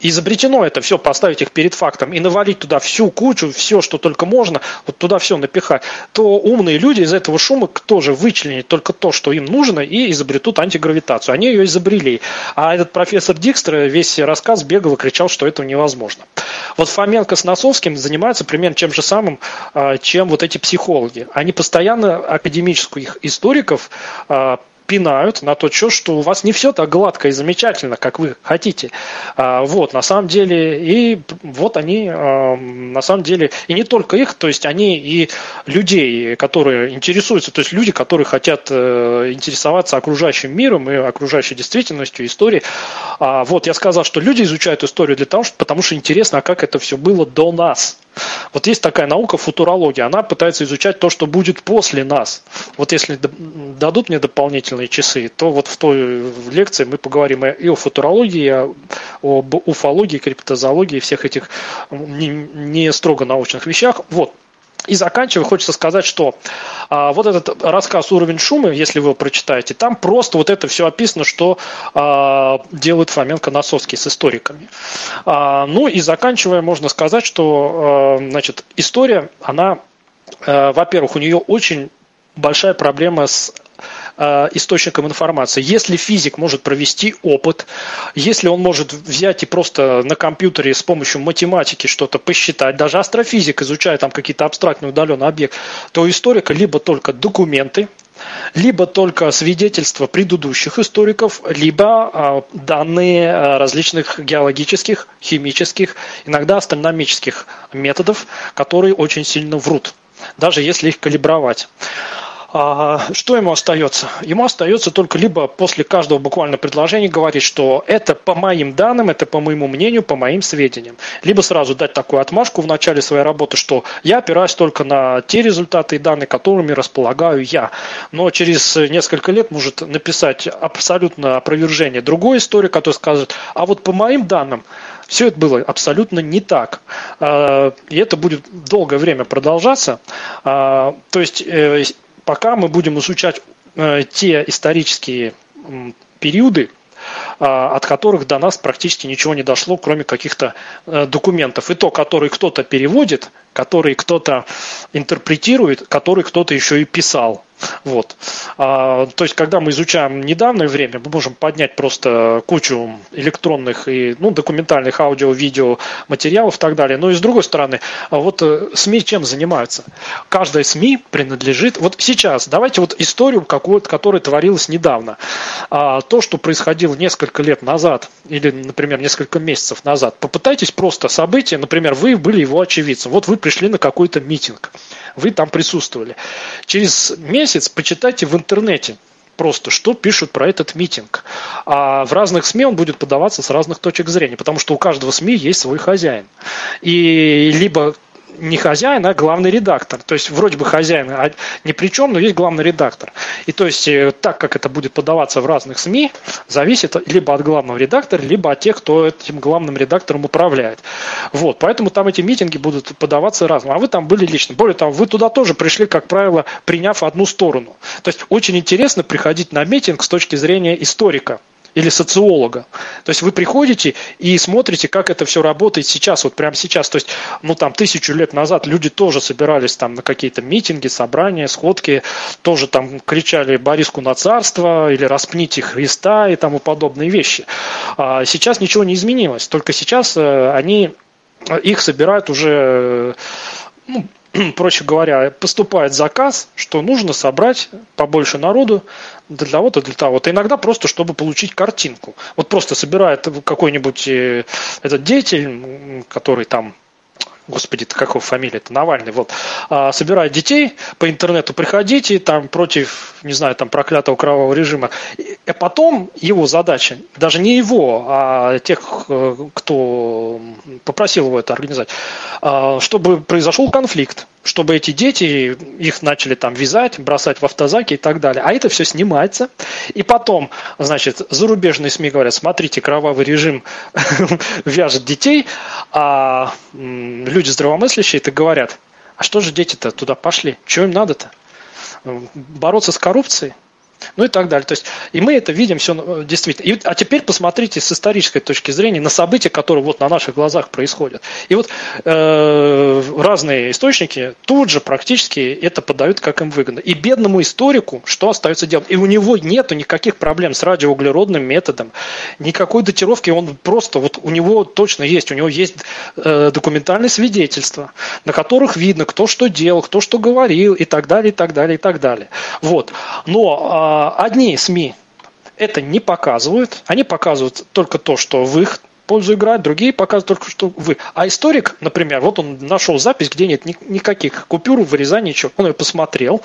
изобретено это все, поставить их перед фактом и навалить туда всю кучу, все, что только можно, вот туда все напихать, то умные люди из этого шума тоже вычленят только то, что им нужно, и изобретут антигравитацию. Они ее изобрели. А этот профессор Дикстер весь рассказ бегал и кричал, что это невозможно. Вот Фоменко с Носовским занимаются примерно тем же самым, а, чем вот эти психологи. Они постоянно академических историков а, пинают на то, что у вас не все так гладко и замечательно, как вы хотите. А, вот, на самом деле, и вот они, на самом деле, и не только их, то есть они и людей, которые интересуются, то есть люди, которые хотят э, интересоваться окружающим миром и окружающей действительностью, историей. А, вот, я сказал, что люди изучают историю для того, потому что интересно, а как это все было до нас. Вот есть такая наука футурология, она пытается изучать то, что будет после нас. Вот если дадут мне дополнительные часы, то вот в той лекции мы поговорим и о футурологии, и об уфологии, криптозоологии, всех этих не, не строго научных вещах. Вот. И заканчивая, хочется сказать, что а, вот этот рассказ «Уровень шума», если вы его прочитаете, там просто вот это все описано, что а, делают Фоменко-Носовский с историками. А, ну и заканчивая, можно сказать, что а, значит, история, она, а, во-первых, у нее очень большая проблема с Э, источником информации. Если физик может провести опыт, если он может взять и просто на компьютере с помощью математики что-то посчитать, даже астрофизик, изучая там какие-то абстрактные удаленные объекты, то у историка либо только документы, либо только свидетельства предыдущих историков, либо а, данные а, различных геологических, химических, иногда астрономических методов, которые очень сильно врут, даже если их калибровать. А, что ему остается? Ему остается только либо после каждого буквально предложения говорить, что это по моим данным, это по моему мнению, по моим сведениям. Либо сразу дать такую отмашку в начале своей работы, что я опираюсь только на те результаты и данные, которыми располагаю я. Но через несколько лет может написать абсолютно опровержение другой истории, который скажет, а вот по моим данным, все это было абсолютно не так. А, и это будет долгое время продолжаться. А, то есть э, пока мы будем изучать э, те исторические периоды, а, от которых до нас практически ничего не дошло, кроме каких-то э, документов. И то, которые кто-то переводит, который кто-то интерпретирует, который кто-то еще и писал. Вот. А, то есть, когда мы изучаем недавнее время, мы можем поднять просто кучу электронных и ну, документальных аудио, видео, материалов и так далее. Но и с другой стороны, а вот э, СМИ чем занимаются? Каждая СМИ принадлежит... Вот сейчас, давайте вот историю какую-то, которая творилась недавно. А, то, что происходило несколько лет назад, или, например, несколько месяцев назад, попытайтесь просто события, например, вы были его очевидцем. Вот вы пришли на какой-то митинг, вы там присутствовали. Через месяц почитайте в интернете просто, что пишут про этот митинг. А в разных СМИ он будет подаваться с разных точек зрения, потому что у каждого СМИ есть свой хозяин. И либо не хозяин, а главный редактор. То есть вроде бы хозяин а ни при чем, но есть главный редактор. И то есть э, так, как это будет подаваться в разных СМИ, зависит либо от главного редактора, либо от тех, кто этим главным редактором управляет. Вот, поэтому там эти митинги будут подаваться разным. А вы там были лично. Более того, вы туда тоже пришли, как правило, приняв одну сторону. То есть очень интересно приходить на митинг с точки зрения историка или социолога. То есть вы приходите и смотрите, как это все работает сейчас, вот прямо сейчас. То есть, ну там тысячу лет назад люди тоже собирались там на какие-то митинги, собрания, сходки, тоже там кричали Бориску на царство или распните Христа и тому подобные вещи. А сейчас ничего не изменилось, только сейчас э, они их собирают уже ну, проще говоря, поступает заказ, что нужно собрать побольше народу для того-то, для того-то. Иногда просто, чтобы получить картинку. Вот просто собирает какой-нибудь э, этот деятель, который там господи, это какого фамилия, это Навальный, вот, а, собирает детей по интернету, приходите, там, против, не знаю, там, проклятого кровавого режима. И, а потом его задача, даже не его, а тех, э, кто попросил его это организовать, а, чтобы произошел конфликт, чтобы эти дети, их начали там вязать, бросать в автозаки и так далее. А это все снимается. И потом, значит, зарубежные СМИ говорят, смотрите, кровавый режим вяжет детей, а люди здравомыслящие это говорят, а что же дети-то туда пошли? Что им надо-то? Бороться с коррупцией? Ну и так далее. То есть, и мы это видим все э, действительно. И, а теперь посмотрите с исторической точки зрения на события, которые вот на наших глазах происходят. И вот э, разные источники тут же практически это подают, как им выгодно. И бедному историку что остается делать? И у него нету никаких проблем с радиоуглеродным методом, никакой датировки, он просто, вот у него точно есть, у него есть э, документальные свидетельства, на которых видно, кто что делал, кто что говорил и так далее, и так далее, и так далее. Вот. Но а, одни СМИ это не показывают, они показывают только то, что в их пользу играет, другие показывают только, что вы. А историк, например, вот он нашел запись, где нет никаких купюр, вырезаний, ничего. Он ее посмотрел,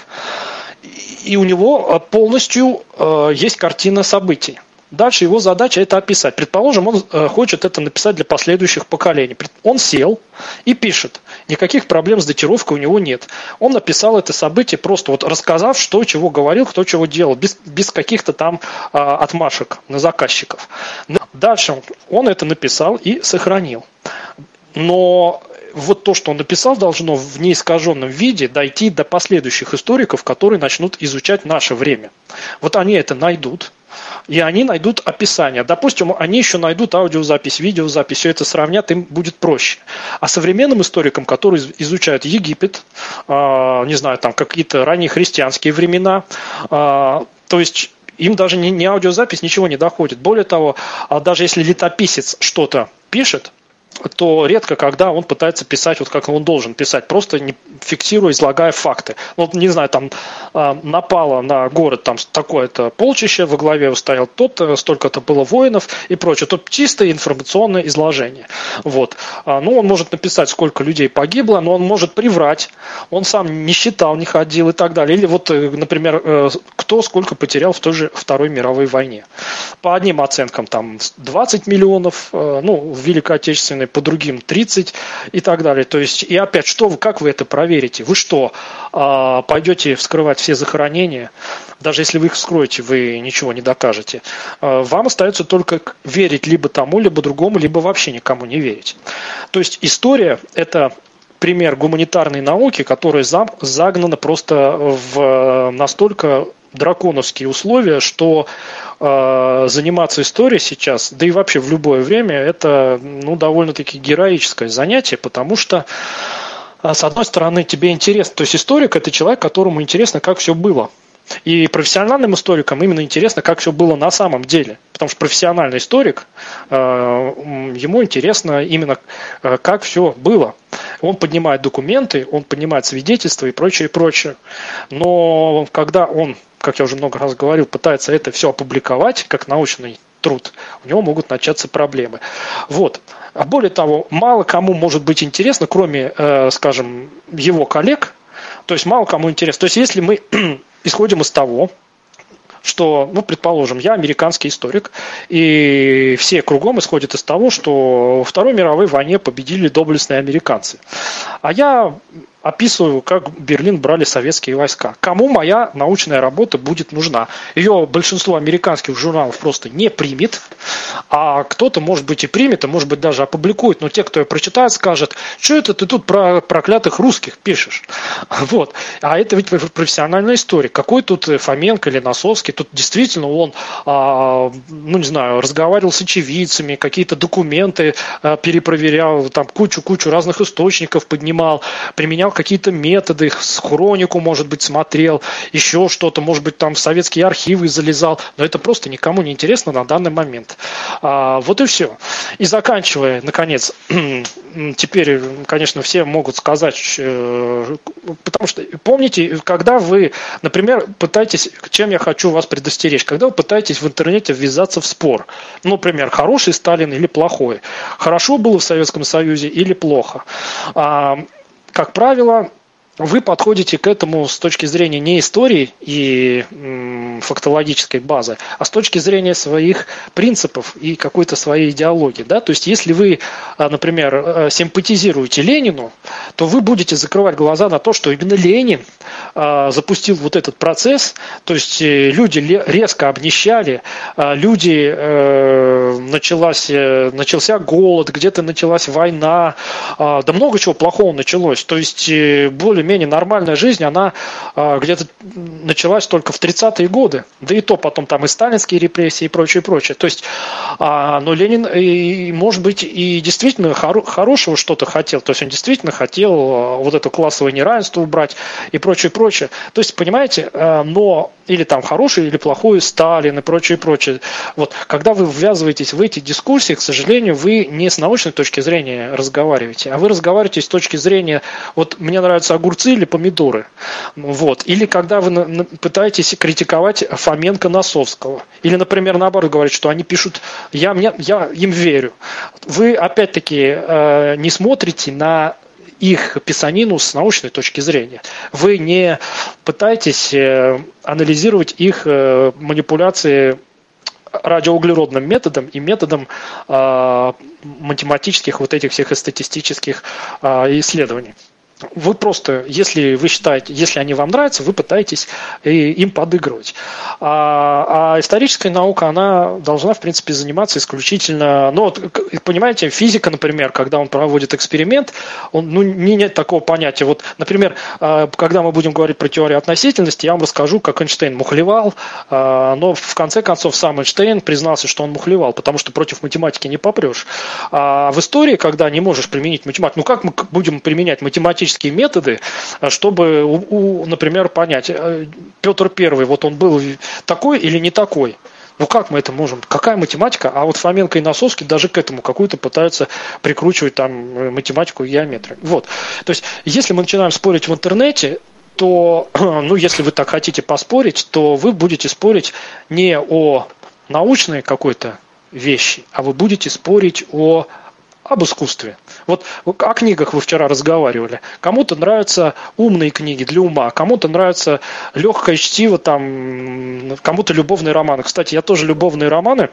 и у него э, полностью э, есть картина событий. Дальше его задача это описать. Предположим, он э, хочет это написать для последующих поколений. Он сел и пишет. Никаких проблем с датировкой у него нет. Он написал это событие просто вот рассказав, что чего говорил, кто чего делал, без, без каких-то там а, отмашек на заказчиков. Дальше он это написал и сохранил. Но вот то, что он написал, должно в неискаженном виде дойти до последующих историков, которые начнут изучать наше время. Вот они это найдут, и они найдут описание. Допустим, они еще найдут аудиозапись, видеозапись, все это сравнят, им будет проще. А современным историкам, которые изучают Египет, а, не знаю, там какие-то ранние христианские времена, а, то есть им даже не, не аудиозапись, ничего не доходит. Более того, а даже если летописец что-то пишет, то редко, когда он пытается писать вот как он должен писать, просто не фиксируя, излагая факты. Ну, не знаю, там а, напало на город там такое-то полчище, во главе стоял тот, э, столько-то было воинов и прочее. Тут чистое информационное изложение. Вот. А, ну, он может написать, сколько людей погибло, но он может приврать, он сам не считал, не ходил и так далее. Или вот, э, например, э, кто сколько потерял в той же Второй мировой войне. По одним оценкам там 20 миллионов, ну, в Великой Отечественной по другим 30 и так далее. То есть, и опять, что вы, как вы это проверите? Вы что, а, пойдете вскрывать все захоронения? Даже если вы их вскроете, вы ничего не докажете. А, вам остается только верить либо тому, либо другому, либо вообще никому не верить. То есть история – это пример гуманитарной науки, которая загнана просто в настолько драконовские условия, что э, заниматься историей сейчас, да и вообще в любое время, это ну, довольно-таки героическое занятие, потому что э, с одной стороны, тебе интересно, то есть историк это человек, которому интересно, как все было. И профессиональным историкам именно интересно, как все было на самом деле. Потому что профессиональный историк, э, ему интересно именно, э, как все было. Он поднимает документы, он поднимает свидетельства и прочее, и прочее. Но когда он как я уже много раз говорил, пытается это все опубликовать как научный труд, у него могут начаться проблемы. Вот. А более того, мало кому может быть интересно, кроме, э, скажем, его коллег, то есть мало кому интересно. То есть если мы исходим из того, что, ну, предположим, я американский историк, и все кругом исходят из того, что во Второй мировой войне победили доблестные американцы. А я описываю, как Берлин брали советские войска. Кому моя научная работа будет нужна? Ее большинство американских журналов просто не примет, а кто-то, может быть, и примет, а может быть, даже опубликует, но те, кто ее прочитает, скажет, что это ты тут про проклятых русских пишешь? Вот. А это ведь профессиональная история. Какой тут Фоменко или Носовский? Тут действительно он, а, ну, не знаю, разговаривал с очевидцами, какие-то документы а, перепроверял, там кучу-кучу разных источников поднимал, применял какие-то методы, с хронику, может быть, смотрел, еще что-то, может быть, там в советские архивы залезал, но это просто никому не интересно на данный момент. А, вот и все. И заканчивая, наконец, теперь, конечно, все могут сказать, э, потому что, помните, когда вы, например, пытаетесь, чем я хочу вас предостеречь, когда вы пытаетесь в интернете ввязаться в спор, ну, например, хороший Сталин или плохой, хорошо было в Советском Союзе или плохо, а, как правило, вы подходите к этому с точки зрения не истории и фактологической базы, а с точки зрения своих принципов и какой-то своей идеологии. Да? То есть, если вы, а, например, э, симпатизируете Ленину, то вы будете закрывать глаза на то, что именно Ленин а, запустил вот этот процесс, то есть э, люди резко обнищали, а, люди, э, началась, начался голод, где-то началась война, да много чего плохого началось. То есть, более более-менее нормальная жизнь, она а, где-то началась только в 30-е годы. Да и то потом там и сталинские репрессии и прочее, прочее. То есть, а, но Ленин, и, может быть, и действительно хоро- хорошего что-то хотел. То есть он действительно хотел а, вот это классовое неравенство убрать и прочее, прочее. То есть, понимаете, а, но или там хороший или плохой Сталин и прочее, прочее. Вот, когда вы ввязываетесь в эти дискуссии, к сожалению, вы не с научной точки зрения разговариваете, а вы разговариваете с точки зрения, вот мне нравятся огурцы или помидоры. Вот. Или когда вы пытаетесь критиковать Фоменко Носовского. Или, например, наоборот, говорить, что они пишут, я, мне, я им верю. Вы, опять-таки, э, не смотрите на их писанину с научной точки зрения. Вы не пытаетесь э, анализировать их э, манипуляции радиоуглеродным методом и методом э, математических вот этих всех статистических э, исследований. Вы просто, если вы считаете, если они вам нравятся, вы пытаетесь им подыгрывать. А, а историческая наука, она должна, в принципе, заниматься исключительно... Ну, вот, понимаете, физика, например, когда он проводит эксперимент, он, ну, не нет такого понятия. Вот, например, а, когда мы будем говорить про теорию относительности, я вам расскажу, как Эйнштейн мухлевал, а, но в конце концов сам Эйнштейн признался, что он мухлевал, потому что против математики не попрешь. А в истории, когда не можешь применить математику, ну как мы будем применять математику математические методы, э, чтобы, например, понять, э, Петр Первый, вот он был такой или не такой. Ну как мы это можем? Какая математика? А вот Фоменко и Носовский даже к этому какую-то пытаются прикручивать там э, математику и геометрию. Вот. То есть, если мы начинаем спорить в интернете, то, ну, если вы так хотите поспорить, то вы будете спорить не о научной какой-то вещи, а вы будете спорить о об искусстве. Вот о книгах вы вчера разговаривали. Кому-то нравятся умные книги для ума, кому-то нравится легкое чтиво, там, кому-то любовные романы. Кстати, я тоже любовные романы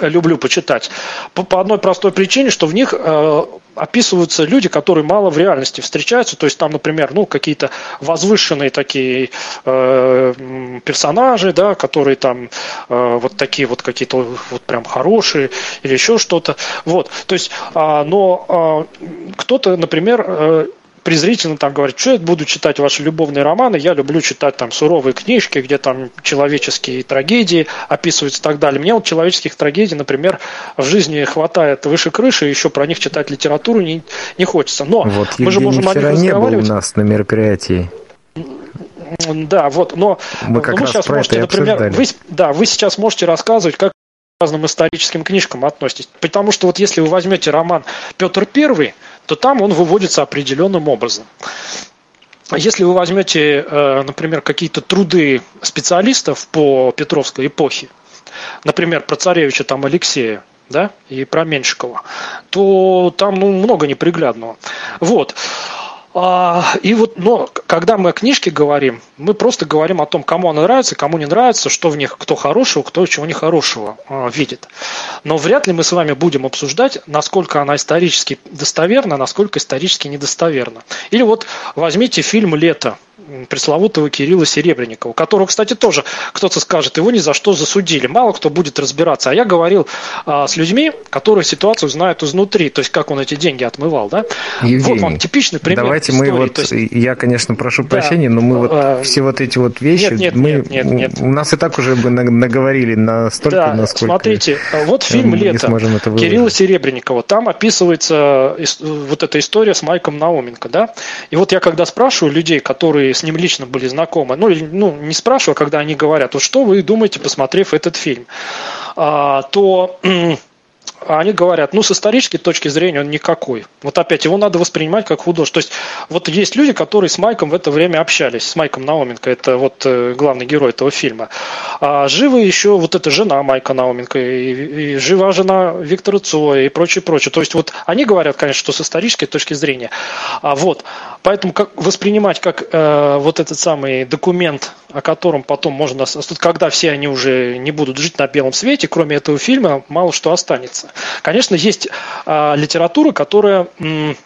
люблю почитать. По, по одной простой причине, что в них э, описываются люди, которые мало в реальности встречаются. То есть там, например, ну, какие-то возвышенные такие э, персонажи, да, которые там э, вот такие вот какие-то вот прям хорошие или еще что-то. Вот. То есть, э, но э, кто-то, например, э, презрительно там говорит, что я буду читать ваши любовные романы, я люблю читать там суровые книжки, где там человеческие трагедии описываются и так далее. Мне вот человеческих трагедий, например, в жизни хватает выше крыши, еще про них читать литературу не, не хочется. Но вот мы Евгений же можем о них. Не был у нас на мероприятии. Да, вот, но мы, как вы сейчас можете, например, вы, да, вы сейчас можете рассказывать, как разным историческим книжкам относитесь. Потому что вот если вы возьмете роман Петр Первый, то там он выводится определенным образом. Если вы возьмете, э, например, какие-то труды специалистов по Петровской эпохе, например, про царевича там Алексея, да, и про Меньшикова, то там ну, много неприглядного. Вот. А, и вот, но когда мы о книжке говорим, мы просто говорим о том, кому она нравится, кому не нравится, что в них, кто хорошего, кто чего нехорошего а, видит. Но вряд ли мы с вами будем обсуждать, насколько она исторически достоверна, насколько исторически недостоверна. Или вот возьмите фильм «Лето» пресловутого Кирилла Серебренникова, которого, кстати, тоже кто-то скажет, его ни за что засудили. Мало кто будет разбираться. А я говорил а, с людьми, которые ситуацию знают изнутри, то есть как он эти деньги отмывал. Да? Евгений, вот вам типичный пример. Давайте истории. мы вот, есть, я, конечно, прошу да, прощения, но мы вот а, все вот эти вот вещи, нет, нет, мы, нет, нет, нет. у нас и так уже бы наговорили настолько, да, насколько... смотрите, вот фильм «Лето» Кирилла Серебренникова, там описывается вот эта история с Майком Науменко, да, и вот я когда спрашиваю людей, которые с ним лично были знакомы, ну, ну не спрашиваю, когда они говорят, вот что вы думаете, посмотрев этот фильм, а, то а они говорят, ну, с исторической точки зрения он никакой. Вот опять, его надо воспринимать как художник. То есть, вот есть люди, которые с Майком в это время общались, с Майком Науменко, это вот э, главный герой этого фильма. А живы еще вот эта жена Майка Науменко, и, и жива жена Виктора Цоя и прочее, прочее. То есть, вот они говорят, конечно, что с исторической точки зрения. А вот, поэтому как воспринимать как э, вот этот самый документ, о котором потом можно, когда все они уже не будут жить на белом свете, кроме этого фильма, мало что останется. Конечно, есть а, литература, которая м,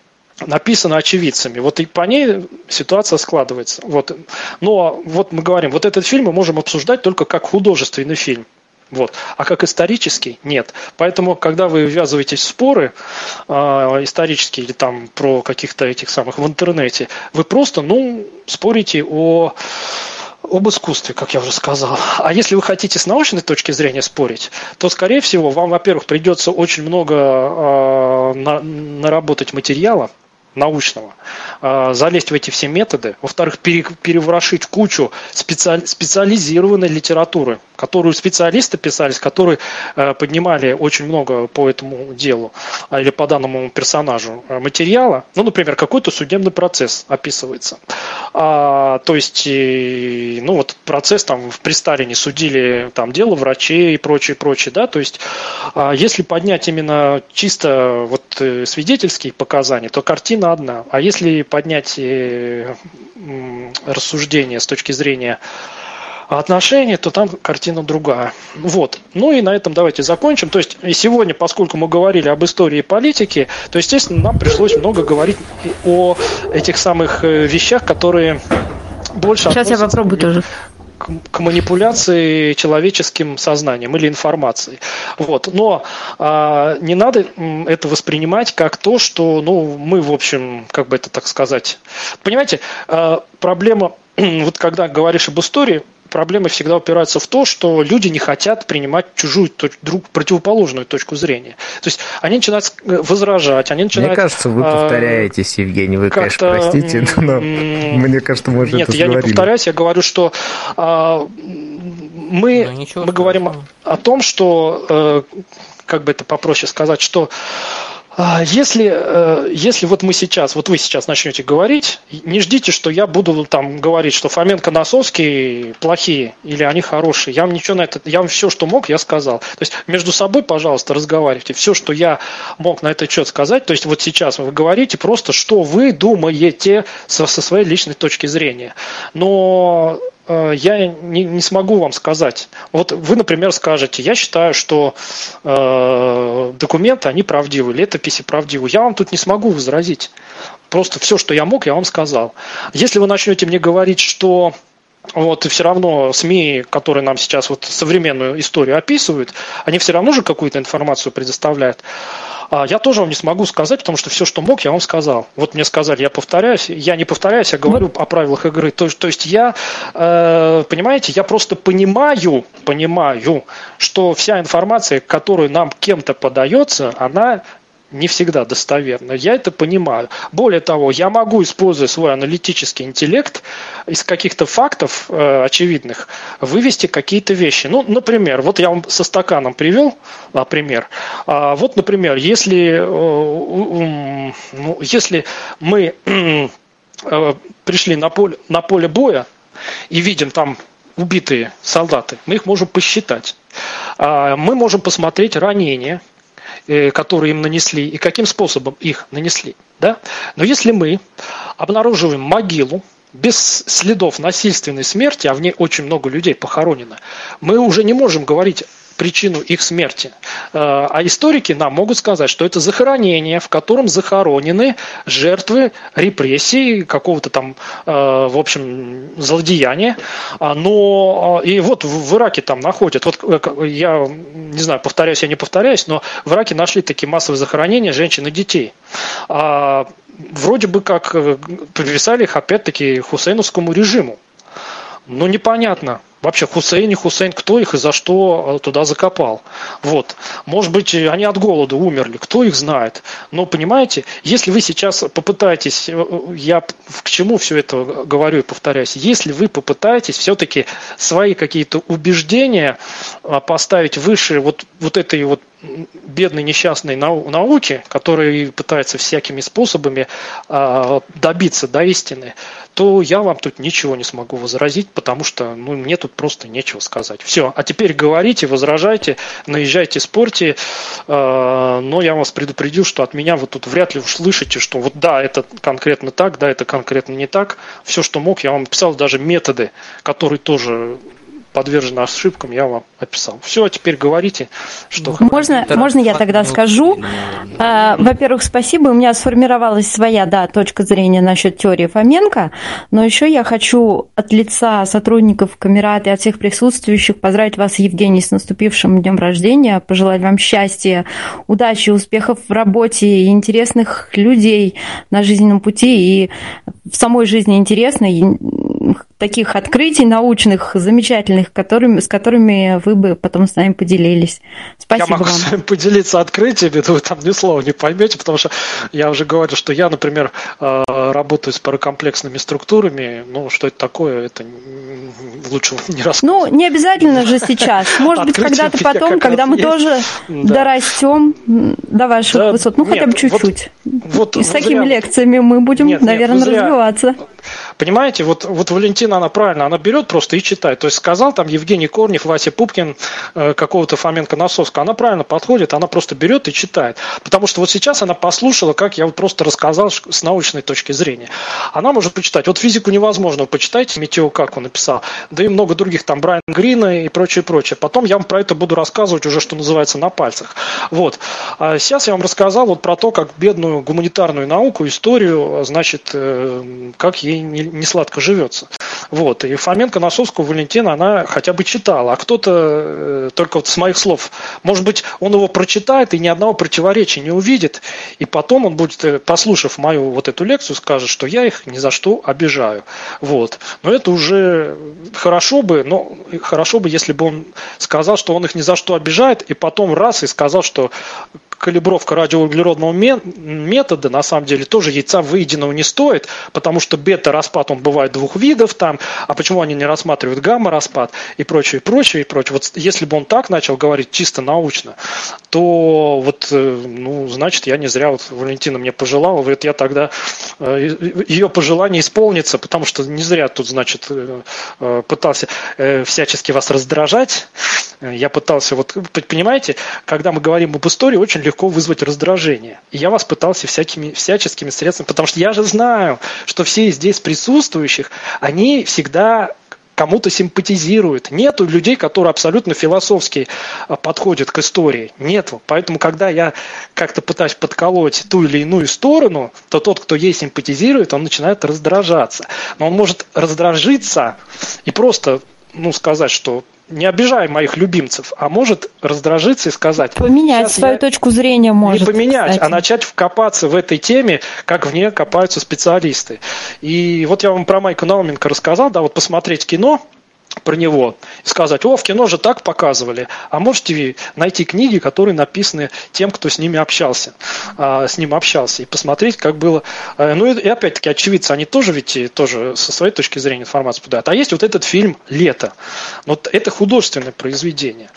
написана очевидцами. Вот и по ней ситуация складывается. Вот. Но вот мы говорим, вот этот фильм мы можем обсуждать только как художественный фильм. Вот. А как исторический – нет. Поэтому, когда вы ввязываетесь в споры э, исторические или там про каких-то этих самых в интернете, вы просто, ну, спорите о об искусстве, как я уже сказал. А если вы хотите с научной точки зрения спорить, то, скорее всего, вам, во-первых, придется очень много э, на, наработать материала, научного, а, залезть в эти все методы, во-вторых, переворошить кучу специализированной литературы, которую специалисты писались, которые э, поднимали очень много по этому делу а, или по данному персонажу э, материала, ну, например, какой-то судебный процесс описывается. А, то есть, ну, вот процесс там при Сталине судили там дело врачей и прочее, прочее, да, то есть, а, если поднять именно чисто вот э, свидетельские показания, то картина одна. А если поднять рассуждение с точки зрения отношений, то там картина другая. Вот. Ну и на этом давайте закончим. То есть сегодня, поскольку мы говорили об истории политики, то, естественно, нам пришлось много говорить о этих самых э, вещах, которые больше Сейчас я попробую тоже к манипуляции человеческим сознанием или информацией. Вот. Но а, не надо это воспринимать как то, что ну, мы, в общем, как бы это так сказать. Понимаете, а, проблема, вот когда говоришь об истории, проблемы всегда упираются в то, что люди не хотят принимать чужую, друг, противоположную точку зрения. То есть они начинают э, возражать, они начинают... Мне кажется, вы а, повторяетесь, Евгений, вы, конечно, простите, но мне кажется, мы уже Нет, я не повторяюсь, я говорю, что а, мы, ну, мы говорим о том, что, э, как бы это попроще сказать, что если, э, если вот мы сейчас, вот вы сейчас начнете говорить, не ждите, что я буду там говорить, что Фоменко, Носовский плохие или они хорошие. Я вам ничего на это, я вам все, что мог, я сказал. То есть между собой, пожалуйста, разговаривайте. Все, что я мог на этот счет сказать, то есть вот сейчас вы говорите просто, что вы думаете со, со своей личной точки зрения. Но я не, не смогу вам сказать. Вот вы, например, скажете, я считаю, что э, документы, они правдивы, летописи правдивы. Я вам тут не смогу возразить. Просто все, что я мог, я вам сказал. Если вы начнете мне говорить, что вот все равно СМИ, которые нам сейчас вот современную историю описывают, они все равно же какую-то информацию предоставляют. А я тоже вам не смогу сказать, потому что все, что мог, я вам сказал. Вот мне сказали, я повторяюсь, я не повторяюсь, я говорю о правилах игры. То, то есть я, э, понимаете, я просто понимаю, понимаю, что вся информация, которая нам кем-то подается, она не всегда достоверно. Я это понимаю. Более того, я могу, используя свой аналитический интеллект, из каких-то фактов э, очевидных вывести какие-то вещи. Ну, например, вот я вам со стаканом привел а, пример. А, вот, например, если, э, ну, если мы э, пришли на поле, на поле боя и видим там убитые солдаты, мы их можем посчитать. А, мы можем посмотреть ранения, Э, которые им нанесли и каким способом их нанесли. Да? Но если мы обнаруживаем могилу без следов насильственной смерти, а в ней очень много людей похоронено, мы уже не можем говорить причину их смерти. Э, а историки нам могут сказать, что это захоронение, в котором захоронены жертвы репрессий, какого-то там, э, в общем, злодеяния. А, но и вот в Ираке там находят, вот э, я не знаю, повторяюсь, я не повторяюсь, но в Ираке нашли такие массовые захоронения женщин и детей. А, вроде бы как приписали их опять-таки хусейновскому режиму. Но непонятно, вообще Хусейн и Хусейн, кто их и за что э, туда закопал. Вот. Может быть, они от голода умерли, кто их знает. Но, понимаете, если вы сейчас попытаетесь, э, э, я к чему все это говорю и повторяюсь, если вы попытаетесь все-таки свои какие-то убеждения поставить выше вот, вот этой вот бедной несчастной нау науки, которая пытается всякими способами добиться до истины, то я вам тут ничего не смогу возразить, потому что ну, мне тут просто нечего сказать. Все, а теперь говорите, возражайте, наезжайте, спорьте, э, но я вас предупредил, что от меня вы тут вряд ли услышите, что вот да, это конкретно так, да, это конкретно не так. Все, что мог, я вам писал даже методы, которые тоже подвержены ошибкам, я вам описал. Все, теперь говорите, что Можно, можно я тогда скажу? А, во-первых, спасибо. У меня сформировалась своя да, точка зрения насчет теории Фоменко, но еще я хочу от лица сотрудников Камерата и от всех присутствующих поздравить вас, Евгений, с наступившим днем рождения, пожелать вам счастья, удачи, успехов в работе и интересных людей на жизненном пути и в самой жизни интересной, таких открытий научных, замечательных, которыми, с которыми вы бы потом с нами поделились. Спасибо Я могу вам. с вами поделиться открытиями, но вы там ни слова не поймете, потому что я уже говорил, что я, например, э, работаю с паракомплексными структурами. Ну, что это такое, это лучше не рассказывать. Ну, не обязательно же сейчас. Может быть, когда-то потом, когда мы тоже дорастем до ваших высот. Ну, хотя бы чуть-чуть. И с такими лекциями мы будем, наверное, развиваться. Понимаете, вот, вот Валентина, она правильно, она берет просто и читает. То есть сказал там Евгений Корнев, Вася Пупкин, э, какого-то Фоменко Носовского, она правильно подходит, она просто берет и читает. Потому что вот сейчас она послушала, как я вот просто рассказал с научной точки зрения. Она может почитать. Вот физику невозможно, почитайте Метео, как он написал. Да и много других, там Брайан Грина и прочее, прочее. Потом я вам про это буду рассказывать уже, что называется, на пальцах. Вот. А сейчас я вам рассказал вот про то, как бедную гуманитарную науку, историю, значит, э, как ей не сладко живется. Вот. И Фоменко, Носовскую, Валентина, она хотя бы читала, а кто-то э, только вот с моих слов, может быть, он его прочитает и ни одного противоречия не увидит, и потом он будет, э, послушав мою вот эту лекцию, скажет, что я их ни за что обижаю. Вот. Но это уже хорошо бы, но хорошо бы, если бы он сказал, что он их ни за что обижает, и потом раз и сказал, что калибровка радиоуглеродного метода на самом деле тоже яйца выеденного не стоит, потому что бета-распад он бывает двух видов там, а почему они не рассматривают гамма-распад и прочее, прочее, и прочее. Вот если бы он так начал говорить чисто научно, то вот, э, ну, значит, я не зря вот Валентина мне пожелала, говорит, я тогда, э, ее пожелание исполнится, потому что не зря тут, значит, э, пытался всячески вас раздражать, я пытался, вот, понимаете, когда мы говорим об истории, очень легко вызвать раздражение. И я вас пытался всякими, всяческими средствами, потому что я же знаю, что все здесь присутствующих, они всегда кому-то симпатизируют. Нету людей, которые абсолютно философски а, подходят к истории. Нету. Поэтому, когда я как-то пытаюсь подколоть ту или иную сторону, то тот, кто ей симпатизирует, он начинает раздражаться. Но он может раздражиться и просто ну, сказать, что не обижай моих любимцев, а может раздражиться и сказать... Поменять свою точку зрения может. Не поменять, кстати. а начать вкопаться в этой теме, как в ней копаются специалисты. И вот я вам про Майка Науменко рассказал, да, вот посмотреть кино, про него и сказать, о, в кино же так показывали, а можете найти книги, которые написаны тем, кто с ними общался, а, с ним общался, и посмотреть, как было. А, ну и, опять-таки очевидцы, они тоже ведь тоже со своей точки зрения информацию подают. А есть вот этот фильм «Лето». Вот это художественное произведение.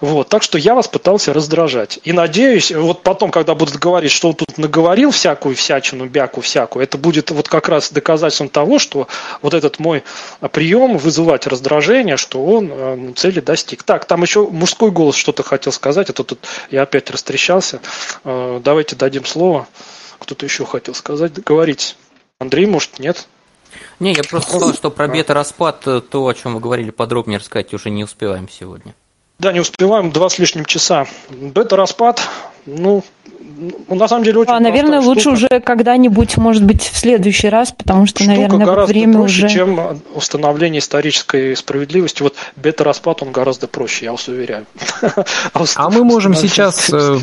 Вот, так что я вас пытался раздражать. И надеюсь, вот потом, когда будут говорить, что он тут наговорил всякую всячину, бяку всякую, это будет вот как раз доказательством того, что вот этот мой прием вызывать раздражение положение, что он э, цели достиг. Так, там еще мужской голос что-то хотел сказать, а то тут я опять растрещался. Э, давайте дадим слово. Кто-то еще хотел сказать. Говорить. Андрей, может, нет? Не, я просто сказал, что про бета-распад, э, то, о чем вы говорили, подробнее рассказать уже не успеваем сегодня. Да, не успеваем, два с лишним часа. Бета-распад, ну, ну, на самом деле очень а, Наверное, лучше штука. уже когда-нибудь, может быть, в следующий раз, потому что, штука наверное, гораздо время проще, уже... чем установление исторической справедливости. Вот бета-распад, он гораздо проще, я вас уверяю. А мы можем сейчас э,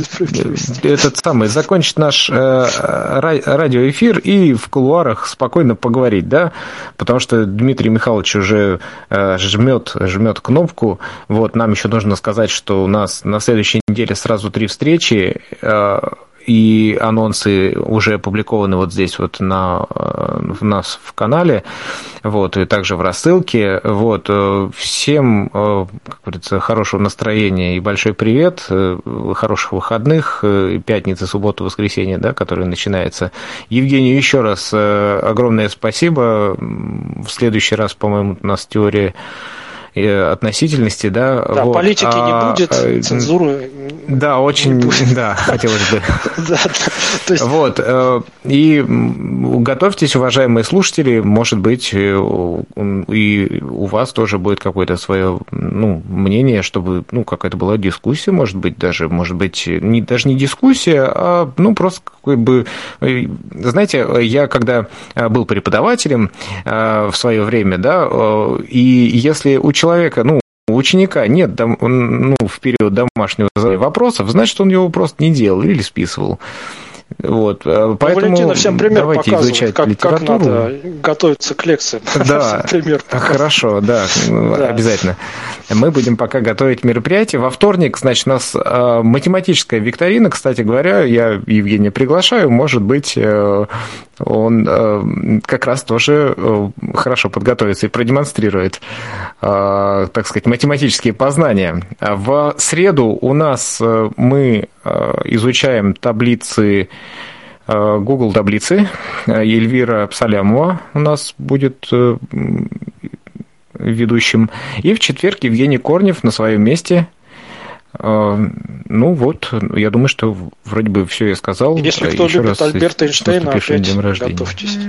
этот самый закончить наш э, радиоэфир и в кулуарах спокойно поговорить, да? Потому что Дмитрий Михайлович уже э, жмет, жмет кнопку. Вот, нам еще нужно сказать, что у нас на следующей неделе сразу три встречи и анонсы уже опубликованы вот здесь вот на, в нас в канале, вот, и также в рассылке, вот, всем, как говорится, хорошего настроения и большой привет, хороших выходных, пятницы, субботу, воскресенье, да, который начинается. Евгению еще раз огромное спасибо, в следующий раз, по-моему, у нас теория относительности, да. Да, вот. политики а, не будет, а, цензуры Да, очень, да, хотелось бы. Да, то есть... Вот, и готовьтесь, уважаемые слушатели, может быть, и у вас тоже будет какое-то свое, ну, мнение, чтобы, ну, какая-то была дискуссия, может быть, даже, может быть, не, даже не дискуссия, а, ну, просто как бы, знаете, я когда был преподавателем в свое время, да, и если у человека, ну, у ученика нет ну, в период домашнего вопросов, значит, он его просто не делал или списывал. Вот, э, поэтому Валентина всем пример давайте изучать как, литературу. как надо готовиться к лекции. Да, пример хорошо, да, да, обязательно. Мы будем пока готовить мероприятие. Во вторник, значит, у нас э, математическая викторина, кстати говоря, я Евгения приглашаю, может быть, э, он как раз тоже хорошо подготовится и продемонстрирует, так сказать, математические познания. В среду у нас мы изучаем таблицы Э, Google таблицы. Э, Эльвира Псалямова у нас будет э, ведущим. И в четверг Евгений Корнев на своем месте. Ну вот, я думаю, что вроде бы все я сказал. Если кто Еще любит Альберта Эйнштейна, опять готовьтесь.